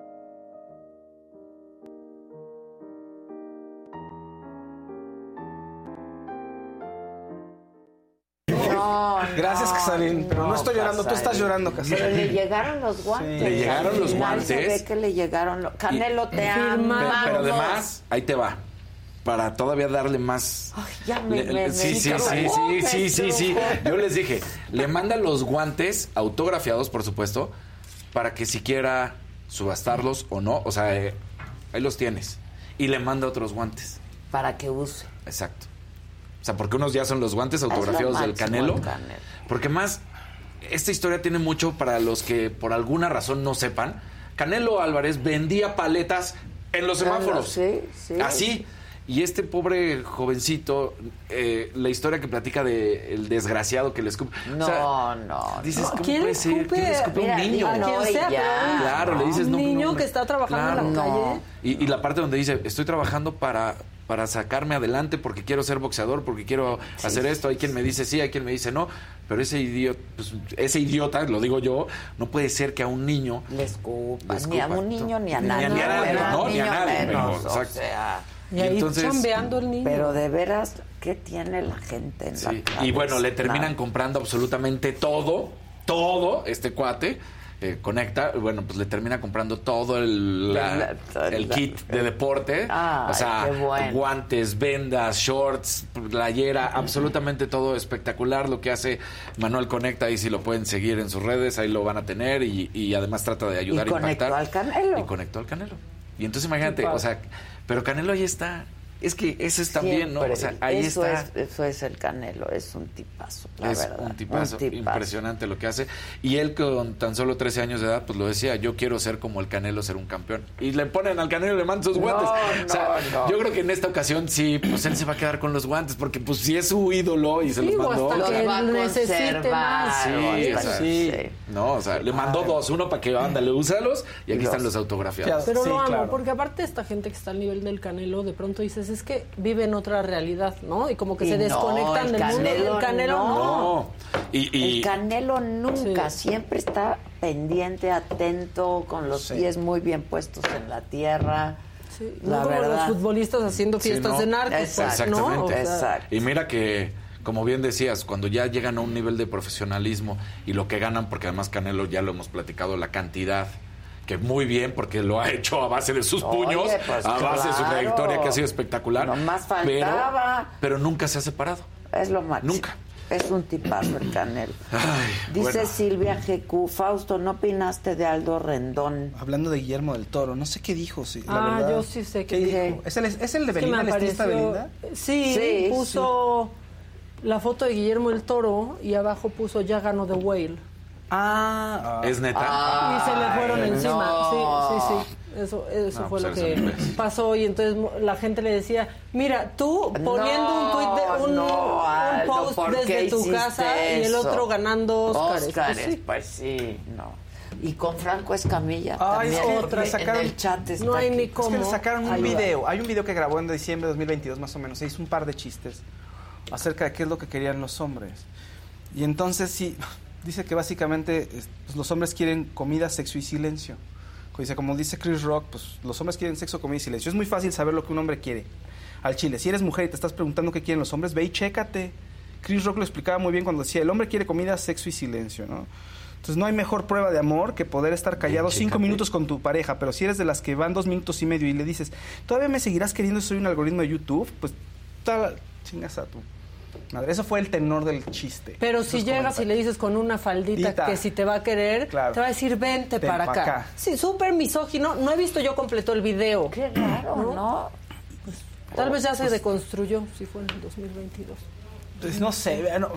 Gracias, Casarín. Pero no, no, estoy llorando, tú estás Casarín. llorando, Pero Casarín. le llegaron los guantes. Le llegaron Al los final Se guantes. ve que le llegaron los... Canelo, te Pero, amamos. pero además, ahí te va. Para todavía darle más. ya me- Le- me- sí, me sí, sí, sí, sí, sí, sí. Yo les dije, le manda los guantes autografiados, por supuesto, para que si quiera subastarlos o no. O sea, eh, ahí los tienes. Y le manda otros guantes. Para que use. Exacto. O sea, porque unos ya son los guantes autografiados del Canelo. Porque más, esta historia tiene mucho para los que por alguna razón no sepan. Canelo Álvarez vendía paletas en los semáforos. Sí, sí. Así. Y este pobre jovencito, eh, la historia que platica de el desgraciado que le escupe. No, o sea, no, Dices, no. ¿cómo ¿Quién puede ser? escupe? ¿Quién le escupe a Mira, un niño? sea, un- Claro, le dices, un no, no, niño que está trabajando en la calle. Y, y la parte donde dice, estoy trabajando para, para sacarme adelante porque quiero ser boxeador, porque quiero hacer esto. Hay quien me dice sí, hay quien me dice no. Pero ese idiota, pues, ese idiota, lo digo yo, no puede ser que a un niño... Le escupa. le Ni a un niño ni a nadie. Ni a nadie, no, un ni a nadie. menos, o sea, Y ahí chambeando el niño. Pero de veras, ¿qué tiene la gente en Sí, la Y bueno, le terminan Nada. comprando absolutamente todo, todo, este cuate. eh, conecta, bueno, pues le termina comprando todo el, la- kit de deporte. Ay, o sea, bueno. guantes, vendas, shorts, playera, absolutamente todo espectacular lo que hace Manuel Conecta. Ahí si lo pueden seguir en sus redes, ahí lo van a tener y, y además trata de ayudar Y a conectó impactar. al Canelo. Y conectó al Canelo. Y entonces imagínate, o sea, pero Canelo ahí está. Es que ese es también, ¿no? O sea, ahí eso está. Es, eso es el Canelo, es un tipazo, la es verdad. un tipazo, un tipazo. impresionante lo que hace. Y él con tan solo 13 años de edad, pues lo decía, yo quiero ser como el Canelo, ser un campeón. Y le ponen al Canelo y le mandan sus No, guantes. o sea, no, yo creo que en esta ocasión sí, pues él se va a quedar con los guantes, porque pues si es su ídolo y se los mandó. hasta que sea, necesite más. Sí, o sea, sí. No, o sea, le mandó dos, uno para que ándale, úsalos, y aquí están los autografiados. Pero Sí, lo amo, claro. porque aparte esta gente que está al nivel del Canelo, de pronto dices, es que vive en otra realidad, ¿no? Y como que Y se no, desconectan el del mundo. Canelo El Canelo no. No. Y, y- El Canelo nunca, siempre está pendiente, atento, con los pies muy bien puestos en la tierra. No la como verdad. los futbolistas haciendo Sí, fiestas ¿no? de narcos, pues, ¿no? Exactamente. O sea, Y mira que, como bien decías, cuando ya llegan a un nivel de profesionalismo y lo que ganan, porque además Canelo ya lo hemos platicado, la cantidad, que muy bien, porque lo ha hecho a base de sus Oye, puños, pues, a base de su trayectoria que ha sido espectacular. Nomás pero- faltaba. Pero, nunca se ha separado. Es lo máximo. Nunca. Es un tipazo el Canelo. Ay, Dice bueno. Silvia GQ, Fausto, ¿no opinaste de Aldo Rendón? Hablando de Guillermo del Toro, no sé qué dijo. Sí, la Ah, verdad. yo sí sé ¿Qué qué dijo? ¿Es el, es el de Es que Belinda, el apareció- Belinda? Sí, Sí, puso la foto de Guillermo el Toro y abajo puso ya ganó The Whale. Ah, ¿Es neta? y se le fueron Ay, encima. no. Sí, sí, sí. Eso, eso No, fue pues lo eres que pasó y entonces mo- la gente le decía, mira, tú poniendo un tuit de un, no, un Aldo, post ¿por qué desde tu casa y el otro ganando Óscares. Óscares, Pues sí. pues sí, no. Y con Franco Escamilla Ay, también. es otra sacaron- en el chat está No hay aquí. ni Es que cómo. le sacaron un video. Hay un video que grabó en diciembre de 2022, más o menos. Se hizo un par de chistes acerca de qué es lo que querían los hombres. Y entonces sí, dice que básicamente es- pues, los hombres quieren comida, sexo y silencio. Dice, como dice Chris Rock, pues los hombres quieren sexo, comida y silencio. Es muy fácil saber lo que un hombre quiere. Al chile, si eres mujer y te estás preguntando qué quieren los hombres, ve y chécate. Chris Rock lo explicaba muy bien cuando decía, el hombre quiere comida, sexo y silencio, ¿no? Entonces no hay mejor prueba de amor que poder estar callado cinco minutos con tu pareja, pero si eres de las que van dos minutos y medio y le dices, todavía me seguirás queriendo soy un algoritmo de YouTube, pues tal, chingas a tu madre. Eso fue el tenor del chiste. Pero si llegas y le dices con una faldita Dita. que si te va a querer, Claro. te va a decir vente Ven para pa' acá. acá. Sí, súper misógino. No he visto yo completo el video. Qué raro, ¿no? Tal vez ya se deconstruyó, si fue en el 2022. Pues no sé, no,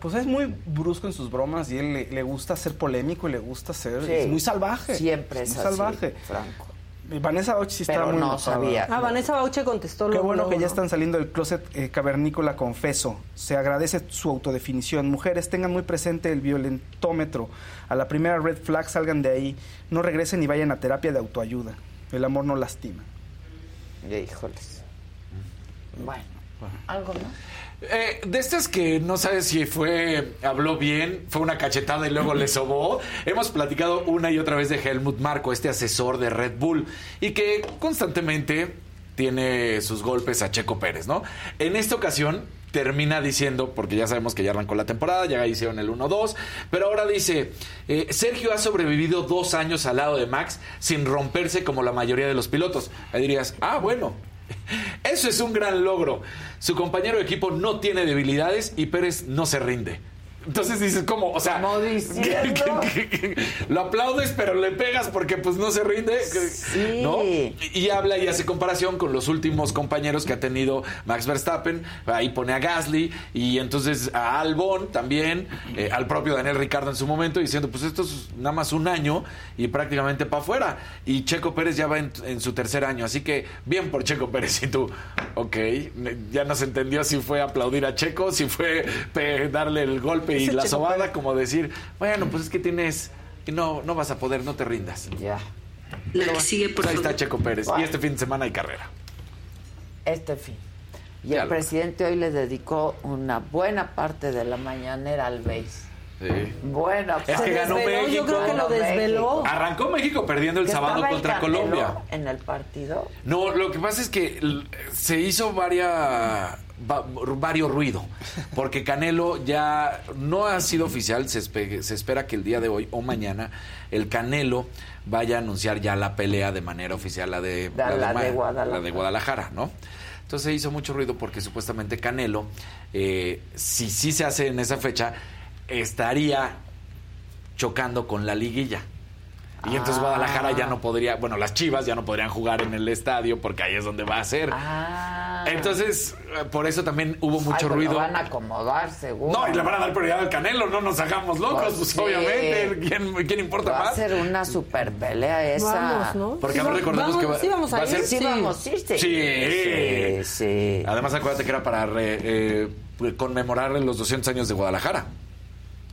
pues es muy brusco en sus bromas y él le, le gusta ser polémico y le gusta ser Sí. es muy salvaje. Siempre es muy así, salvaje. Franco. Y Vanessa Bauchi sí Pero está muy no enojada. sabía. Ah, Vanessa Bauche contestó Qué luego, bueno que luego, ya ¿no? están saliendo del closet eh, cavernícola, confeso. Se agradece su autodefinición. Mujeres, tengan muy presente el violentómetro. A la primera red flag salgan de ahí. No regresen y vayan a terapia de autoayuda. El amor no lastima. Híjoles. Bueno, algo más. Eh, de estas que no sabes si fue, habló bien, fue una cachetada y luego le sobó. Hemos platicado una y otra vez de Helmut Marco, este asesor de Red Bull, y que constantemente tiene sus golpes a Checo Pérez, ¿no? En esta ocasión termina diciendo, porque ya sabemos que ya arrancó la temporada, ya hicieron el 1-2, pero ahora dice, eh, Sergio ha sobrevivido dos años al lado de Max sin romperse como la mayoría de los pilotos. Ahí dirías, ah, bueno, eso es un gran logro. Su compañero de equipo no tiene debilidades y Pérez no se rinde. Entonces dices, ¿cómo? O sea, lo aplaudes, pero le pegas porque pues no se rinde. Sí. ¿No? Y habla y hace comparación con los últimos compañeros que ha tenido Max Verstappen. Ahí pone a Gasly y entonces a Albon también, eh, al propio Daniel Ricardo en su momento, diciendo, pues esto es nada más un año y prácticamente para afuera. Y Checo Pérez ya va en, en su tercer año. Así que bien por Checo Pérez. Y tú, ok, ya no se entendió si fue aplaudir a Checo, si fue darle el golpe y la sobada, como decir, bueno, pues es que tienes... No, no vas a poder, no te rindas. Ya. La que sigue, por Ahí está Checo Pérez. Bueno. Y este fin de semana hay carrera. Este fin. Y Ya el lo- presidente hoy le dedicó una buena parte de la mañanera al BASE. Buena Es que parte. ganó desveló, México. yo creo que lo desveló. Arrancó México perdiendo el ¿Que sábado el contra Canelo Colombia. En el partido. No, lo que pasa es que se hizo varias va- varios ruido, porque Canelo ya no ha sido oficial, se, espe- se espera que el día de hoy o mañana el Canelo vaya a anunciar ya la pelea de manera oficial, la de, La- de Guadalajara. la de Guadalajara, ¿no? Entonces hizo mucho ruido porque supuestamente Canelo, eh, si sí se hace en esa fecha, estaría chocando con la liguilla. Y entonces Ah. Guadalajara ya no podría, bueno, las Chivas ya no podrían jugar en el estadio porque ahí es donde va a ser. Ah. Entonces, eh, por eso también hubo Ay, mucho pues ruido. Van a acomodar, seguro. No, y le van a dar prioridad al Canelo, no nos hagamos locos, Pues pues, sí. obviamente. ¿Quién, quién importa Va a más? ser una super pelea esa. Vamos, ¿no? Porque Sí, recordemos vamos- que va, sí vamos a va a ir, ser. Sí, vamos, sí, sí. Sí. Sí, sí. Además, acuérdate que era para re- eh, conmemorar los 200 años de Guadalajara.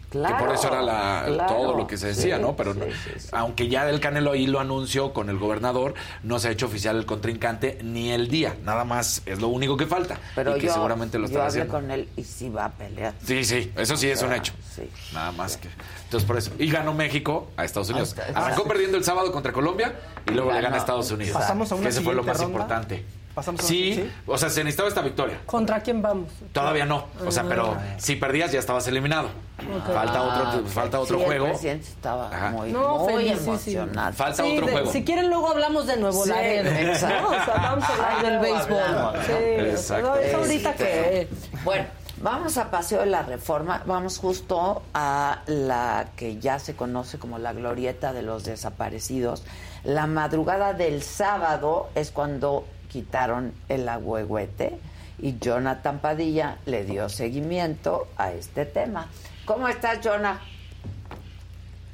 Claro, que por eso era la- claro. todo lo que se decía, Sí, ¿no? Pero no- aunque ya el Canelo ahí lo anunció con el gobernador, no se ha hecho oficial el contrincante ni el día. Nada más es lo único que falta. Pero y que yo, seguramente lo yo hablé haciendo. con él y sí va a pelear. Sí, sí, eso sí es un hecho. sí. Nada más que. Entonces, por eso. Y ganó México a Estados Unidos. Arrancó perdiendo el sábado contra Colombia y luego le Ganó. gana a Estados Unidos. Pasamos a una que ese fue lo más ronda. importante. Pasamos Sí, ¿sí? o sea, se necesitaba esta victoria. ¿Contra quién vamos? Todavía no. O sea, Ah. pero si perdías ya estabas eliminado. Falta otro, Ah, falta otro Sí, juego. El presidente estaba Ajá. muy, No, muy feliz, sí, sí. emocionado. Falta Sí, otro de- juego. Si quieren, luego hablamos de Nuevo Sí, Laredo. exacto. ¿no? O sea, vamos a hablar del béisbol. hablamos, ¿no? Exacto. o sea, es ahorita Este, que. Bueno, vamos a Paseo de la Reforma. Vamos justo a la que ya se conoce como la glorieta de los desaparecidos. La madrugada del sábado es cuando quitaron el agüehuete y Jonathan Padilla le dio seguimiento a este tema. ¿Cómo estás, Jonah?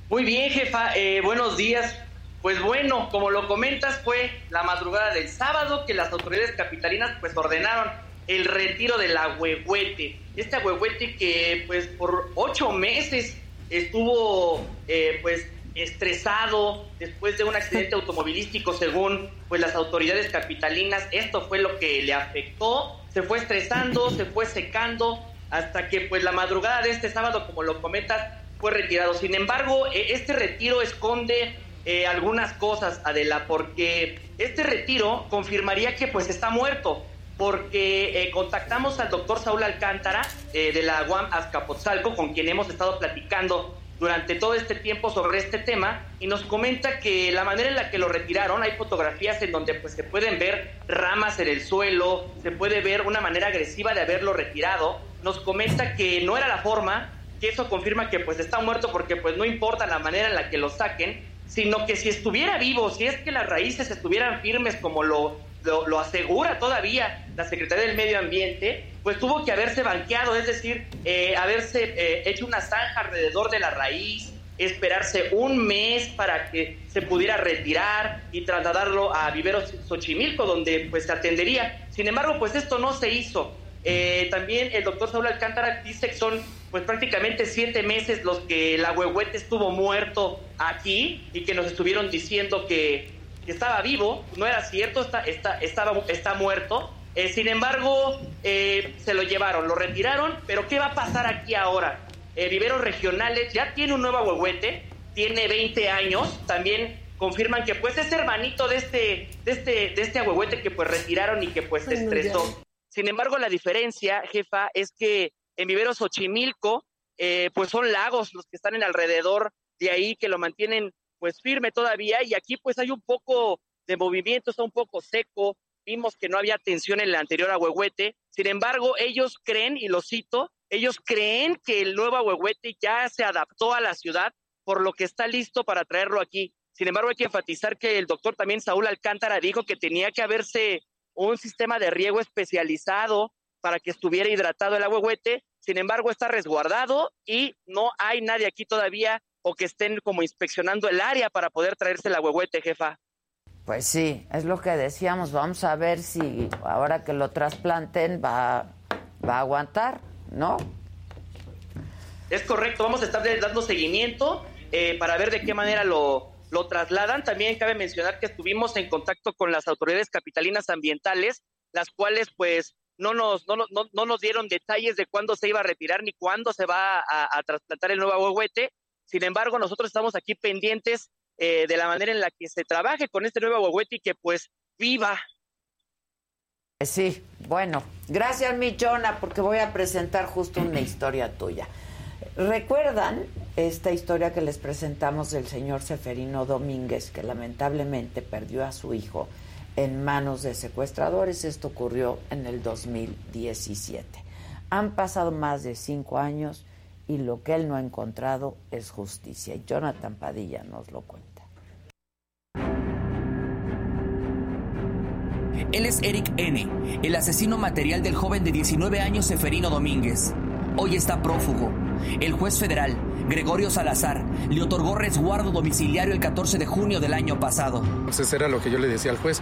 Muy bien, jefa. Eh, buenos días. Pues bueno, como lo comentas, fue la madrugada del sábado que las autoridades capitalinas pues ordenaron el retiro del agüehuete. Este agüehuete que pues por ocho meses estuvo eh, pues estresado después de un accidente automovilístico según pues las autoridades capitalinas. Esto fue lo que le afectó. Se fue estresando, se fue secando hasta que pues la madrugada de este sábado, como lo comentas, fue retirado. Sin embargo, eh, este retiro esconde eh, algunas cosas, Adela, porque este retiro confirmaría que pues está muerto, porque eh, contactamos al doctor Saúl Alcántara eh, de la UAM Azcapotzalco, con quien hemos estado platicando durante todo este tiempo sobre este tema y nos comenta que la manera en la que lo retiraron, hay fotografías en donde pues se pueden ver ramas en el suelo, se puede ver una manera agresiva de haberlo retirado, nos comenta que no era la forma, que eso confirma que pues está muerto porque pues no importa la manera en la que lo saquen, sino que si estuviera vivo, si es que las raíces estuvieran firmes como lo, lo, lo asegura todavía la Secretaría del Medio Ambiente, pues tuvo que haberse banqueado, es decir, eh, haberse eh, hecho una zanja alrededor de la raíz, esperarse un mes para que se pudiera retirar y trasladarlo a Viveros Xochimilco, donde pues se atendería. Sin embargo, pues esto no se hizo. Eh, también el doctor Saúl Alcántara dice que son pues prácticamente siete meses los que el agüehuete estuvo muerto aquí y que nos estuvieron diciendo que, que estaba vivo, no era cierto, está, está, estaba, está muerto. Eh, sin embargo, eh, se lo llevaron, lo retiraron, pero ¿qué va a pasar aquí ahora? Eh, Viveros Regionales ya tiene un nuevo agüehuete, tiene 20 años, también confirman que pues es hermanito de este, de este, de este agüehuete que pues retiraron y que pues se estresó. Sin embargo, la diferencia, jefa, es que en Viveros Xochimilco, eh, pues son lagos los que están en alrededor de ahí que lo mantienen pues firme todavía y aquí pues hay un poco de movimiento, está un poco seco, vimos que no había tensión en el anterior ahuehuete, sin embargo ellos creen, y lo cito, ellos creen que el nuevo ahuehuete ya se adaptó a la ciudad, por lo que está listo para traerlo aquí. Sin embargo hay que enfatizar que el doctor también Saúl Alcántara dijo que tenía que haberse un sistema de riego especializado para que estuviera hidratado el ahuehuete, sin embargo está resguardado y no hay nadie aquí todavía o que estén como inspeccionando el área para poder traerse el ahuehuete, jefa. Pues sí, es lo que decíamos. Vamos a ver si ahora que lo trasplanten va, va a aguantar, ¿no? Es correcto, vamos a estar dando seguimiento eh, para ver de qué manera lo, lo trasladan. También cabe mencionar que estuvimos en contacto con las autoridades capitalinas ambientales, las cuales pues no nos, no, no, no nos dieron detalles de cuándo se iba a retirar ni cuándo se va a, a trasplantar el nuevo ahuehuete. Sin embargo, nosotros estamos aquí pendientes eh, de la manera en la que se trabaje con este nuevo ahuehuete y que pues viva Sí, bueno, gracias Michona, porque voy a presentar justo una historia tuya. ¿Recuerdan esta historia que les presentamos del señor Seferino Domínguez, que lamentablemente perdió a su hijo en manos de secuestradores? Esto ocurrió en el 2017. Han pasado más de cinco años y lo que él no ha encontrado es justicia. Y Jonathan Padilla nos lo cuenta. Él es Eric N., el asesino material del joven de 19 años Seferino Domínguez. Hoy está prófugo. El juez federal, Gregorio Salazar, le otorgó resguardo domiciliario el 14 de junio del año pasado. Entonces era lo que yo le decía al juez.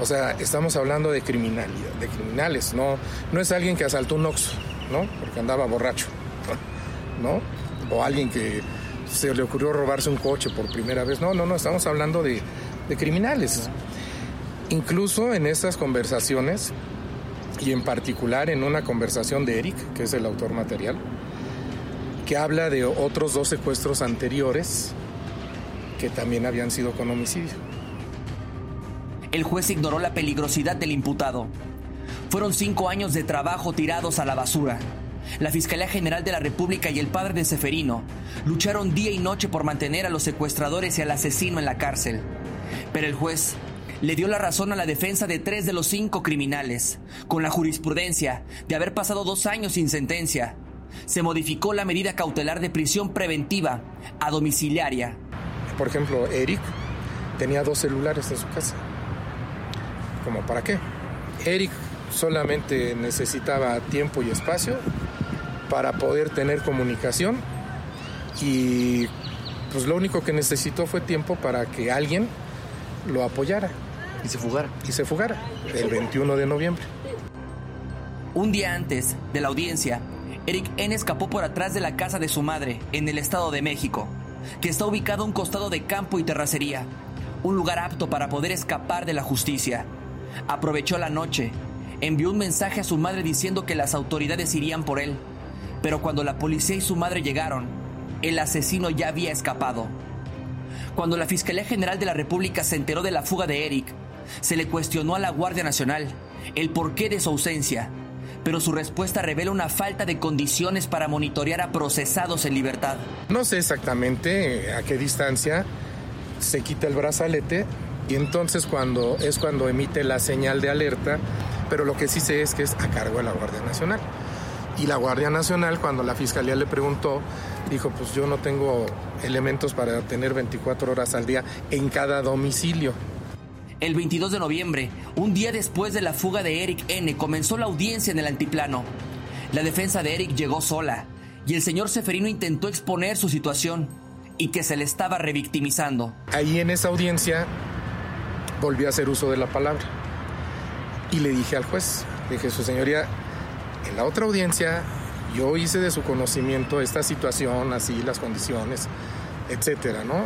O sea, estamos hablando de criminalidad, de criminales, no, no es alguien que asaltó un Oxxo, ¿no? Porque andaba borracho, ¿no? O alguien que se le ocurrió robarse un coche por primera vez. No, no, no, estamos hablando de, de criminales. Incluso en estas conversaciones, y en particular en una conversación de Eric, que es el autor material, que habla de otros dos secuestros anteriores que también habían sido con homicidio. El juez ignoró la peligrosidad del imputado. Fueron cinco años de trabajo tirados a la basura. La Fiscalía General de la República y el padre de Seferino lucharon día y noche por mantener a los secuestradores y al asesino en la cárcel. Pero el juez le dio la razón a la defensa de tres de los cinco criminales, con la jurisprudencia de haber pasado dos años sin sentencia. Se modificó la medida cautelar de prisión preventiva a domiciliaria. Por ejemplo, Eric tenía dos celulares en su casa. ¿Cómo para qué? Eric solamente necesitaba tiempo y espacio para poder tener comunicación y pues lo único que necesitó fue tiempo para que alguien lo apoyara. Y se fugara. Y se fugara, el 21 de noviembre. Un día antes de la audiencia, Eric N. escapó por atrás de la casa de su madre, en el Estado de México, que está ubicado a un costado de campo y terracería, un lugar apto para poder escapar de la justicia. Aprovechó la noche, envió un mensaje a su madre diciendo que las autoridades irían por él, pero cuando la policía y su madre llegaron, el asesino ya había escapado. Cuando la Fiscalía General de la República se enteró de la fuga de Eric, se le cuestionó a la Guardia Nacional el porqué de su ausencia, pero su respuesta revela una falta de condiciones para monitorear a procesados en libertad. No sé exactamente a qué distancia se quita el brazalete y entonces cuando es cuando emite la señal de alerta, pero lo que sí sé es que es a cargo de la Guardia Nacional. Y la Guardia Nacional, cuando la Fiscalía le preguntó, dijo, pues yo no tengo elementos para tener 24 horas al día en cada domicilio. El 22 de noviembre, un día después de la fuga de Eric N., comenzó la audiencia en el antiplano. La defensa de Eric llegó sola y el señor Seferino intentó exponer su situación y que se le estaba revictimizando. Ahí en esa audiencia volví a hacer uso de la palabra y le dije al juez, dije, su señoría, en la otra audiencia yo hice de su conocimiento esta situación, así las condiciones, etcétera, ¿no?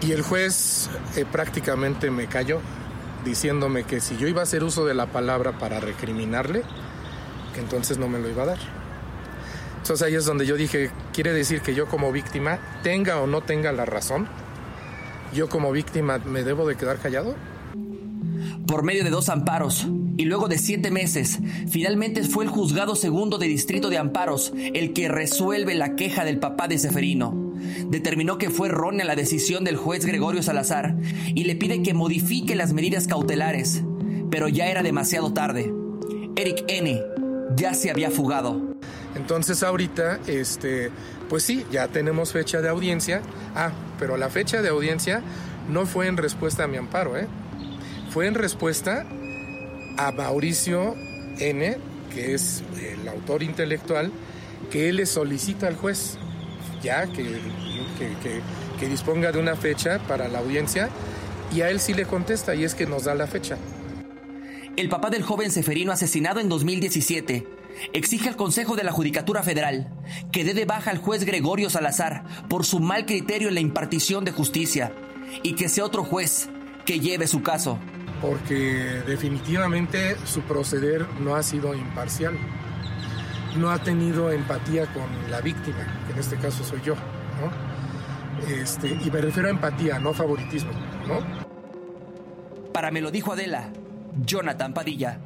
Y el juez eh, prácticamente me cayó, diciéndome que si yo iba a hacer uso de la palabra para recriminarle, que entonces no me lo iba a dar. Entonces ahí es donde yo dije, quiere decir que yo como víctima, tenga o no tenga la razón, yo como víctima me debo de quedar callado. Por medio de dos amparos y luego de siete meses, finalmente fue el juzgado segundo de distrito de amparos el que resuelve la queja del papá de Seferino. Determinó que fue errónea la decisión del juez Gregorio Salazar y le pide que modifique las medidas cautelares, pero ya era demasiado tarde. Eric N. ya se había fugado. Entonces ahorita, este, pues sí, ya tenemos fecha de audiencia. Ah, pero la fecha de audiencia no fue en respuesta a mi amparo, ¿eh? Fue en respuesta a Mauricio N., que es el autor intelectual, que él le solicita al juez ya que, que, disponga de una fecha para la audiencia y a él sí le contesta y es que nos da la fecha. El papá del joven Seferino asesinado en 2017 exige al Consejo de la Judicatura Federal que dé de baja al juez Gregorio Salazar por su mal criterio en la impartición de justicia y que sea otro juez que lleve su caso. Porque definitivamente su proceder no ha sido imparcial. No ha tenido empatía con la víctima, que en este caso soy yo. ¿no? Este, y me refiero a empatía, no favoritismo. ¿no? Para me lo dijo Adela, Jonathan Padilla.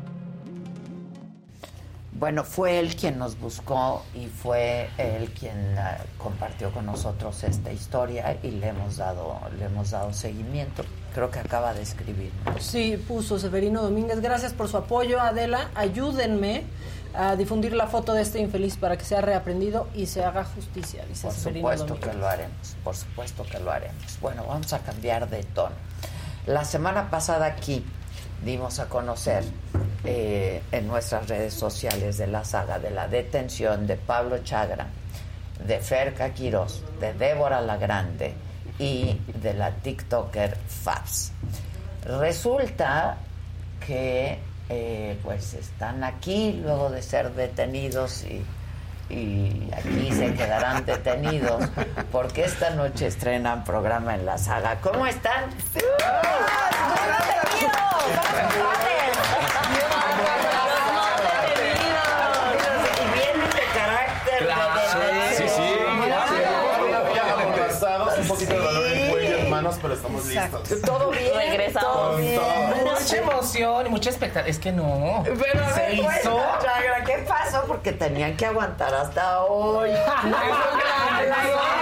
Bueno, fue él quien nos buscó y fue él quien uh, compartió con nosotros esta historia y le hemos dado le hemos dado seguimiento. Creo que acaba de escribir. Sí, puso Severino Domínguez. Gracias por su apoyo, Adela. Ayúdenme a difundir la foto de este infeliz para que sea reaprendido y se haga justicia, dice Por Severino supuesto Domínguez. que lo haremos, por supuesto que lo haremos. Bueno, vamos a cambiar de tono. La semana pasada aquí dimos a conocer eh, en nuestras redes sociales de la saga de la detención de Pablo Chagra, de Ferca Quirós, de Débora la Grande y de la TikToker Fabs. Resulta que eh, pues están aquí luego de ser detenidos y, y aquí se quedarán detenidos porque esta noche estrenan programa en la saga. ¿Cómo están vienen de carácter. de- Sí, sí. Cansados, un poquito de dolor en el cuello, estamos listos. Todo bien. Regresamos. Todo bien. Mucha emoción y mucha expectativa. Es que no. Pero a se ver, hizo. ¿qué pasó? Porque tenían que aguantar hasta hoy.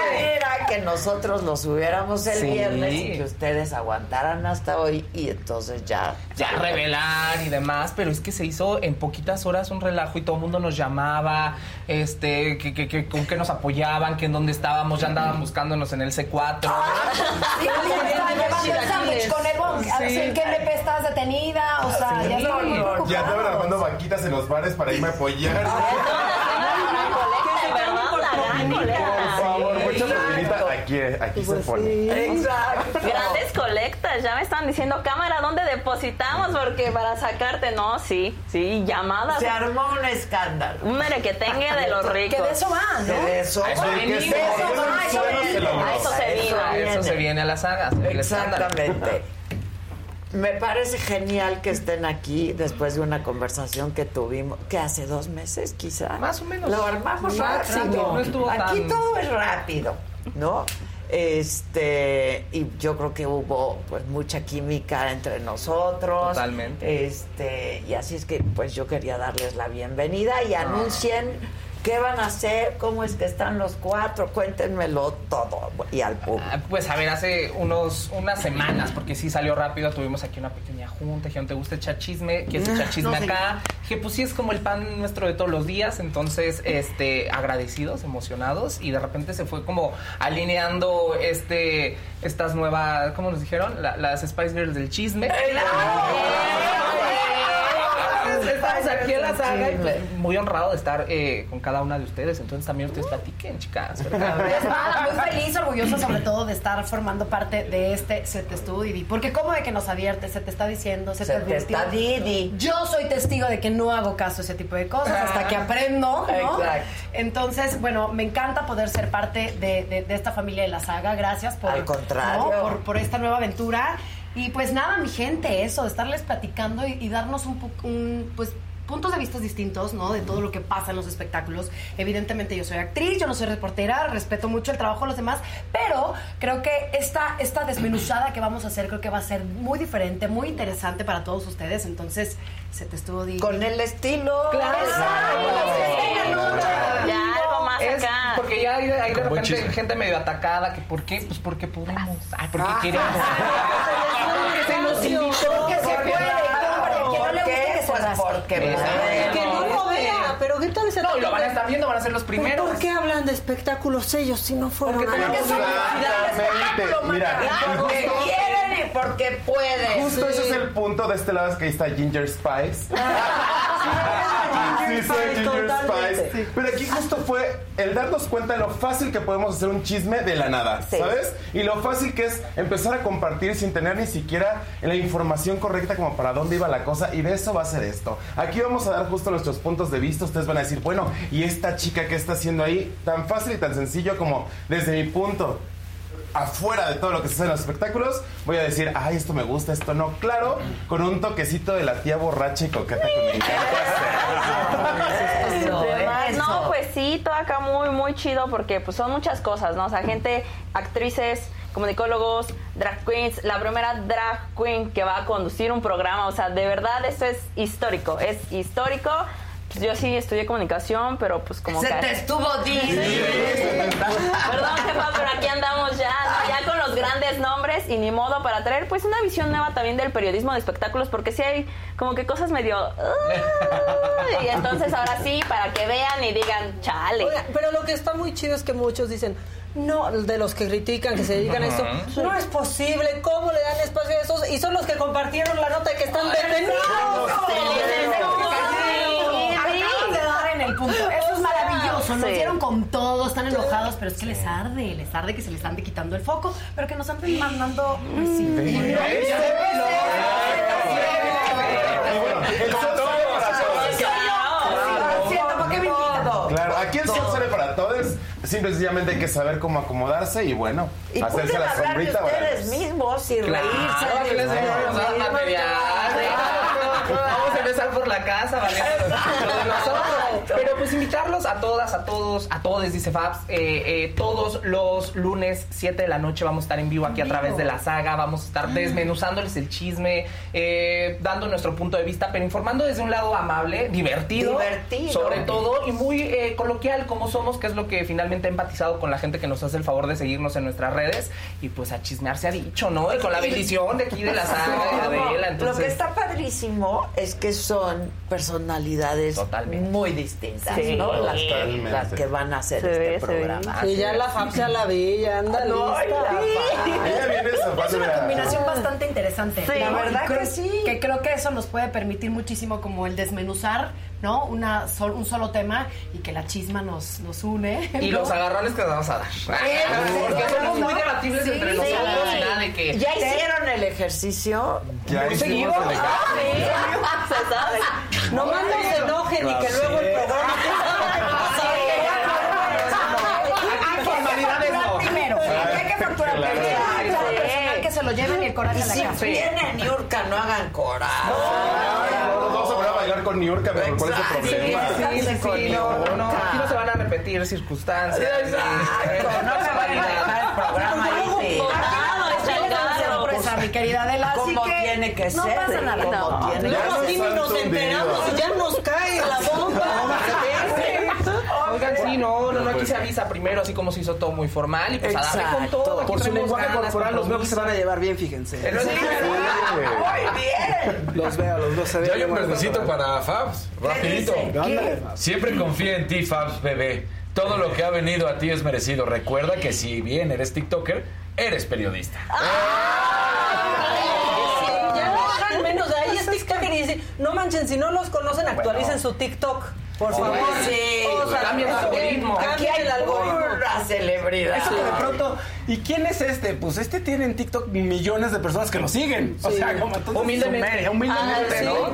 No, que nosotros los hubiéramos el Sí. viernes y que ustedes aguantaran hasta hoy y entonces ya. Ya revelar y demás, pero es que se hizo en poquitas horas un relajo y todo el mundo nos llamaba, este, que, que, que- con qué nos apoyaban, que en dónde estábamos, ya andaban buscándonos en el C4. Sí, ya estaba llevando el sándwich con el bon. A ver, Sí. ¿En qué NP estás detenida? O sea, ya estaban muy Ya estaban armando vaquitas en los bares para irme a apoyar. Por favor, mucha Aquí, aquí se pone. Exacto. Grandes colectas, ya me están diciendo, cámara, ¿dónde depositamos? Porque para sacarte, no, sí, sí, llamadas. Se armó un escándalo. Un merequetengue de los ricos. Que de eso va, ¿no? De eso A eso va. eso va, eso Suelo se viene. logró. A eso se vino. A eso se viene a la saga. Exactamente. Me parece genial que estén aquí después de una conversación que tuvimos, que hace dos meses quizá. Más o menos. Lo armamos rápido. no aquí tan- todo es rápido, ¿no? Este, y yo creo que hubo pues mucha química entre nosotros. Totalmente. Este, y así es que pues yo quería darles la bienvenida y anuncien qué van a hacer, cómo es que están los cuatro, cuéntenmelo todo y al público. Ah, Pues a ver, hace unos, unas semanas, porque sí salió rápido, tuvimos aquí una pequeña junta, dijeron, ¿te gusta echar chisme? ¿Quieres echar chisme No, acá? Dije, pues sí, es como el pan nuestro de todos los días, entonces, este, agradecidos, emocionados, y de repente se fue como alineando este, estas nuevas, ¿cómo nos dijeron? La- las Spice Girls del chisme. Entonces, Estamos aquí en la saga y pues, muy honrado de estar eh, con cada una de ustedes, entonces también ustedes platiquen, chicas. Pues nada, muy feliz, orgullosa sobre todo de estar formando parte de este Se Te Estuvo Didi. Porque como de que nos advierte, se te está diciendo, se, Se te te está Didi. Yo soy testigo de que no hago caso a ese tipo de cosas hasta que aprendo, ¿no? Exacto. Entonces, bueno, me encanta poder ser parte de, de- de esta familia de la saga. Gracias por, Al contrario. ¿no? por, por esta nueva aventura. Y pues nada, mi gente, eso, estarles platicando y, darnos un, un, pues puntos de vista distintos, ¿no? De todo lo que pasa en los espectáculos. Evidentemente yo soy actriz, yo no soy reportera, respeto mucho el trabajo de los demás, pero creo que esta, esta desmenuzada que vamos a hacer creo que va a ser muy diferente, muy interesante para todos ustedes. Entonces, se te estuvo di- Con el estilo. Claro. Ya, algo más acá. porque ya hay, de repente gente medio atacada que ¿por qué? Pues porque podemos. Ay, porque Ah. queremos. Que se nos invitó, que se puede, hombre, que no le que Pues rasque. porque Exacto. Que no lo vea, pero ¿qué tal ese No, lo van a estar viendo, van a ser los primeros. ¿Por qué hablan de espectáculos ellos si no fueron Porque a tenemos Exactamente. Mira, Porque quieren y porque pueden. justo ese es el punto de este lado, es que ahí está Ginger Spice. Sí, Ginger. Pero aquí justo fue el darnos cuenta de lo fácil que podemos hacer un chisme de la nada, Sí. ¿sabes? Y lo fácil que es empezar a compartir sin tener ni siquiera la información correcta como para dónde iba la cosa. Y de eso va a ser esto. Aquí vamos a dar justo nuestros puntos de vista. Ustedes van a decir, bueno, ¿y esta chica qué está haciendo ahí? Tan fácil y tan sencillo como desde mi punto afuera de todo lo que se hace en los espectáculos, voy a decir, ay, esto me gusta, esto no. Claro, con un toquecito de la tía borracha y coqueta que me encanta hacer. No, pues sí, todo acá muy, muy chido porque pues son muchas cosas, ¿no? O sea, gente, actrices comunicólogos, drag queens, la primera drag queen que va a conducir un programa. O sea, de verdad, esto es histórico. Es histórico. Pues yo sí estudié comunicación, pero pues como Se que... te estuvo diciendo. Perdón, jefa, pero aquí andamos ya, ¿no? ya con los grandes nombres y ni modo para traer pues una visión nueva también del periodismo de espectáculos, porque sí hay como que cosas medio... Y entonces ahora sí, para que vean y digan, chale. Oiga, pero lo que está muy chido es que muchos dicen, no, de los que critican, que se dedican a esto, no es posible, ¿cómo le dan espacio a esos? Y son los que compartieron la nota de que están detenidos. En el punto. Eso es maravilloso. Nos Sí. dieron con todo, están enojados, pero es que les arde, les arde que se les ande quitando el foco, pero que nos anden mandando. Pues sí. Claro, aquí el sol sale para todos. Simple y sencillamente hay que saber cómo acomodarse y bueno, Y hacerse la hablar de sombrita. ustedes mismos y Claro, reírse. dar material. Vamos a empezar por la casa, ¿vale? Pero pues invitarlos a todas, a todos, a todos, dice Fabs. eh, eh, todos los lunes, 7 de la noche, vamos a estar en vivo aquí a través de la saga. Vamos a estar desmenuzándoles el chisme, eh, dando nuestro punto de vista, pero informando desde un lado amable, divertido. Divertido. Sobre todo y muy eh, coloquial como somos, que es lo que finalmente ha empatizado con la gente que nos hace el favor de seguirnos en nuestras redes. Y pues a chismear se ha dicho, ¿no? Y con la bendición de aquí de la saga y de Adela. Lo que está padrísimo es que son personalidades muy distintas, Sí. ¿no? Las que, Totalmente. las que van a hacer Se este ve. programa. Sí, ya la Fab se la vi, ya anda No, lista. Ella viene esa Es una combinación bastante interesante. Sí, ¿no? la verdad Y creo- que sí. Que creo que eso nos puede permitir muchísimo como el desmenuzar, ¿no? Una sol- un solo tema y que la chisma nos, nos une. Y ¿no? los agarrones que nos vamos a dar. Porque somos muy debatibles Sí, entre sí. nosotros y nada de que. ¿Ya hicieron el ejercicio? Ya hicimos el Ah, Se sabe. No más no se enojen y que luego el programa Hay que se lo lleven y el coraje Y a la si casa. vienen Niurka, no hagan coraje. A a con New York, pero ¿cuál es el problema? Sí, sí, sí, con no, aquí no se van a repetir circunstancias. Exacto, no me vayan a dejar el programa mi querida Adela, así Como tiene que no ser. pasa nada. Como No. tiene que Luego nos ni han nos enteramos y ya nos cae la bomba. Oigan, sí, no, no, no, aquí se avisa primero, así como se hizo todo muy formal y pues a darle con Exacto. todo. aquí Por su lenguaje ganas, corporal los veo que se van a llevar bien, fíjense. Pero sí, Muy bien. Los veo, los veo, se Ya ven hay un verdecito para Fabs, rapidito. Siempre confía en ti, Fabs, bebé. Todo lo que ha venido a ti es merecido. Recuerda que si bien eres TikToker, eres periodista. Ya no hagan menos. De ahí es TikTok y dice, no manchen, si no los conocen, actualicen su TikTok. Por favor. Sí, O sea, cambien el algoritmo. Aquí hay el algoritmo. pura celebridad. Eso que de pronto, ¿y quién es este? Pues este tiene en TikTok millones de personas que lo siguen. O sea, como entonces Humildemente. humildemente, ¿no?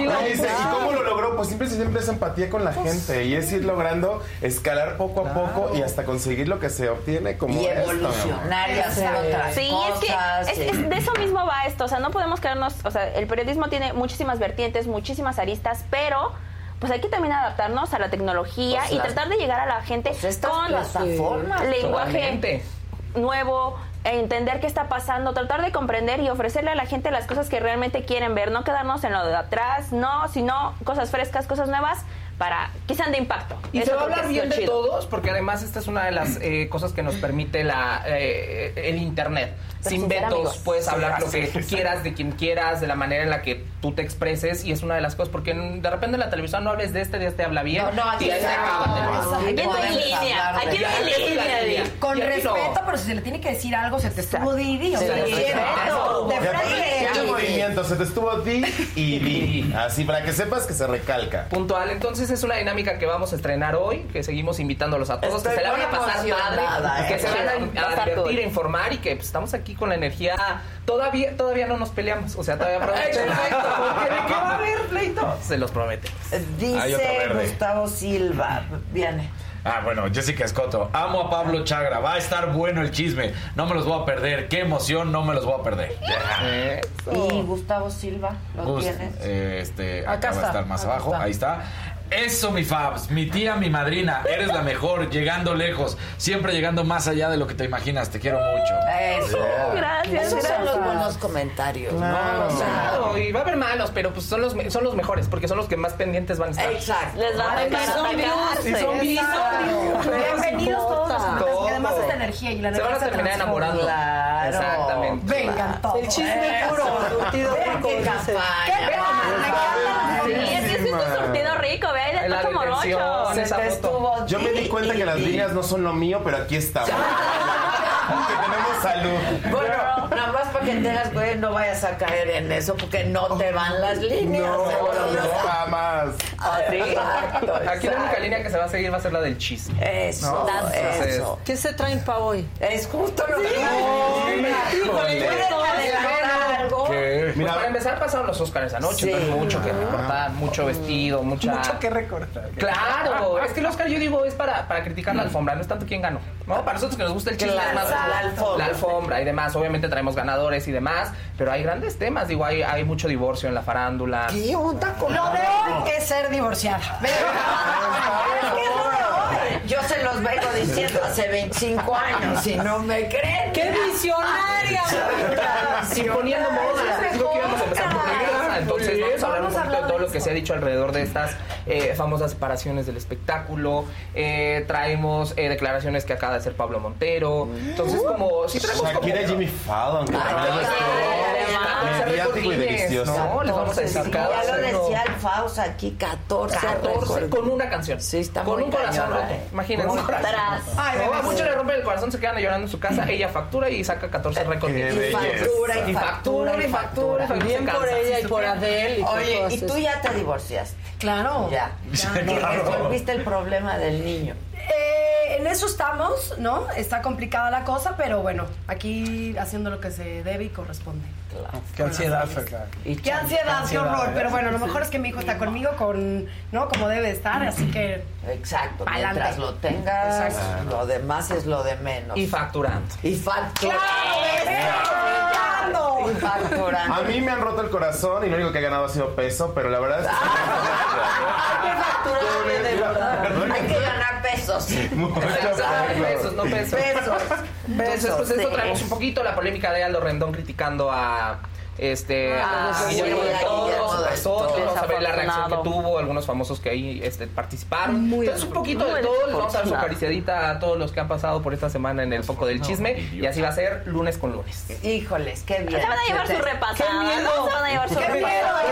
Y dice, ¿y cómo lo logró? Pues siempre siempre es empatía con la gente y es ir logrando escalar poco a poco y hasta conseguir lo que se obtiene como Y evolucionar y hacer otras Sí, es que cosas. es- es- de eso mismo va esto. O sea, no podemos quedarnos. O sea, el periodismo tiene muchísimas vertientes, muchísimas aristas, pero pues hay que también adaptarnos a la tecnología Pues y tratar de llegar a la gente Pues con plataformas, lenguaje Totalmente. nuevo, entender qué está pasando, tratar de comprender y ofrecerle a la gente las cosas que realmente quieren ver, no quedarnos en lo de atrás, no, sino cosas frescas, cosas nuevas para que sean de impacto. Y Eso se va a que hablar lo bien de chido. todos, porque además esta es una de las eh, cosas que nos permite la, eh, el internet. Pero Sin vetos, amigos. puedes Sí, hablar lo sí, que tú sí. quieras, de quien quieras, de la manera en la que tú te expreses, y es una de las cosas, porque de repente en la televisión no hables de este, de este habla bien. No, no, aquí no. tema. Aquí no hay línea, aquí no hay línea. Di. Con no. respeto, pero si se le tiene que decir algo, se te estuvo sea, sí, de frente. movimiento, se te estuvo di y di. Así para que sepas que se recalca. Puntual, entonces es una dinámica que vamos a estrenar hoy, que seguimos invitándolos a todos, Estoy que se la van a pasar padre, que eh. se van Va a a, divertir, a informar y que pues, estamos aquí con la energía. Todavía, todavía no nos peleamos, o sea, todavía aprovechen. Porque de qué va a haber pleito, se los promete. Otro Dice. Gustavo Silva. Viene. Ah, bueno, Jessica Escoto. Amo a Pablo Chagra. Va a estar bueno el chisme. No me los voy a perder. Qué emoción, no me los voy a perder. Y Gustavo Silva, ¿lo Gus, tienes? eh, este, Acá acá va a estar más acá abajo. está. Ahí está. Eso, mi Fabs, mi tía, mi madrina, eres la mejor, llegando lejos, siempre llegando más allá de lo que te imaginas, te quiero mucho. Eso. Gracias, Esos son los gracias. buenos comentarios, Claro, ¿no? O sea, claro, y va a haber malos, pero pues son los, son los mejores, porque son los que más pendientes van a estar. Exacto. Les va a tocar son views, y son views. Bienvenidos todos Todos. además esta energía y la Se van a energía terminar enamorando. Claro. Exactamente. Vengan todos. El chisme puro, rico, qué campaña. ¿Qué encantan Sí, es que es un surtido rico, ve, ahí de Se esa foto. Yo me di cuenta que las líneas no son lo mío, pero aquí estamos. salud. Bueno, nada más para que tengas, güey, no vayas a caer en eso porque no te van las líneas. No, no, jamás. Exacto, Aquí la única línea que se va a seguir va a ser la del chisme. Eso, ¿no? Eso. ¿Qué se traen para hoy? Es justo lo que. ¿Qué? Pues para empezar pasaron los Oscars anoche, Sí. entonces mucho que recortar, mucho vestido, mucha... Mucho que recortar. Claro, es que el Oscar yo digo es para, para criticar la alfombra, no es tanto quién ganó. ¿no? Para nosotros que nos gusta el chisme más la alfombra. Alfombra y demás. Obviamente traemos ganadores y demás, pero hay grandes temas. Digo, hay, hay mucho divorcio en la farándula. ¿Qué onda con Lo de hoy es ser divorciada. Es que es lo de hoy. Yo se los vengo diciendo hace 25 años y no me creen. ¡Qué visionaria! Imponiendo modas. Les digo que íbamos a empezar. Entonces vamos a hablar un Vamos poquito de todo de lo que se ha dicho alrededor de estas eh, famosas separaciones del espectáculo. Eh, traemos eh, declaraciones que acaba de hacer Pablo Montero. Entonces, como... Sí traemos como... Shakira y Jimmy Fallon. Que estuvo mediático y delicioso. ¿no? Les vamos a decir ya lo decía el Faust aquí, 14. 14 récord. con una canción. Sí, está Con muy un corazón roto. ¿eh? Imagínense. Con un corazón. Tras. Ay, bebé. a muchos le rompen el corazón, se quedan llorando en su casa. Ella factura y saca 14 récords. Y factura, y Y factura, y factura. y Bien por ella y por Adele. Y por Oye, y tú ya te divorciaste. Claro. Ya. Y resolviste el problema del niño. Eh, en eso estamos, ¿no? Está complicada la cosa, pero bueno, aquí haciendo lo que se debe y corresponde. Qué ansiedad, Ferca. Qué ansiedad, qué horror. Pero bueno, lo mejor es que mi hijo está conmigo, con, ¿no? Como debe estar, así que. Exacto, Pa'lante. mientras lo tengas, Exacto. lo demás es lo de menos. Y facturando. Y facturando. ¡Claro! Y facturando. A mí me han roto el corazón y lo único que he ganado ha sido peso, pero la verdad es que... Hay que facturarle de verdad. Pesos. Mucho pesos, no pesos. Pesos. Entonces, pues esto traemos un poquito la polémica de Aldo Rendón criticando a este Ah, a sí, Guillermo del Toro, Guillermo a ver la reacción que tuvo algunos famosos que ahí este, participaron. Muy Entonces, un poquito de todo, vamos a dar su acariciadita a todos los que han pasado por esta semana en el foco del chisme y así va a ser lunes con lunes. Híjoles, qué bien. Se van a llevar su te- repasada. ¡Qué miedo! ¿no? Se van a llevar su ¡Qué repasada.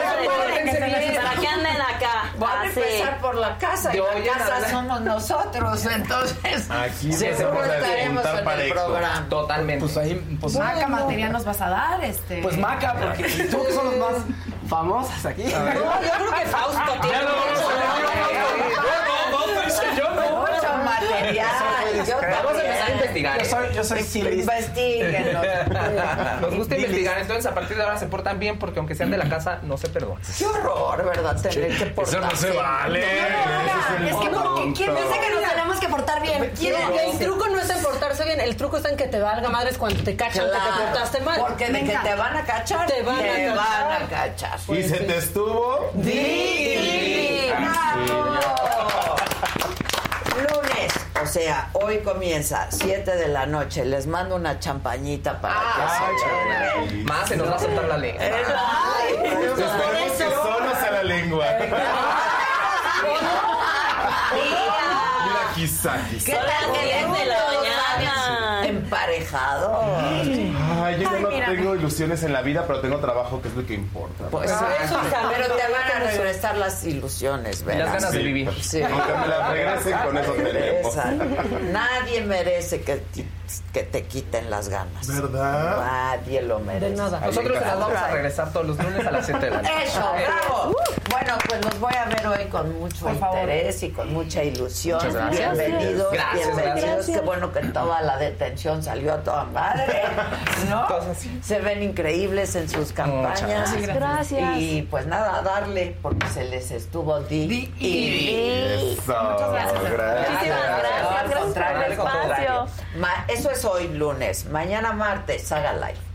Para que anden acá. Van a Así. empezar por la casa y la en casa somos nosotros, entonces Aquí seguro estaremos en el programa. Totalmente. Pues ahí, pues, Maca, material nos vas a dar, este. pues Maca, porque tú que son los más famosos aquí. No, yo creo que Fausto tiene Mucho empezar a también. Investigar. Yo ¿eh? soy, yo soy. Nos gusta investigar, entonces a partir de ahora se portan bien porque aunque sean de la casa, no se perdonan. Qué horror, ¿verdad? Tener que Eso no portarse. se vale. Es que porque ¿quién piensa que nos tenemos que portar bien? ¿Quién El truco no está en portarse bien, el truco está en que te valga madres cuando te cachan que te portaste mal. Porque de que te van a cachar, Te van a cachar. van a cachar. Y se te estuvo... ¡Di! Lunes, o sea, hoy comienza 7 de la noche. Les mando una champañita para que se echen. Más se nos va a soltar la ley. Ay, Esperemos que solo sea la lengua. Mira, quizá, ¿Qué quizá. tal que Diez de la mañana. Emparejado. Ay, yo Ay, no ilusiones en la vida, pero tengo trabajo, que es lo que importa. Pues sí, pero te van a regresar las ilusiones, ¿verdad? las ganas de vivir. Sí. Aunque me las regresen, con eso tenemos. Nadie merece que, que te quiten las ganas. ¿Verdad? Nadie lo merece. De nada. Nosotros se las vamos a regresar todos los lunes a las 7 de la noche. Eso, bravo. Bueno, pues los voy a ver hoy con mucho Por favor. interés y con mucha ilusión. Muchas gracias. Bienvenidos, Gracias, bienvenidos. gracias. Qué bueno que toda la detención salió a toda madre, ¿no? Cosas así. Ven increíbles en sus campañas. gracias. Gracias. Y pues nada, a darle, porque se les estuvo di, Di y di. Eso, Muchísimas gracias. Al Gracias por el contrario, al contrario. espacio. Ma- eso es hoy lunes. Mañana martes, haga live.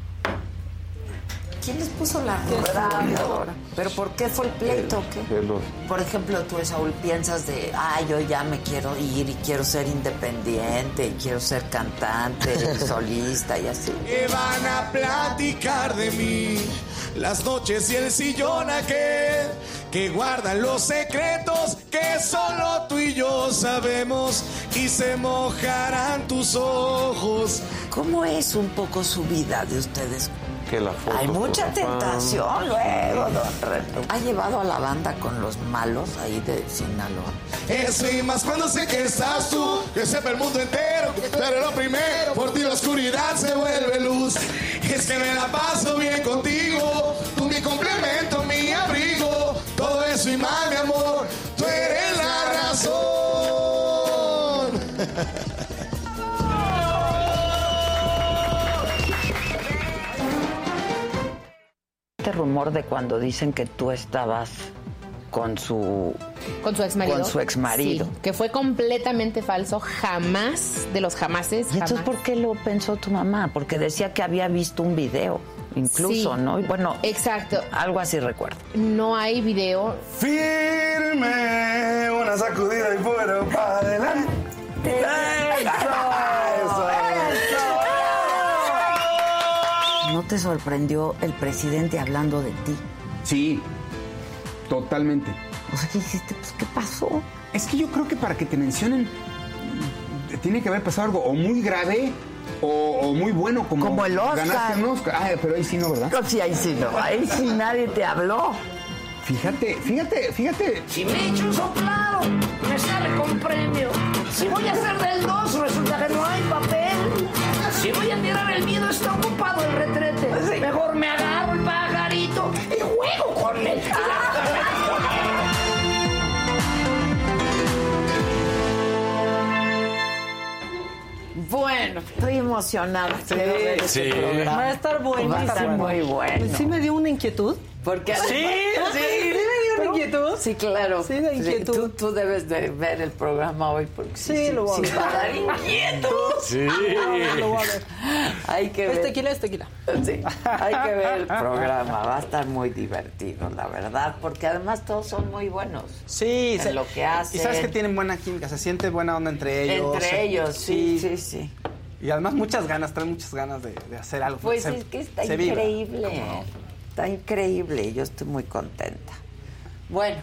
¿Quién les puso la arrolladora? ¿Pero por qué fue el pleito qué? Por ejemplo, tú, Saúl, piensas de, ah, yo ya me quiero ir y quiero ser independiente, y quiero ser cantante, solista y así. Que van a platicar de mí las noches y el sillón aquel que guardan los secretos que solo tú y yo sabemos y se mojarán tus ojos. ¿Cómo es un poco su vida de ustedes? Que la foto Hay mucha tentación luego, don Reto. ¿Ha llevado a la banda con los malos ahí de Sinaloa? Eso y más cuando sé que estás tú, que sepa el mundo entero, pero lo primero, por ti la oscuridad se vuelve luz. Es que me la paso bien contigo, tú mi complemento, mi abrigo, todo eso y más, mi amor, tú eres la razón. Este rumor de cuando dicen que tú estabas con su Con su ex marido. Con su exmarido. Sí, que fue completamente falso. Jamás, de los jamases. ¿Y entonces jamás. por qué lo pensó tu mamá? Porque decía que había visto un video, incluso, Sí. ¿no? Y bueno, Exacto. algo así recuerdo. No hay video. Firme, una sacudida y fuera para adelante. ¿No te sorprendió el presidente hablando de ti? Sí, totalmente. O sea, ¿qué dijiste? Pues, ¿qué pasó? Es que yo creo que para que te mencionen tiene que haber pasado algo o muy grave o, o muy bueno como, Como el Oscar. ganaste un Oscar. Ah, pero ahí sí no, ¿verdad? Sí, ahí sí no. Ahí sí nadie te habló. Fíjate, fíjate, fíjate. Si me echo un soplado, me sale con premio. Si voy a hacer del 2, resulta que no hay papel. Si voy a tirar el miedo, está estoy emocionada. Sí, de ver este sí. programa. Va a estar buenísimo. Va a estar muy bueno. Sí me dio una inquietud. Porque Sí, sí. ¿Sí me dio una inquietud? Sí, claro. Sí, de inquietud. tú, tú debes de ver el programa hoy porque Sí, lo voy a sí ver. va a dar inquietud. Sí. Lo voy a ver. Hay que Es ver. tequila, es tequila. Sí, hay que ver el programa, va a estar muy divertido, la verdad, porque además todos son muy buenos. Sí, en se- lo que hacen. Y sabes que tienen buena química, se siente buena onda entre ellos. Entre ellos, sí, sí, sí. Y además muchas ganas, traen muchas ganas de, de hacer algo. Pues Se- es que está increíble. Está increíble y yo estoy muy contenta. Bueno,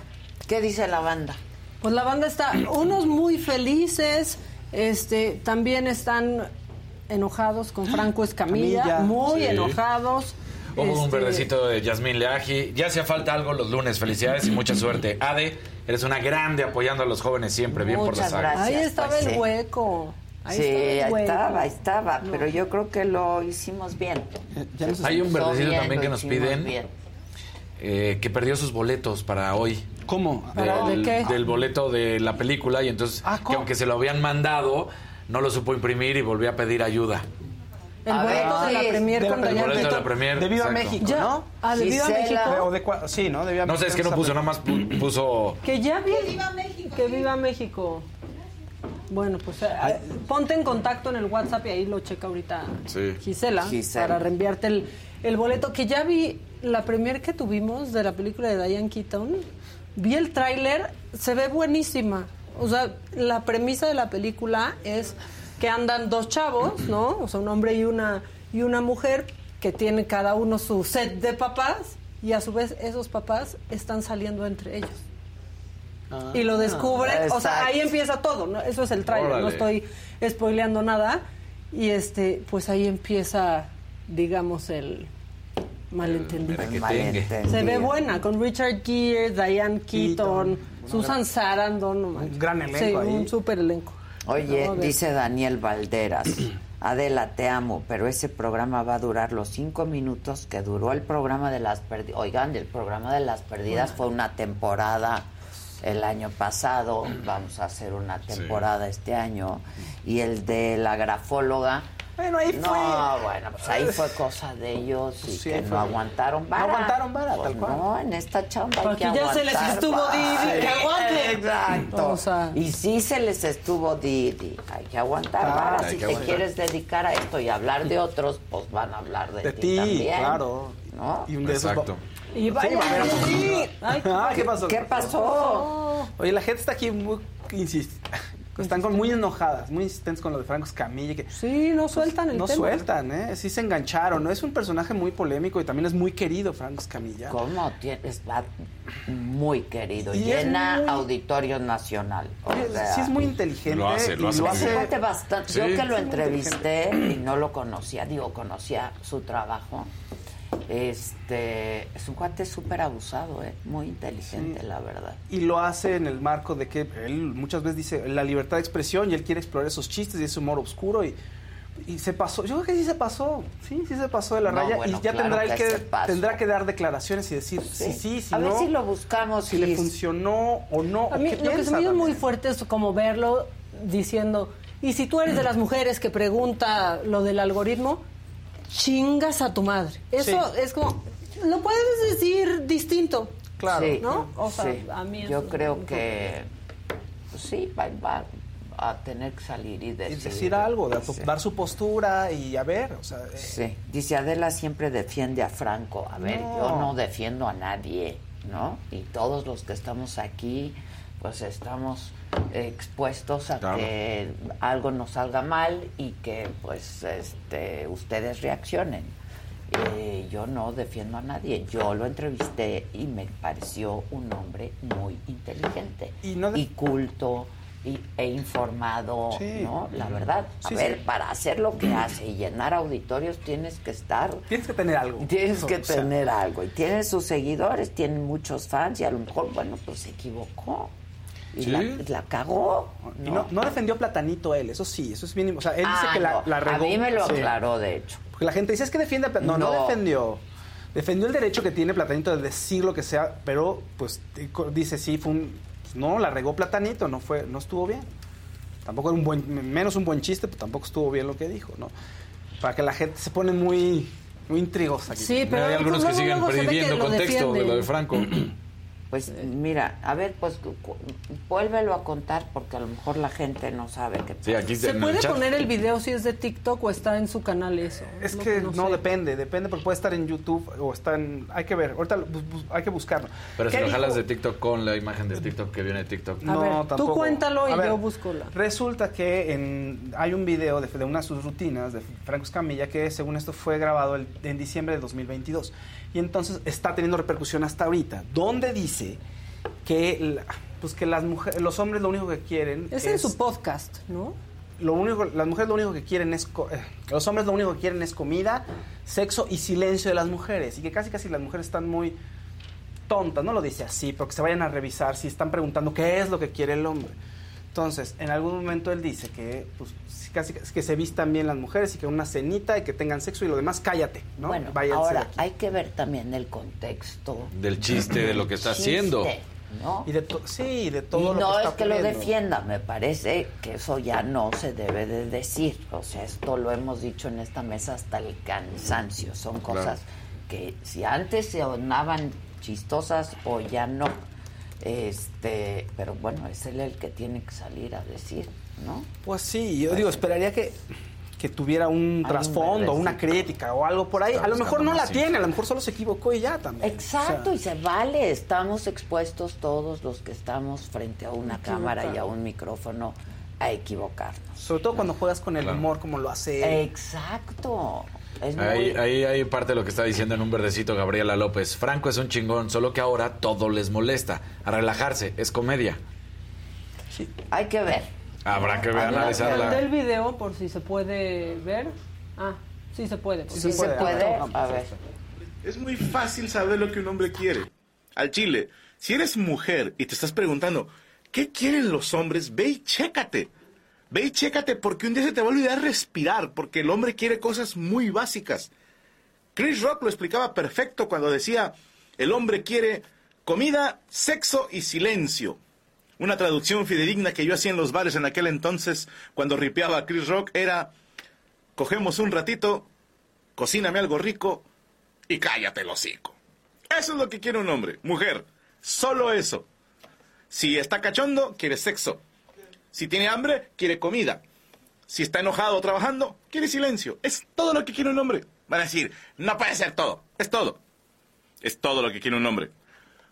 ¿qué dice la banda? Pues la banda está, unos muy felices, este, también están enojados con Franco Escamilla, Camilla. muy Sí. enojados. Ojo, un Este, verdecito de Yasmín Leaji. Ya hacía falta algo los lunes. Felicidades y mucha suerte. Ade, eres una grande apoyando a los jóvenes siempre. Bien por la saga. gracias. Ahí estaba pues, el sí. hueco. Ahí sí, estaba hueco. estaba, ahí estaba, pero yo creo que lo hicimos bien. Hay un Hizo verdecito bien, también que nos piden. eh, que perdió sus boletos para hoy. ¿Cómo? ¿Para Del, de qué? del boleto de la película y entonces que aunque se lo habían mandado no lo supo imprimir y volvió a pedir ayuda. El A boleto ver, de la premier de la El de la premier. De Viva exacto. México, Ya. ¿no? Ah, de Viva. México. O de sí, ¿no? De Viva No sé, es que no puso, nada más pu- puso... Que ya vi. Que viva México. Bueno, pues eh, eh, ponte en contacto en el WhatsApp y ahí lo checa ahorita Sí. Gisela, Gisela. para reenviarte el, el boleto. Que ya vi la premier que tuvimos de la película de Diane Keaton. Vi el tráiler, se ve buenísima. O sea, la premisa de la película es que andan dos chavos, ¿no? O sea, un hombre y una, y una mujer que tienen cada uno su set de papás y a su vez esos papás están saliendo entre ellos. Y lo descubren, o sea, exacto. ahí empieza todo, ¿no? Eso es el tráiler, no estoy spoileando nada. Y este, pues ahí empieza, digamos, el malentendido. Se ve buena, con Richard Gere, Diane Keaton, Susan Sarandon. no. Un gran elenco Sí, ahí. un súper elenco. Oye, No, dice Daniel Valderas, Adela, te amo, pero ese programa va a durar los cinco minutos que duró el programa de las perdidas. Oigan, el programa de las perdidas fue una temporada el año pasado, vamos a hacer una temporada este año, y el de la grafóloga. Bueno, ahí no, fue. bueno, pues ahí fue cosa de ellos y sí, que fue. no aguantaron vara. No aguantaron vara, Pues tal cual. No, en esta chamba hay Aquí que ya se les estuvo vara. di, di, que aguanten. Exacto. O sea. Y sí se les estuvo Didi. Hay que aguantar vara. hay Si te aguantar. quieres dedicar a esto y hablar de otros, pues van a hablar de, De ti, ti, también. claro. ¿no? Y un de Exacto. Y vaya, va a haber- sí. Ay, Ah, ¿qué pasó? ¿Qué pasó? Oye, la gente está aquí muy insist- Están con muy enojadas, muy insistentes con lo de Franco Escamilla. Que Sí, no sueltan el no tema. sueltan, ¿eh? Sí se engancharon, ¿no? Es un personaje muy polémico y también es muy querido Franco Escamilla. ¿Cómo? Tienes, muy querido. Y Llena muy- Auditorio Nacional. O sea, sí es muy inteligente. Lo hace, lo hace lo bien. cuate bastante. Sí. Yo que lo entrevisté y no lo conocía, digo, conocía su trabajo. Este, es un cuate súper abusado, ¿eh? muy inteligente, la verdad. Y lo hace en el marco de que él muchas veces dice la libertad de expresión y él quiere explorar esos chistes y ese humor oscuro y, y se pasó. Yo creo que sí se pasó, sí, sí se pasó de la No, raya bueno, y ya claro tendrá, él que tendrá que dar declaraciones y decir sí, sí, si A ver no, si lo buscamos. si le funcionó o no. A o mí qué lo que se me hizo muy fuerte es como verlo diciendo, y si tú eres de las mujeres que pregunta lo del algoritmo, chingas a tu madre. Eso Sí. es como, lo puedes decir distinto. Claro. Sí, ¿no? O sea, sí. a mí Yo creo que pues sí, va, va a tener que salir y Y decir, decir algo, de- dar su postura y a ver, o sea, eh, Sí, dice Adela siempre defiende a Franco. A ver, No. yo no defiendo a nadie, ¿no? Y todos los que estamos aquí, pues estamos expuestos a Claro. que algo nos salga mal y que pues este ustedes reaccionen. Eh, yo no defiendo a nadie. Yo lo entrevisté y me pareció un hombre muy inteligente Y no de- culto y, e informado, Sí. ¿no? La verdad. A Sí, ver, sí. para hacer lo que hace y llenar auditorios tienes que estar, tienes que tener algo. tienes que O sea, tener algo. Y tiene sus seguidores, tiene muchos fans y a lo mejor, bueno, pues se equivocó. Y Sí. la, la cagó. y no, no defendió Platanito él, eso sí, eso es mínimo. O sea, él dice Ah, que la, no, la regó. A mí me lo Sí. aclaró, de hecho. Porque la gente dice es que defiende a Platanito. No, no, No. defendió. Defendió el derecho que tiene Platanito de decir lo que sea, pero pues dice sí, fue un. pues, no, la regó Platanito, no fue, no estuvo bien. Tampoco era un buen, menos un buen chiste, pero tampoco estuvo bien lo que dijo, ¿no? Para que la gente se pone muy, muy intrigosa. aquí. Sí, pero Hay algunos que siguen lo contexto de lo de Franco. Pues mira, a ver, pues vuélvelo a contar porque a lo mejor la gente no sabe qué Sí, aquí ¿Se el puede chat. poner el video si es de TikTok o está en su canal eso? Es que no, sé. depende, depende porque puede estar en YouTube o está en... Hay que ver, ahorita bu- bu- hay que buscarlo. Pero si ¿Qué lo jalas de TikTok con la imagen de TikTok que viene de TikTok. A ver, tú tampoco. cuéntalo y A yo busco la. Resulta que en, hay un video de, de una de sus rutinas de Franco Escamilla que según esto fue grabado el- en diciembre de 2022 y entonces está teniendo repercusión hasta ahorita, donde dice que, pues que las mujeres, los hombres lo único que quieren Es en su podcast, ¿no? lo único, las mujeres lo único que quieren es, eh, los hombres lo único que quieren es comida, sexo y silencio de las mujeres. Y que casi casi las mujeres están muy tontas, no lo dice así, porque se vayan a revisar si están preguntando qué es lo que quiere el hombre. Entonces, en algún momento él dice que pues, sí, casi que se vistan bien las mujeres y que una cenita y que tengan sexo y lo demás cállate, ¿no? Bueno, Váyanse de ahora aquí. hay que ver también el contexto. Del chiste, de lo que está Chiste, haciendo. ¿no? Y de to- sí, de todo y lo no que es está que lo defienda, me parece que eso ya no se debe de decir. O sea, esto lo hemos dicho en esta mesa hasta el cansancio. Son cosas que si antes se sonaban chistosas o ya no. Este, pero bueno, es él el que tiene que salir a decir, ¿no? Pues sí, yo digo, esperaría que, que tuviera un trasfondo, un una crítica o algo por ahí. A lo mejor no la tiene, a lo mejor solo se equivocó y ya también. Exacto, O sea, y se vale. Estamos expuestos todos los que estamos frente a una cámara y a un micrófono a equivocarnos. sobre todo cuando juegas con el Claro. humor como lo hace él. Exacto. Es Ahí, muy- ahí hay parte de lo que está diciendo en un verdecito Gabriela López. Franco es un chingón, solo que ahora todo les molesta. A relajarse, es comedia. Hay que ver. Habrá que ver, analizarla. Del video, por si se puede ver. Ah, sí se puede. Sí se puede. A ver. Es muy fácil saber lo que un hombre quiere. Al chile, si eres mujer y te estás preguntando, ¿qué quieren los hombres? Ve y chécate. Ve y chécate porque un día se te va a olvidar respirar, porque el hombre quiere cosas muy básicas. Chris Rock lo explicaba perfecto cuando decía, el hombre quiere comida, sexo y silencio. Una traducción fidedigna que yo hacía en los bares en aquel entonces, cuando ripeaba a Chris Rock, era, cogemos un ratito, cocíname algo rico y cállate el hocico. Eso es lo que quiere un hombre, mujer, solo eso. Si está cachondo, quiere sexo. Si tiene hambre, quiere comida. Si está enojado trabajando, quiere silencio. Es todo lo que quiere un hombre. Van a decir, no puede ser todo, es todo. Es todo lo que quiere un hombre.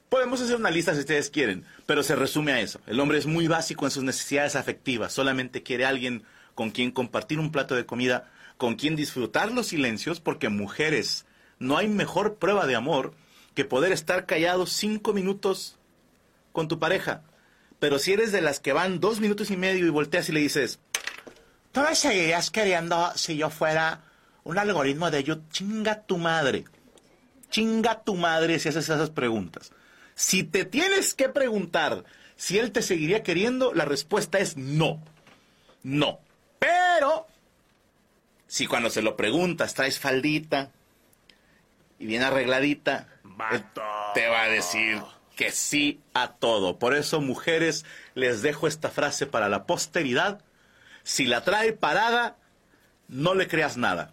Podemos hacer una lista si ustedes quieren, pero se resume a eso. El hombre es muy básico en sus necesidades afectivas. Solamente quiere alguien con quien compartir un plato de comida, con quien disfrutar los silencios, porque mujeres, no hay mejor prueba de amor que poder estar callado cinco minutos con tu pareja. Pero si eres de las que van dos minutos y medio y volteas y le dices, ¿tú me seguirías queriendo si yo fuera un algoritmo de YouTube? Chinga tu madre. Chinga tu madre si haces esas preguntas. Si te tienes que preguntar si él te seguiría queriendo, la respuesta es no. No. Pero, si cuando se lo preguntas traes faldita y bien arregladita, te va a decir que sí a todo. Por eso, mujeres, les dejo esta frase para la posteridad. Si la trae parada, no le creas nada.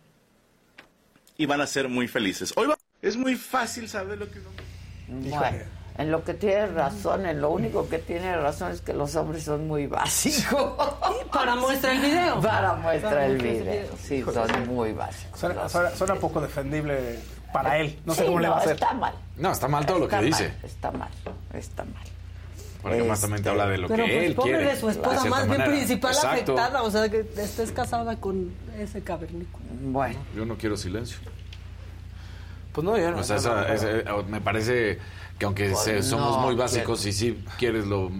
Y van a ser muy felices. Hoy va- es muy fácil saber lo que uno... Bueno, en lo que tiene razón, en lo único que tiene razón es que los hombres son muy básicos. Para muestra el video. Para muestra Para el muestra el video. video. Sí, son muy básicos. Suena, suena- suena poco defendible para él. No sé Sí, cómo le va a no, hacer. Está mal. No, está mal todo lo que dice. Está mal, está mal. Porque más también te habla de lo Pero que pues él pobre quiere. de su esposa, más bien principal Exacto. afectada, o sea, que estés casada con ese cavernícola. Bueno. Yo no quiero silencio. Pues no, yo no. O sea, no, esa- no, no. ese- me parece que aunque Pues se- somos no, muy básicos que- y sí quieres lo...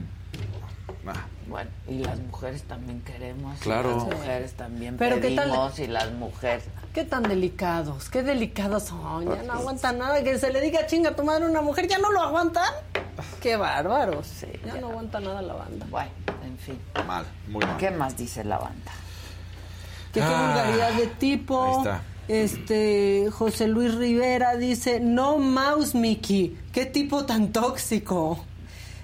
Bueno, y las mujeres también queremos. y Claro. las mujeres también Pero ¿qué tal? pedimos y las mujeres. Qué tan delicados, qué delicados son. Ya no aguantan nada. Que se le diga chinga a tu madre a una mujer, ¿ya no lo aguantan? Qué bárbaros. ya, no aguanta nada la banda. Bueno, en fin. mal, muy mal. ¿Qué más dice la banda? Que qué Ah, vulgaridad de tipo. ahí está. Este, José Luis Rivera dice, no mouse Mickey, qué tipo tan tóxico.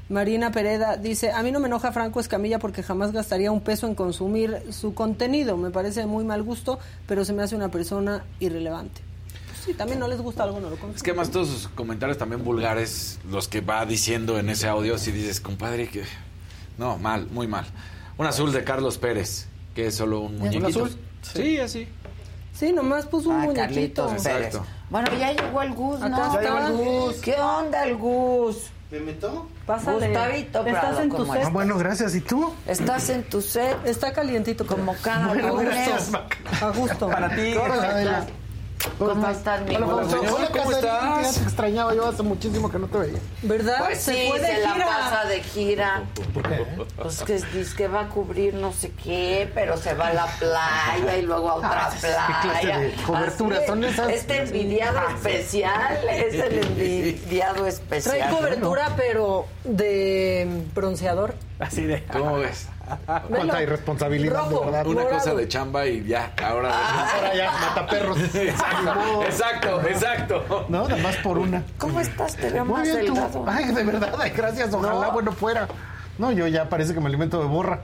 Marina Pereda dice, a mí no me enoja Franco Escamilla porque jamás gastaría un peso en consumir su contenido. Me parece de muy mal gusto, pero se me hace una persona irrelevante. Pues sí, también no les gusta algo, no lo consumen. Es que además todos sus comentarios también vulgares, los que va diciendo en ese audio, si dices, compadre, que... No, mal, muy mal. Un azul de Carlos Pérez, que es solo un ¿Un muñequito. azul? Sí, así. Sí, nomás puso un Ah, muñequito. Pérez. Bueno, ya llegó el Gus, ¿no? está. Ya llegó el Gus. ¿Qué onda el Gus? ¿Me meto? Pásale. Gustavito Estás Prado, en tu ¿cómo set. estás? Bueno, gracias. ¿Y tú? Estás en tu set. Está calientito. Como cada Bueno, lunes. gracias, A gusto. Para ti. Hola. ¿Cómo estás, mi Hola. Hola, ¿Cómo Casarín. estás? Te extrañaba yo hace muchísimo que no te veía. ¿Verdad? Pues se sí, fue de se la pasa de gira. Pues que dice que va a cubrir no sé qué, pero se va a la playa y luego a otra Ah, ¿qué clase playa. de coberturas Así son es. esas? Este envidiado especial es el envidiado especial. Trae cobertura, pero de bronceador. Así de. ¿Cómo ves? Cuánta irresponsabilidad, Rojo. de verdad. Una Morado. cosa de chamba y ya, ahora... Ahora ya, mataperros. exacto, exacto, exacto. No, nada más por una. ¿Cómo estás? Te veo Muy más bien, tú. delgado. Ay, de verdad, ay, gracias. Ojalá, No. bueno, fuera. No, yo ya parece que me alimento de borra.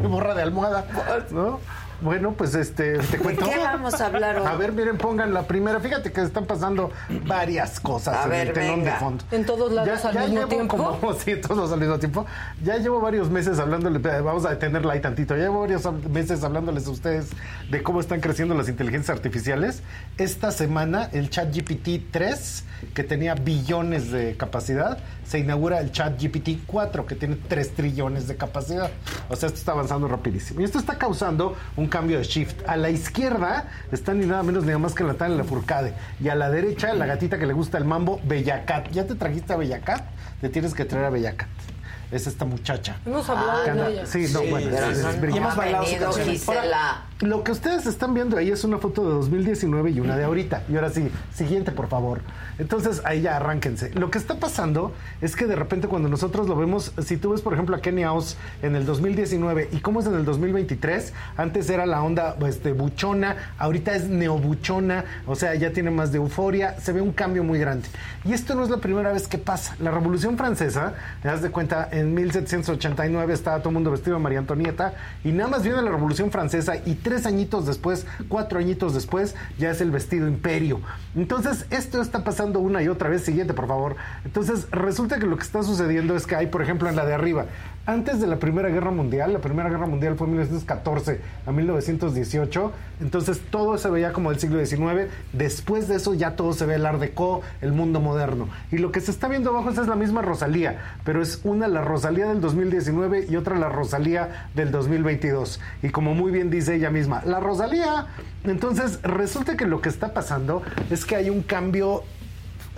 De borra de almohada. ¿No? Bueno, pues este, te cuento. qué vamos a hablar hoy? A ver, miren, pongan la primera. Fíjate que están pasando varias cosas A en ver, el telón venga. de fondo. En todos lados al mismo llevo tiempo. como- sí, todos al mismo tiempo. Ya llevo varios meses hablándole, vamos a detenerla ahí tantito. Ya llevo varios meses hablándoles a ustedes de cómo están creciendo las inteligencias artificiales. Esta semana el chat GPT 3, que tenía billones de capacidad, se inaugura el chat GPT 4, que tiene 3 trillones de capacidad. O sea, esto está avanzando rapidísimo. Y esto está causando un cambio de shift. A la izquierda está ni nada menos ni nada más que Natalia Lafourcade. Y a la derecha, la gatita que le gusta el mambo, Bellacat. ¿Ya te trajiste a Bellacat? Te tienes que traer a Bellacat. Es esta muchacha. Hemos hablado de ella. Sí, no, bueno. Es- es brillante. ha bailado. Gisela. Lo que ustedes están viendo ahí es una foto de 2019 y una de ahorita. Y ahora sí, siguiente, por favor. Entonces, ahí ya arránquense. Lo que está pasando es que de repente cuando nosotros lo vemos, si tú ves, por ejemplo, a Kenny Oz en el 2019 y cómo es en el 2023, antes era la onda este, buchona, ahorita es neobuchona, o sea, ya tiene más de euforia, se ve un cambio muy grande. Y esto no es la primera vez que pasa. La Revolución Francesa, te das de cuenta, en 1789 estaba todo el mundo vestido de María Antonieta y nada más viene la Revolución Francesa y tres añitos después, cuatro añitos después, ya es el vestido imperio. Entonces, esto está pasando una y otra vez. Siguiente, por favor. Entonces, resulta que lo que está sucediendo es que hay, por ejemplo, en la de arriba, antes de la Primera Guerra Mundial. La Primera Guerra Mundial fue 1914 a 1918. Entonces todo se veía como del siglo XIX. Después de eso ya todo se ve el Art Deco, el mundo moderno. Y lo que se está viendo abajo es la misma Rosalía, pero es una la Rosalía del 2019 y otra la Rosalía del 2022. Y como muy bien dice ella misma, la Rosalía. Entonces resulta que lo que está pasando es que hay un cambio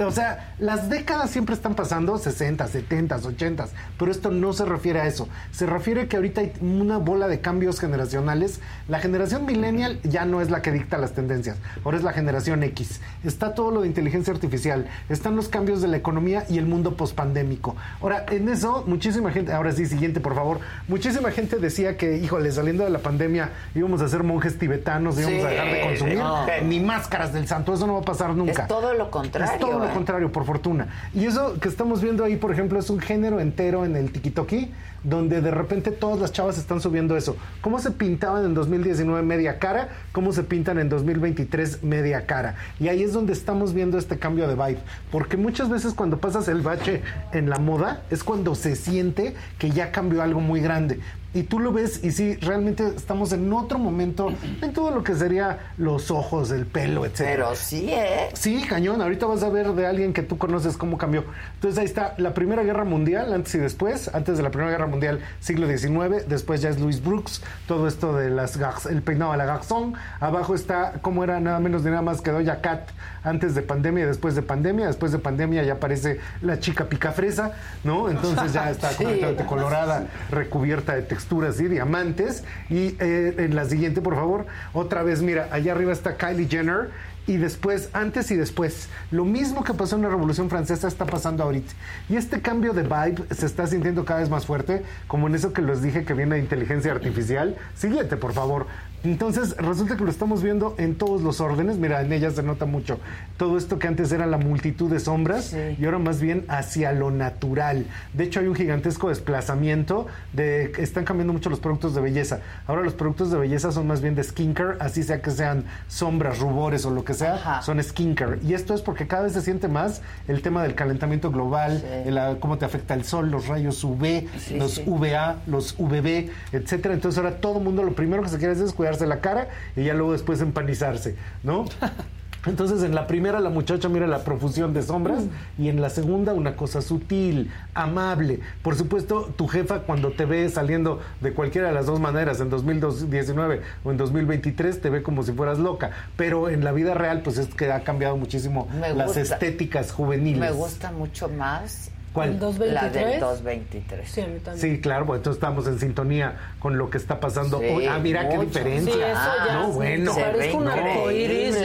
o sea, las décadas siempre están pasando, 60, 70, 80, pero esto no se refiere a eso. Se refiere que ahorita hay una bola de cambios generacionales. La generación millennial ya no es la que dicta las tendencias, ahora es la generación X. Está todo lo de inteligencia artificial, están los cambios de la economía y el mundo pospandémico. Ahora, en eso, muchísima gente, ahora sí, siguiente, por favor, muchísima gente decía que, híjole, saliendo de la pandemia íbamos a ser monjes tibetanos, íbamos Sí, a dejar de consumir no. ni máscaras del santo, eso no va a pasar nunca. Es todo lo contrario. Es todo lo contrario, por fortuna. Y eso que estamos viendo ahí, por ejemplo, es un género entero en el tikitoki, donde de repente todas las chavas están subiendo eso. ¿Cómo se pintaban en 2019 media cara? ¿Cómo se pintan en 2023 media cara? Y ahí es donde estamos viendo este cambio de vibe. Porque muchas veces cuando pasas el bache en la moda, es cuando se siente que ya cambió algo muy grande. Y tú lo ves y sí, realmente estamos en otro momento en todo lo que sería los ojos, el pelo, etc. Pero sí, ¿eh? Sí, cañón. Ahorita vas a ver de alguien que tú conoces cómo cambió. Entonces ahí está la Primera Guerra Mundial, antes y después. Antes de la Primera Guerra Mundial, siglo XIX. Después ya es Louis Brooks. Todo esto de las el peinado a la garzón. Abajo está cómo era nada menos ni nada más que Doña Cat antes de pandemia después de pandemia. Después de pandemia ya aparece la chica picafresa, ¿no? Entonces ya está Sí. completamente colorada, recubierta de texturas y diamantes. Y eh, en la siguiente, por favor, otra vez, mira, allá arriba está Kylie Jenner. Y después, antes y después, lo mismo que pasó en la Revolución Francesa está pasando ahorita. Y este cambio de vibe se está sintiendo cada vez más fuerte, como en eso que les dije que viene de inteligencia artificial. Siguiente, por favor. Entonces, resulta que lo estamos viendo en todos los órdenes. Mira, en ella se nota mucho todo esto que antes era la multitud de sombras y ahora más bien hacia lo natural. De hecho, hay un gigantesco desplazamiento de que están cambiando mucho los productos de belleza. Ahora los productos de belleza son más bien de skincare, así sea que sean sombras, rubores o lo que sea, son skincare. Y esto es porque cada vez se siente más el tema del calentamiento global, el, ah, cómo te afecta el sol, los rayos UV, Sí, los. VA, los VB, etcétera. Entonces ahora todo el mundo lo primero que se quiere hacer es la cara y ya luego después empanizarse, ¿no? Entonces en la primera la muchacha mira la profusión de sombras y en la segunda una cosa sutil, amable. Por supuesto, tu jefa cuando te ve saliendo de cualquiera de las dos maneras, en 2019 o en 2023, te ve como si fueras loca. Pero en la vida real, pues es que ha cambiado muchísimo las estéticas juveniles. Me gusta mucho más. ¿Cuál? ¿El 223? La del 223. Sí, a mí también. Sí, claro, pues entonces estamos en sintonía con lo que está pasando Sí, hoy. Ah, mira qué mucho. diferencia. Sí, eso ya no, es- bueno. se Parece un arcoíris.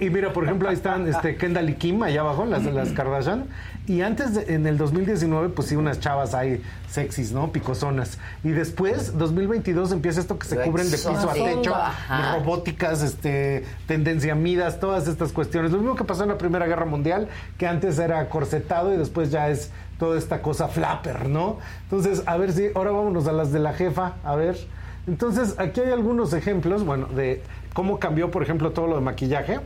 Y mira, por ejemplo, ahí están este, Kendall y Kim allá abajo, las, las Kardashian. Y antes, de- en el 2019, pues sí, unas chavas ahí sexys, ¿no? Picosonas. Y después, 2022, empieza esto que se cubren de piso a techo, ajá. robóticas, este, tendenciamidas, todas estas cuestiones. Lo mismo que pasó en la Primera Guerra Mundial, que antes era corsetado y después ya es toda esta cosa flapper, ¿no? Entonces, a ver si, ahora vámonos a las de la jefa, a ver. Entonces, aquí hay algunos ejemplos, bueno, de cómo cambió, por ejemplo, todo lo de maquillaje.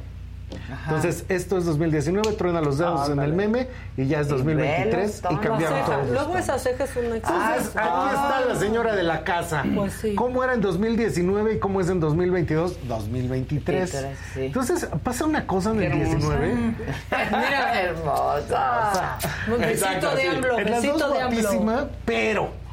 Entonces, esto es 2019, truena los dedos en el meme y ya es 2023 y cambiaron todo. Luego esa ceja es una Ah, es- aquí está la señora de la casa. ¿Cómo era en 2019 y cómo es en 2022? 2023. 23, sí. Entonces, pasa una cosa en el Qué hermosa. 19. Mira, hermosa. Un besito Exacto, de sí. AMLO, besito de AMLO. pero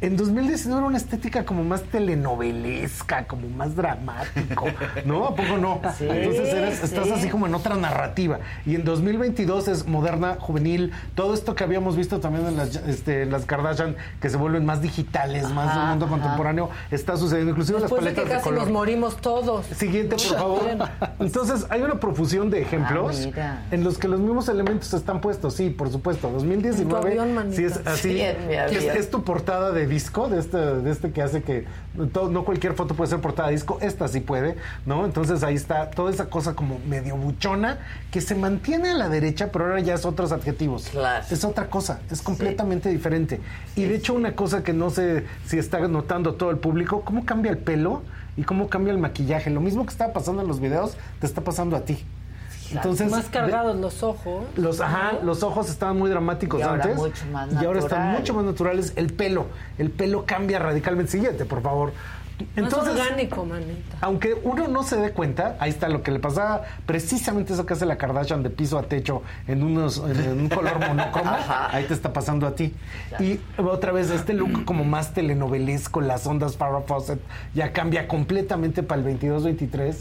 en 2019 era una estética como más telenovelesca, como más dramático, ¿no? ¿A poco no? Sí, Entonces eres- estás sí. así como en otra narrativa. Y en 2022 es moderna, juvenil, todo esto que habíamos visto también en las, este, en las Kardashian, que se vuelven más digitales, más del Ajá, mundo ajá. contemporáneo, está sucediendo, inclusive Después las de que paletas de, casi color. nos morimos todos. Siguiente, por favor. Entonces, hay una profusión de ejemplos Ah, en los que los mismos elementos están puestos. Sí, por supuesto. En tu 2019. avión, sí, es así. Es tu portada de disco, de este, de este que hace que to- no cualquier foto puede ser portada de disco. Esta sí puede, ¿no? Entonces ahí está toda esa cosa como medio buchona que se mantiene a la derecha, pero ahora ya es otros adjetivos. Es otra cosa, es completamente diferente. Y de hecho, una cosa que no sé si está notando todo el público, cómo cambia el pelo y cómo cambia el maquillaje. Lo mismo que está pasando en los videos, te está pasando a ti. Entonces, más cargados los ojos. Los, ajá, los ojos estaban muy dramáticos Y antes. mucho más y ahora están mucho más naturales. El pelo, el pelo cambia radicalmente. Siguiente, por favor. Entonces, más orgánico, manita. aunque uno no se dé cuenta, ahí está lo que le pasaba, precisamente eso que hace la Kardashian de piso a techo en, unos, en, un color monocromo, ahí te está pasando a ti. Y otra vez, este look como más telenovelesco, las ondas Farrah Fawcett, ya cambia completamente para el 22-23.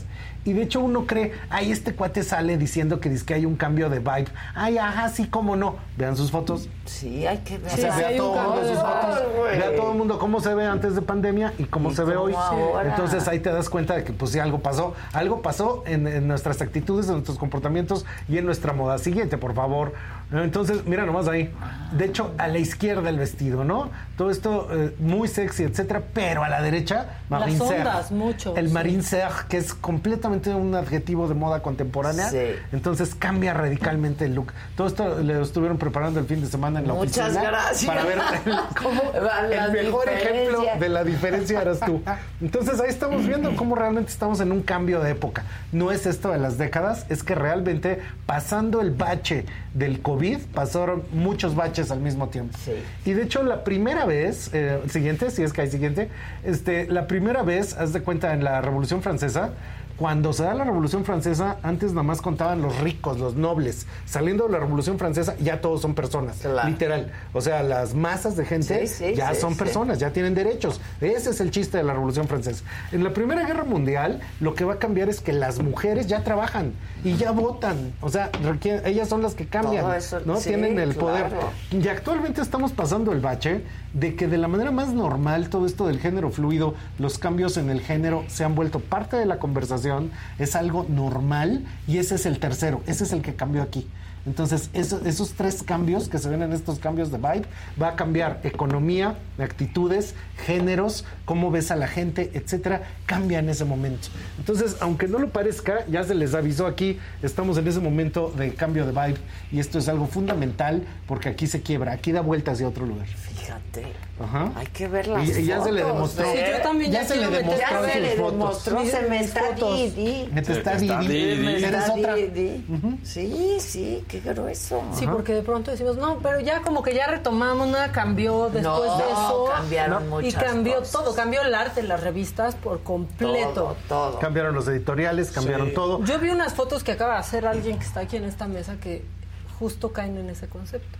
Y de hecho uno cree, ay, este cuate sale diciendo que dice que hay un cambio de vibe. Ay, ajá, sí, cómo no. Vean sus fotos. Sí, hay que ver. O sea, vea todo el mundo sus fotos. Vea todo el mundo cómo se ve antes de pandemia y cómo Y se ve hoy. ahora. Entonces ahí te das cuenta de que pues sí algo pasó. Algo pasó en, en nuestras actitudes, en nuestros comportamientos y en nuestra moda. Siguiente, por favor. Entonces, mira nomás ahí. De hecho, a la izquierda el vestido, ¿no? Todo esto eh, muy sexy, etcétera, pero a la derecha, Las Marine Serre. ondas, mucho, El sí. Marine Serre, que es completamente un adjetivo de moda contemporánea. Sí. Entonces cambia radicalmente el look. Todo esto lo estuvieron preparando el fin de semana en la Muchas oficina. gracias. Para ver el, ¿Cómo el mejor ejemplo de la diferencia eras tú. Entonces ahí estamos viendo cómo realmente estamos en un cambio de época. No es esto de las décadas, es que realmente pasando el bache del COVID, pasaron muchos baches al mismo tiempo. Y de hecho la primera vez, eh, siguiente, si es que hay siguiente, este, la primera vez, haz de cuenta, en la Revolución Francesa, cuando se da la Revolución Francesa, antes nada más contaban los ricos, los nobles. Saliendo de la Revolución Francesa, ya todos son personas, literal. O sea, las masas de gente Sí, sí, ya sí, son personas, ya tienen derechos. Ese es el chiste de la Revolución Francesa. En la Primera Guerra Mundial, lo que va a cambiar es que las mujeres ya trabajan y ya votan. O sea, ellas son las que cambian, Todo eso, ¿no? tienen el poder. Y actualmente estamos pasando el bache de que de la manera más normal todo esto del género fluido, los cambios en el género se han vuelto parte de la conversación, es algo normal y ese es el tercero, ese es el que cambió aquí. Entonces, eso- esos tres cambios que se ven en estos cambios de vibe, va a cambiar economía, actitudes, géneros, cómo ves a la gente, etcétera, cambia en ese momento. Entonces, aunque no lo parezca, ya se les avisó aquí, estamos en ese momento de cambio de vibe y esto es algo fundamental porque aquí se quiebra, aquí da vuelta hacia otro lugar. Fíjate. Ajá. Hay que ver las Y, y ya se le fotos, demostró. ¿eh? Sí, yo también ya ya se le demostró Ya se le fotos. demostró, se me está fotos. Didi. Me está Didi. Eres está otra. Didi. Sí, sí, qué grueso. Sí, porque de pronto decimos, no, pero ya como que ya retomamos, nada cambió después No, de eso. cambiaron Y muchas cambió cosas. todo, cambió el arte, las revistas por completo. Todo, todo. Cambiaron los editoriales, cambiaron todo. Yo vi unas fotos que acaba de hacer alguien que está aquí en esta mesa que justo caen en ese concepto.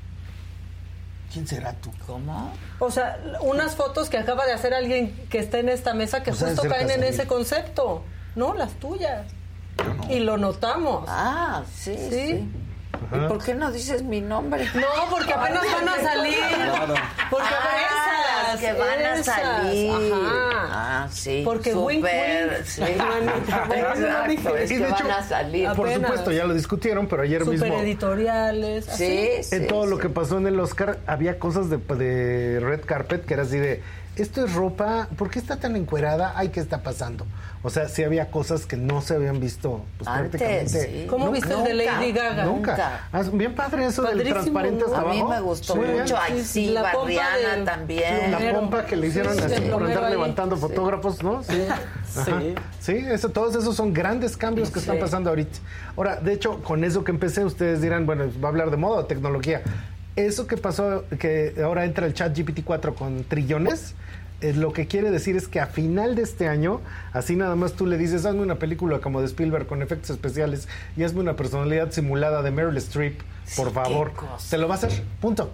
¿Quién será tú? ¿Cómo? O sea, unas fotos que acaba de hacer alguien que está en esta mesa que O sea, justo caen en ese concepto. No, las tuyas. Y lo notamos. Ah, sí, sí. Sí. ¿Y por qué no dices mi nombre? No, porque apenas van a salir. Porque Ah, que van a esas, salir. Ajá. Ah, sí. Porque wink, sí. Exacto, es Y que de van hecho, a salir. Por Apenas. supuesto, ya lo discutieron, pero ayer mismo. Super editoriales. Sí, así. sí. En todo lo que pasó en el Oscar, había cosas de, de red carpet que era así de. Esto es ropa, ¿por qué está tan encuerada? Ay, ¿qué está pasando? O sea, sí había cosas que no se habían visto pues, Antes, prácticamente. sí. ¿Cómo nunca. viste el de Lady Gaga? Nunca. Nunca. Ah, bien padre eso del transparente ¿no? hasta A mí abajo. me gustó mucho. Ay, sí, La pompa Barriana del también. La pompa que le hicieron Sí, así del por plomero andar ahí. levantando fotógrafos, ¿no? Sí. Ajá. Sí, eso, todos esos son grandes cambios que están Sí. pasando ahorita. Ahora, de hecho, con eso que empecé, ustedes dirán, bueno, va a hablar de moda o tecnología. Eso que pasó, que ahora entra el chat GPT-4 con trillones, eh, lo que quiere decir es que a final de este año, así nada más tú le dices, hazme una película como de Spielberg con efectos especiales y hazme una personalidad simulada de Meryl Streep, por Sí, favor. Se lo va a hacer, punto.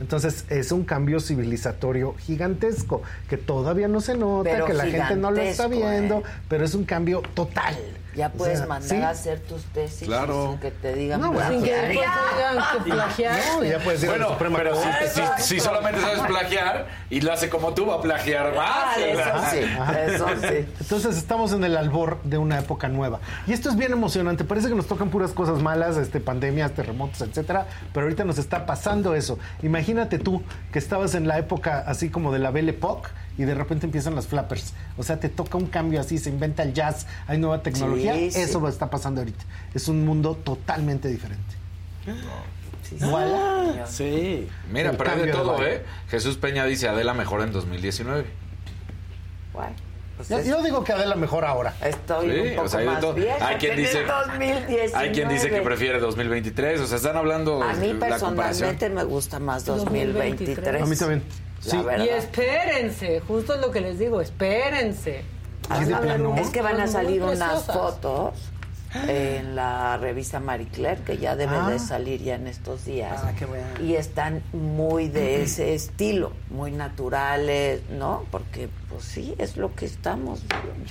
Entonces es un cambio civilizatorio gigantesco que todavía no se nota, Pero que la gente no lo está viendo, ¿eh? pero es un cambio total. Ya O puedes sea, mandar sí. a hacer tus tesis Claro. sin que te digan No, bueno, Sin que plagiar. después te digan que plagiaste. No, ya puedes ir a la Bueno, Suprema pero si, Corte. si- si solamente sabes plagiar y lo hace como tú, va a plagiar más. Ah, eso sí, eso sí. Entonces estamos en el albor de una época nueva. Y esto es bien emocionante. Parece que nos tocan puras cosas malas, este, pandemias, terremotos, etcétera. Pero ahorita nos está pasando eso. Imagínate tú que estabas en la época así como de la Belle Époque y de repente empiezan las flappers. O sea, te toca un cambio así, se inventa el jazz, hay nueva tecnología. Sí, sí. Eso a estar pasando ahorita. Es un mundo totalmente diferente. Sí, Voilà. Sí. Mira, El pero hay de todo. ¿eh? Jesús Peña dice Adela mejor en 2019. Guay. Yo, yo digo que Adela mejor ahora. Estoy Sí, un o poco sea, hay de más todo. vieja Hay quien dice- el 2019. Hay quien dice que prefiere 2023, o sea, están hablando A mí la comparación. personalmente me gusta más 2023. A mí también. La Sí. verdad. Y espérense, justo es lo que les digo, espérense. Ah, Van a ver un- Es que van a salir unas fotos en la revista Marie Claire, que ya debe Ah. de salir ya en estos días. Ah, qué bueno. Y están muy de ese estilo, muy naturales, ¿no? Porque, pues sí, es lo que estamos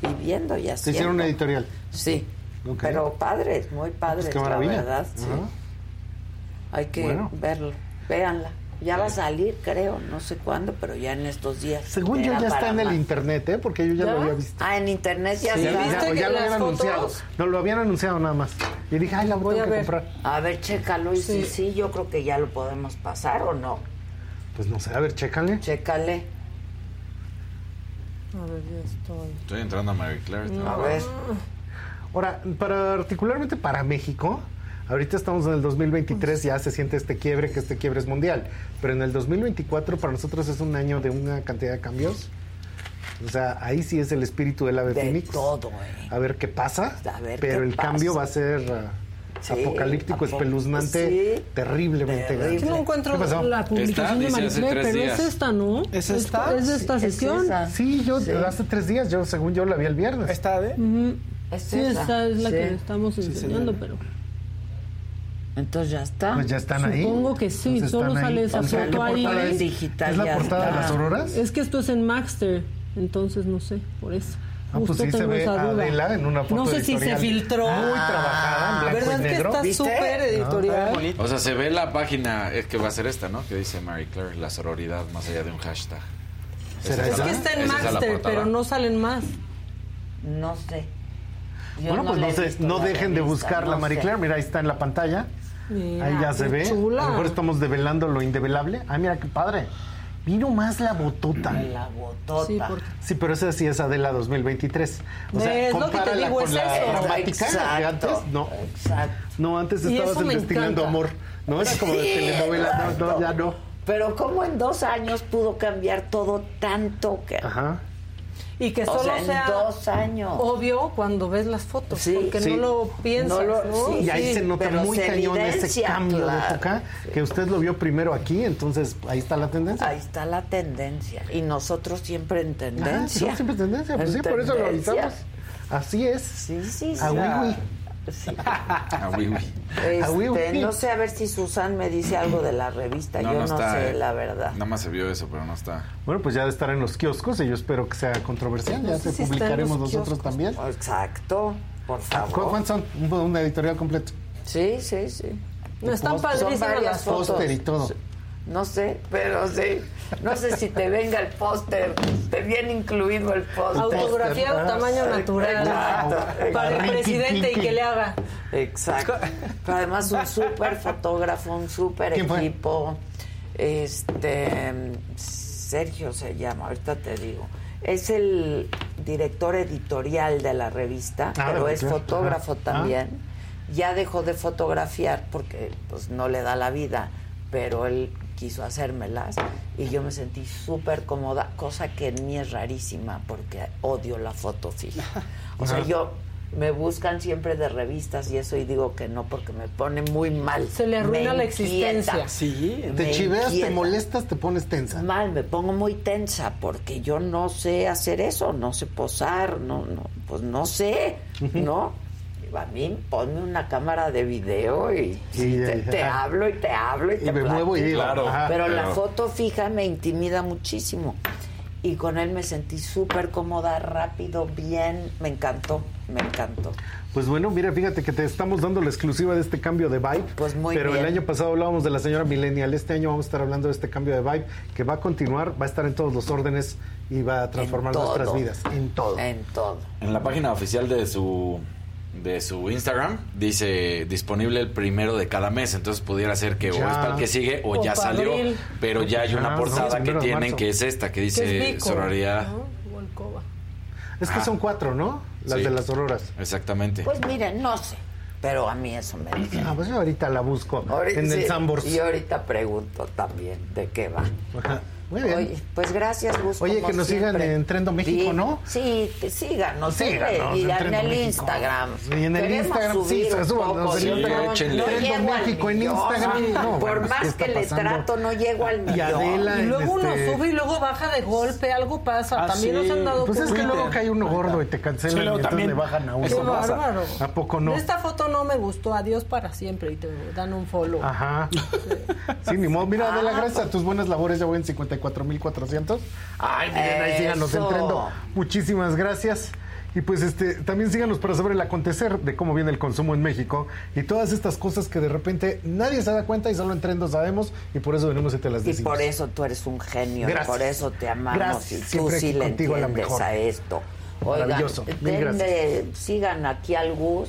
viviendo y Se haciendo. hicieron una editorial. Sí, pero padres, muy padres, Pues qué maravilla. la verdad. sí. Hay que Bueno. verlo, véanla. Ya va a salir, creo, no sé cuándo, pero ya en estos días. Según yo ya está en el más. internet, ¿eh? Porque yo ya, ¿Ya? lo había visto. Ah, en internet ya Sí, está. ya, ya lo habían anunciado. No, lo habían anunciado nada más. Y dije, ay, la voy a comprar. A ver, chécalo. Y sí. sí, yo creo que ya lo podemos pasar o no. Pues no sé, a ver, chécale. Chécale. A ver, ya estoy. Estoy entrando a Mary Claire. A ver. Ahora, particularmente para México, ahorita estamos en el 2023, ya se siente este quiebre, que este quiebre es mundial. Pero en el 2024 para nosotros es un año de una cantidad de cambios. O sea, ahí sí es el espíritu del ave De fénix. todo, eh. A ver qué pasa. A ver pero qué el cambio pasa. va a ser ah, Sí, apocalíptico, apo- espeluznante, sí. terriblemente grande. Yo no encuentro ¿Qué pasó? la publicación de Maricler, pero es esta, ¿no? ¿Es esta? Es de esta Sí, es sesión. esa. Sí, yo hace tres días, yo según yo la vi el viernes. ¿Está de? Ujú. Es sí, esa. esta es la Sí. que estamos enseñando, pero Entonces ya está. Pues ya están ahí. supongo que sí, Entonces solo sale esa O sea, foto ¿qué ahí. portada es? digital ¿Es la portada de está. las auroras? Es que esto es en Maxter, entonces no sé, por eso. Ah, pues sí se ve esa a. Adela en una foto No sé si se editorial. filtró. Muy trabajada, en blanco ¿Verdad y que negro. está ¿Viste? súper editorial? O sea, se ve la página, es que va a ser esta, ¿no? Que dice Mary Claire, la sororidad más allá de un hashtag. ¿Será Esa Es la- que está en esa es Maxter, portada. pero no salen más. No sé. Yo Bueno, pues le no, sé, no dejen de revista, buscar la no Marie. Claire. Mira, ahí está en la pantalla. Mira, ahí ya se ve. chula. A lo mejor estamos develando lo indevelable. Ay, mira qué padre. Vino más la botota. La botota. Sí, porque- Sí, pero esa sí es Adela 2023. O sea, Es lo que te digo, es la eso. de Exacto. antes. No, Exacto. no antes estabas destilando amor. No era como de Sí, telenovela. No, no, ya no. Pero ¿cómo en dos años pudo cambiar todo tanto que... Ajá. Y que O solo sea, en sea dos años. obvio cuando ves las fotos, Sí, porque sí. no lo piensas, No ¿no? lo- sí, Y ahí Sí. se nota muy se cañón ese evidencia, cambio de época que usted lo vio primero aquí, entonces ahí está la tendencia. Ahí está la tendencia. Y nosotros siempre en Ah, tendencia. no, siempre tendencia, pues En sí, por eso lo avisamos. Así es. Sí, sí, sí. Ah, oui. Sí. Ah, oui, oui. Este, Ah, oui, oui. No sé a ver si Susan me dice algo de la revista. No, Yo no no, está, sé, eh. la verdad. Nada más se vio eso, pero no está. Bueno, pues ya de estar en los kioscos y yo espero que sea controversial. Ya si en publicaremos nosotros kioscos. también. Exacto. Por Ah, favor. ¿cu- ¿Cuántos son? Un, un editorial completo. Sí, sí, sí. No, están padrísimas las fotos. Póster y todo. No sé, pero sí. No sé si te venga el póster. Te viene incluido el póster. Autografía o tamaño natural Exacto. para el presidente y que le haga. Exacto. Pero además un súper fotógrafo, un súper equipo. Este Sergio se llama, ahorita te digo. Es el director editorial de la revista, Ah, pero es fotógrafo también. Ya dejó de fotografiar porque pues no le da la vida, pero él quiso hacérmelas y yo me sentí súper cómoda, cosa que en mí es rarísima porque odio la foto fija. O sea, yo me buscan siempre de revistas y eso y digo que no porque me pone muy mal. Se le arruina Me la existencia. Sí. Te Me chiveas, te molestas, te pones tensa. Mal, me pongo muy tensa porque yo no sé hacer eso, no sé posar, no, no, pues no sé, ¿no? A mí ponme una cámara de video y, Sí, y te, ya, ya. te hablo y te hablo y, Y te me muevo y digo, Claro, pero, la foto fija me intimida muchísimo. Y con él me sentí súper cómoda, rápido, bien, me encantó, me encantó. Pues bueno, mira, fíjate que te estamos dando la exclusiva de este cambio de vibe. Pues muy Pero bien. el año pasado hablábamos de la señora Millennial. Este año vamos a estar hablando de este cambio de vibe que va a continuar, va a estar en todos los órdenes y va a transformar nuestras vidas. En todo. En todo. En la página oficial de su de su Instagram dice disponible el primero de cada mes, entonces pudiera ser que o es para el que sigue o, O ya salió, abril. pero ya hay Ah, una no, portada que tienen marzo. que es esta que es dice sororidad. ¿no? Es que Ah. son cuatro, ¿no? Las Sí. de las auroras. Exactamente. Pues miren, no sé, pero a mí eso me dice. Ah, pues ahorita la busco Ahorita- en el sí, Sambors. Y ahorita pregunto también de qué va. Ajá. Muy bien. Oye, pues gracias, Gus. Oye, que nos sigan en Trendo México, ¿no? Sí, que síganos. Síganos y en el México. Instagram. Sí, en el Queremos Instagram, sí, súbanos sí, Instagram. no México en. Instagram. No, Por bueno, más ¿qué que le trato, no llego al millón. Y Adela, Y luego uno este- sube y luego baja de golpe, algo pasa. Ah, También sí. nos han dado Pues es que luego cae uno gordo y te cancelan Sí, y luego entonces también. le bajan a uno. Qué bárbaro. ¿A poco no? Esta foto no me gustó. Adiós para siempre. Y te dan un follow. Ajá. Sí, ni modo. Mira, Adela, gracias a tus buenas labores ya voy en 54.400. Ay, miren, ahí síganos entrando. Muchísimas gracias. Y pues este también síganos para saber el acontecer de cómo viene el consumo en México y todas estas cosas que de repente nadie se da cuenta y solo en Trendo sabemos y por eso venimos y te las Y decimos. por eso tú eres un genio, y Gracias. por eso te amamos Gracias. y tú Siempre sí le contigo a la entiendes mejor. a esto. Oigan, Maravilloso. Mil denle- sigan aquí al Gus,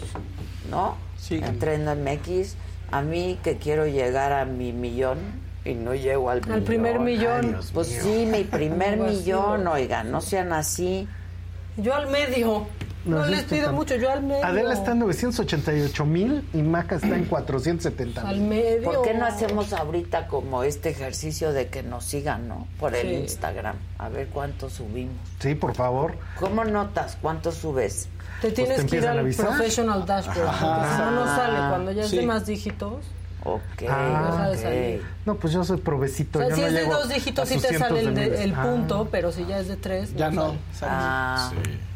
¿no? En Trendo MX. A mí que quiero llegar a mi millón y no llego al millón. Al primer millón. Ay, pues mío. sí, mi primer millón, ¿no? oigan, no sean así. Yo al medio. No, les pido tan- mucho. Yo al medio. Adela está en 988 mil y Maca está en 470 Al mil. medio. ¿Por qué no hacemos ahorita como este ejercicio de que nos sigan, no? Por el Sí. Instagram. A ver cuánto subimos. Sí, por favor. ¿Cómo notas cuánto subes? Te tienes te que ir al professional dashboard. Ajá. Porque si no, no Ah, sale. Cuando ya es sí. de más dígitos. Ok. deja de ok. salir. No, pues yo soy provecito. O sea, yo si no es de dos a dígitos, sí te sale el, de miles. el Ah. punto, pero si ya es de tres, Ya no. sale. Ah,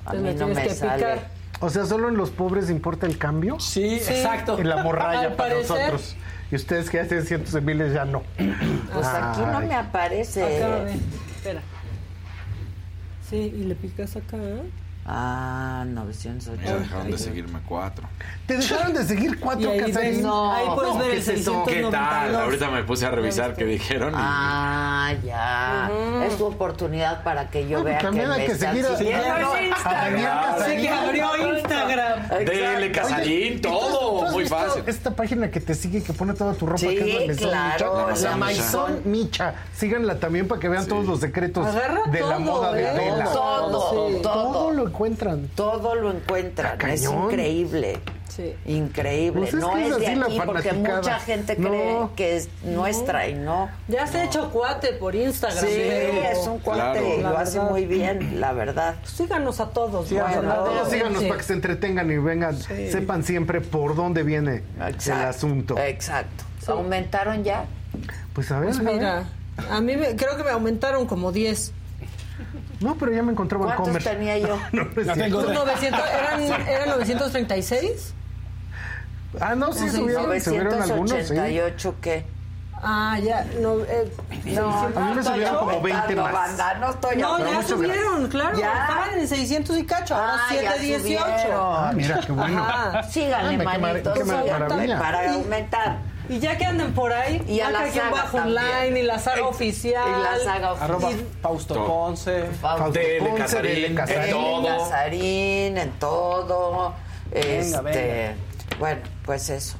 a Entonces mí no tienes me que sale. picar. O sea, solo en los pobres importa el cambio. Sí, Sí. exacto. En la morralla Al para parecer. nosotros. Y ustedes que hacen cientos de miles ya no. Pues aquí no me aparece. Acá, ve. Espera. Sí, y le picas acá. ¿eh? Ah, Mira, 980. dejaron de seguirme cuatro. Te dejaron de seguir cuatro ahí ves- No. ahí puedes ver ¿qué el es eso? 692. ¿Qué tal? Ahorita me puse a revisar qué dijeron. y- Ah, ya. Es tu oportunidad para que yo vea que también hay me que están seguir a- siguiendo. a- a Daniel Casarín. Sí, que abrió Instagram. Dele, Casarín, ¿tú has- tú todo. has Muy fácil. Esta página que te sigue, que pone toda tu ropa, Sí, que es la Maison claro, Micha. la La Maison. Micha. Síganla también para que vean todos los secretos Agarra de la moda de ¿eh? Adela. Todo, Sí. todo. Todo lo encuentran. Todo lo encuentran. Es increíble. Sí. Increíble. Pues es no es es, de aquí porque mucha gente No. cree que es nuestra y no. Ya se ha hecho cuate por Instagram. Sí, pero- es un cuate, Claro. lo La hace verdad. muy bien, la verdad. Síganos a todos. Bueno, a todos, síganos sí. para que se entretengan y vengan, sepan siempre por dónde viene el asunto. Exacto. ¿Aumentaron ya? Pues a ver, Pues a ver. mira, a mí me- creo que me aumentaron como 10. No, pero ya me encontré ¿Cuántos Vancomer. tenía yo? No, no es Ya cierto. tengo- Pues 900, eran, eran 936. Ah, no, sí, No, sí, subieron, subieron algunos, sí. 988, ¿qué? Ah, ya. No, eh, No, a mí me subieron como 20 aumentando, más. banda, no estoy No, ya subieron, claro. Ya. Estaban en 600 y cacho, ahora Ah, ya 718. subieron. Ah, mira, qué bueno. Ajá. Síganle, Ay, qué mar- manitos, qué maravilla. para aumentar. Y ya que anden por ahí, Y a la saga bajo también. online y la saga oficial. y la saga Arroba oficial. Fausto Todo. Ponce. Fausto Dele, Ponce, Casarín, en todo. En Casarín, en todo. este, venga. Bueno, pues eso.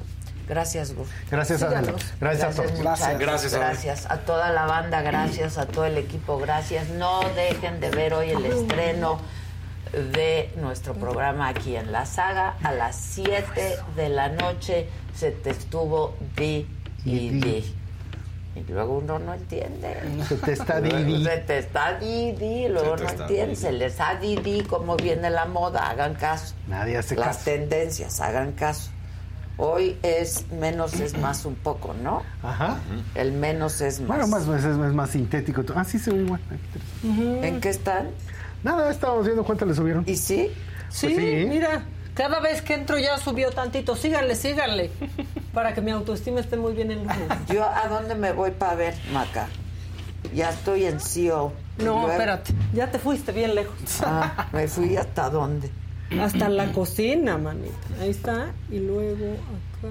Gracias, Gus. Gracias. Síganos. Gracias a todos. Gracias, Adela. Gracias a toda la banda, gracias a todo el equipo, gracias. No dejen de ver hoy el estreno de nuestro programa aquí en La Saga. A las 7 de la noche se te estuvo di y di. Y luego uno no entiende. Se te está Didi. Se te está Didi, y luego no entiende. Se les da Didi cómo viene la moda, hagan caso. Nadie hace Las caso. tendencias, hagan caso. Hoy es menos es más un poco, ¿no? Ajá. El menos es más. Bueno, más veces es más sintético. Ah, sí se ve igual. ¿En qué están? Nada, estábamos viendo cuánto le subieron. ¿Y sí? Sí, Pues sí. mira, cada vez que entro ya subió tantito. Síganle, síganle. Para que mi autoestima esté muy bien el lunes. Yo, ¿a dónde me voy para ver, Maca? Ya estoy en CEO. No, Luego- espérate. Ya te fuiste bien lejos. Ah, me fui hasta dónde. Hasta la cocina, manita. Ahí está. Y luego acá.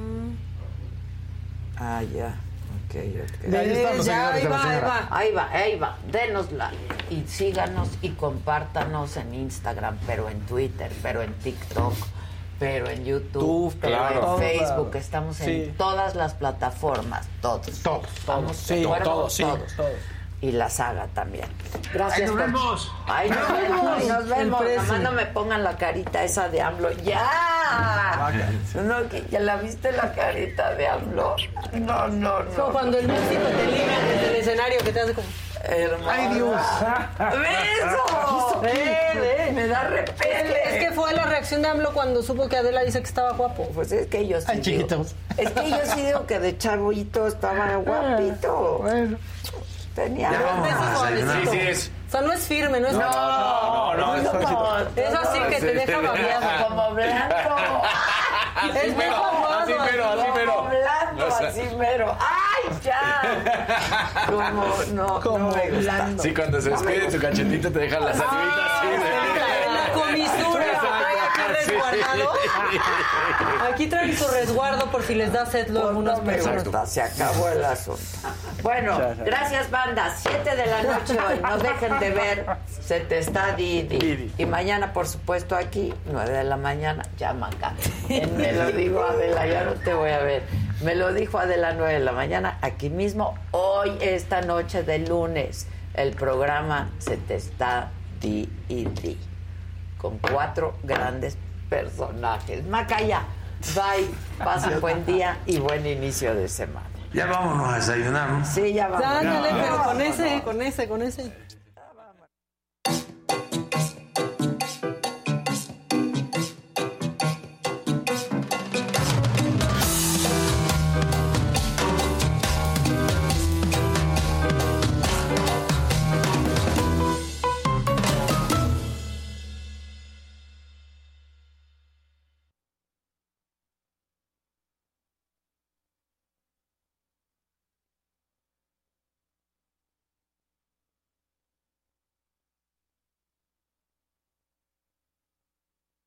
Ah, ya. Ok, ok. Ahí están los ya, seguidores ahí va, ahí va. Ahí va, ahí va. Denosla. Y síganos y compártanos en Instagram, pero en Twitter, pero en TikTok, pero en YouTube, Tú, pero claro. en Facebook. Todos, Estamos sí. en todas las plataformas. Todos. Todos. Vamos, Sí, todos, sí, todos. Y la saga también. Gracias. Ahí nos vemos. Ahí nos vemos. Nos vemos. Nomás no me pongan la carita esa de AMLO. ¡Ya! No, que ya la viste la carita de AMLO. No, no, no. Como cuando el músico te liga desde el escenario que te hace como. Hermosa. Ay, Dios. ¡Beso! Ve, me da repele. Es que fue la reacción de AMLO cuando supo que Adela dice que estaba guapo. Pues es que yo sí Ay, digo- chiquitos. Es que yo sí digo que de chavito estaba guapito. Bueno. Tenía suavecito. Sí, sí es. O sea, no es firme, no es... No, no, no, no, Es así que te deja babeado. Como blanco. Así Es mejor así mero, así Como blando, así mero. ¡Ay, ya! Como, no, no me gusta. Sí, cuando se No despide tu cachetito te dejan la salivita así de... La comisura. Trae aquí resguardado. Aquí traen su resguardo por si les da sed luego a Pues unas no me personas. gusta, se acabó el asunto. Bueno, gracias banda, 7 de la noche hoy, no dejen de ver, se te está Didi. Y mañana, por supuesto, aquí, 9 de la mañana, llama acá. Me lo digo Adela, ya no te voy a ver. Me lo dijo Adela 9 de la mañana, aquí mismo, hoy, esta noche de lunes, el programa se te está Didi. Con cuatro grandes personajes. Macaya, bye, pasen buen día y buen inicio de semana. Ya vámonos a desayunar, ¿no? Sí, ya vamos. Ándale, pero con Vámonos. ese, con ese, con ese.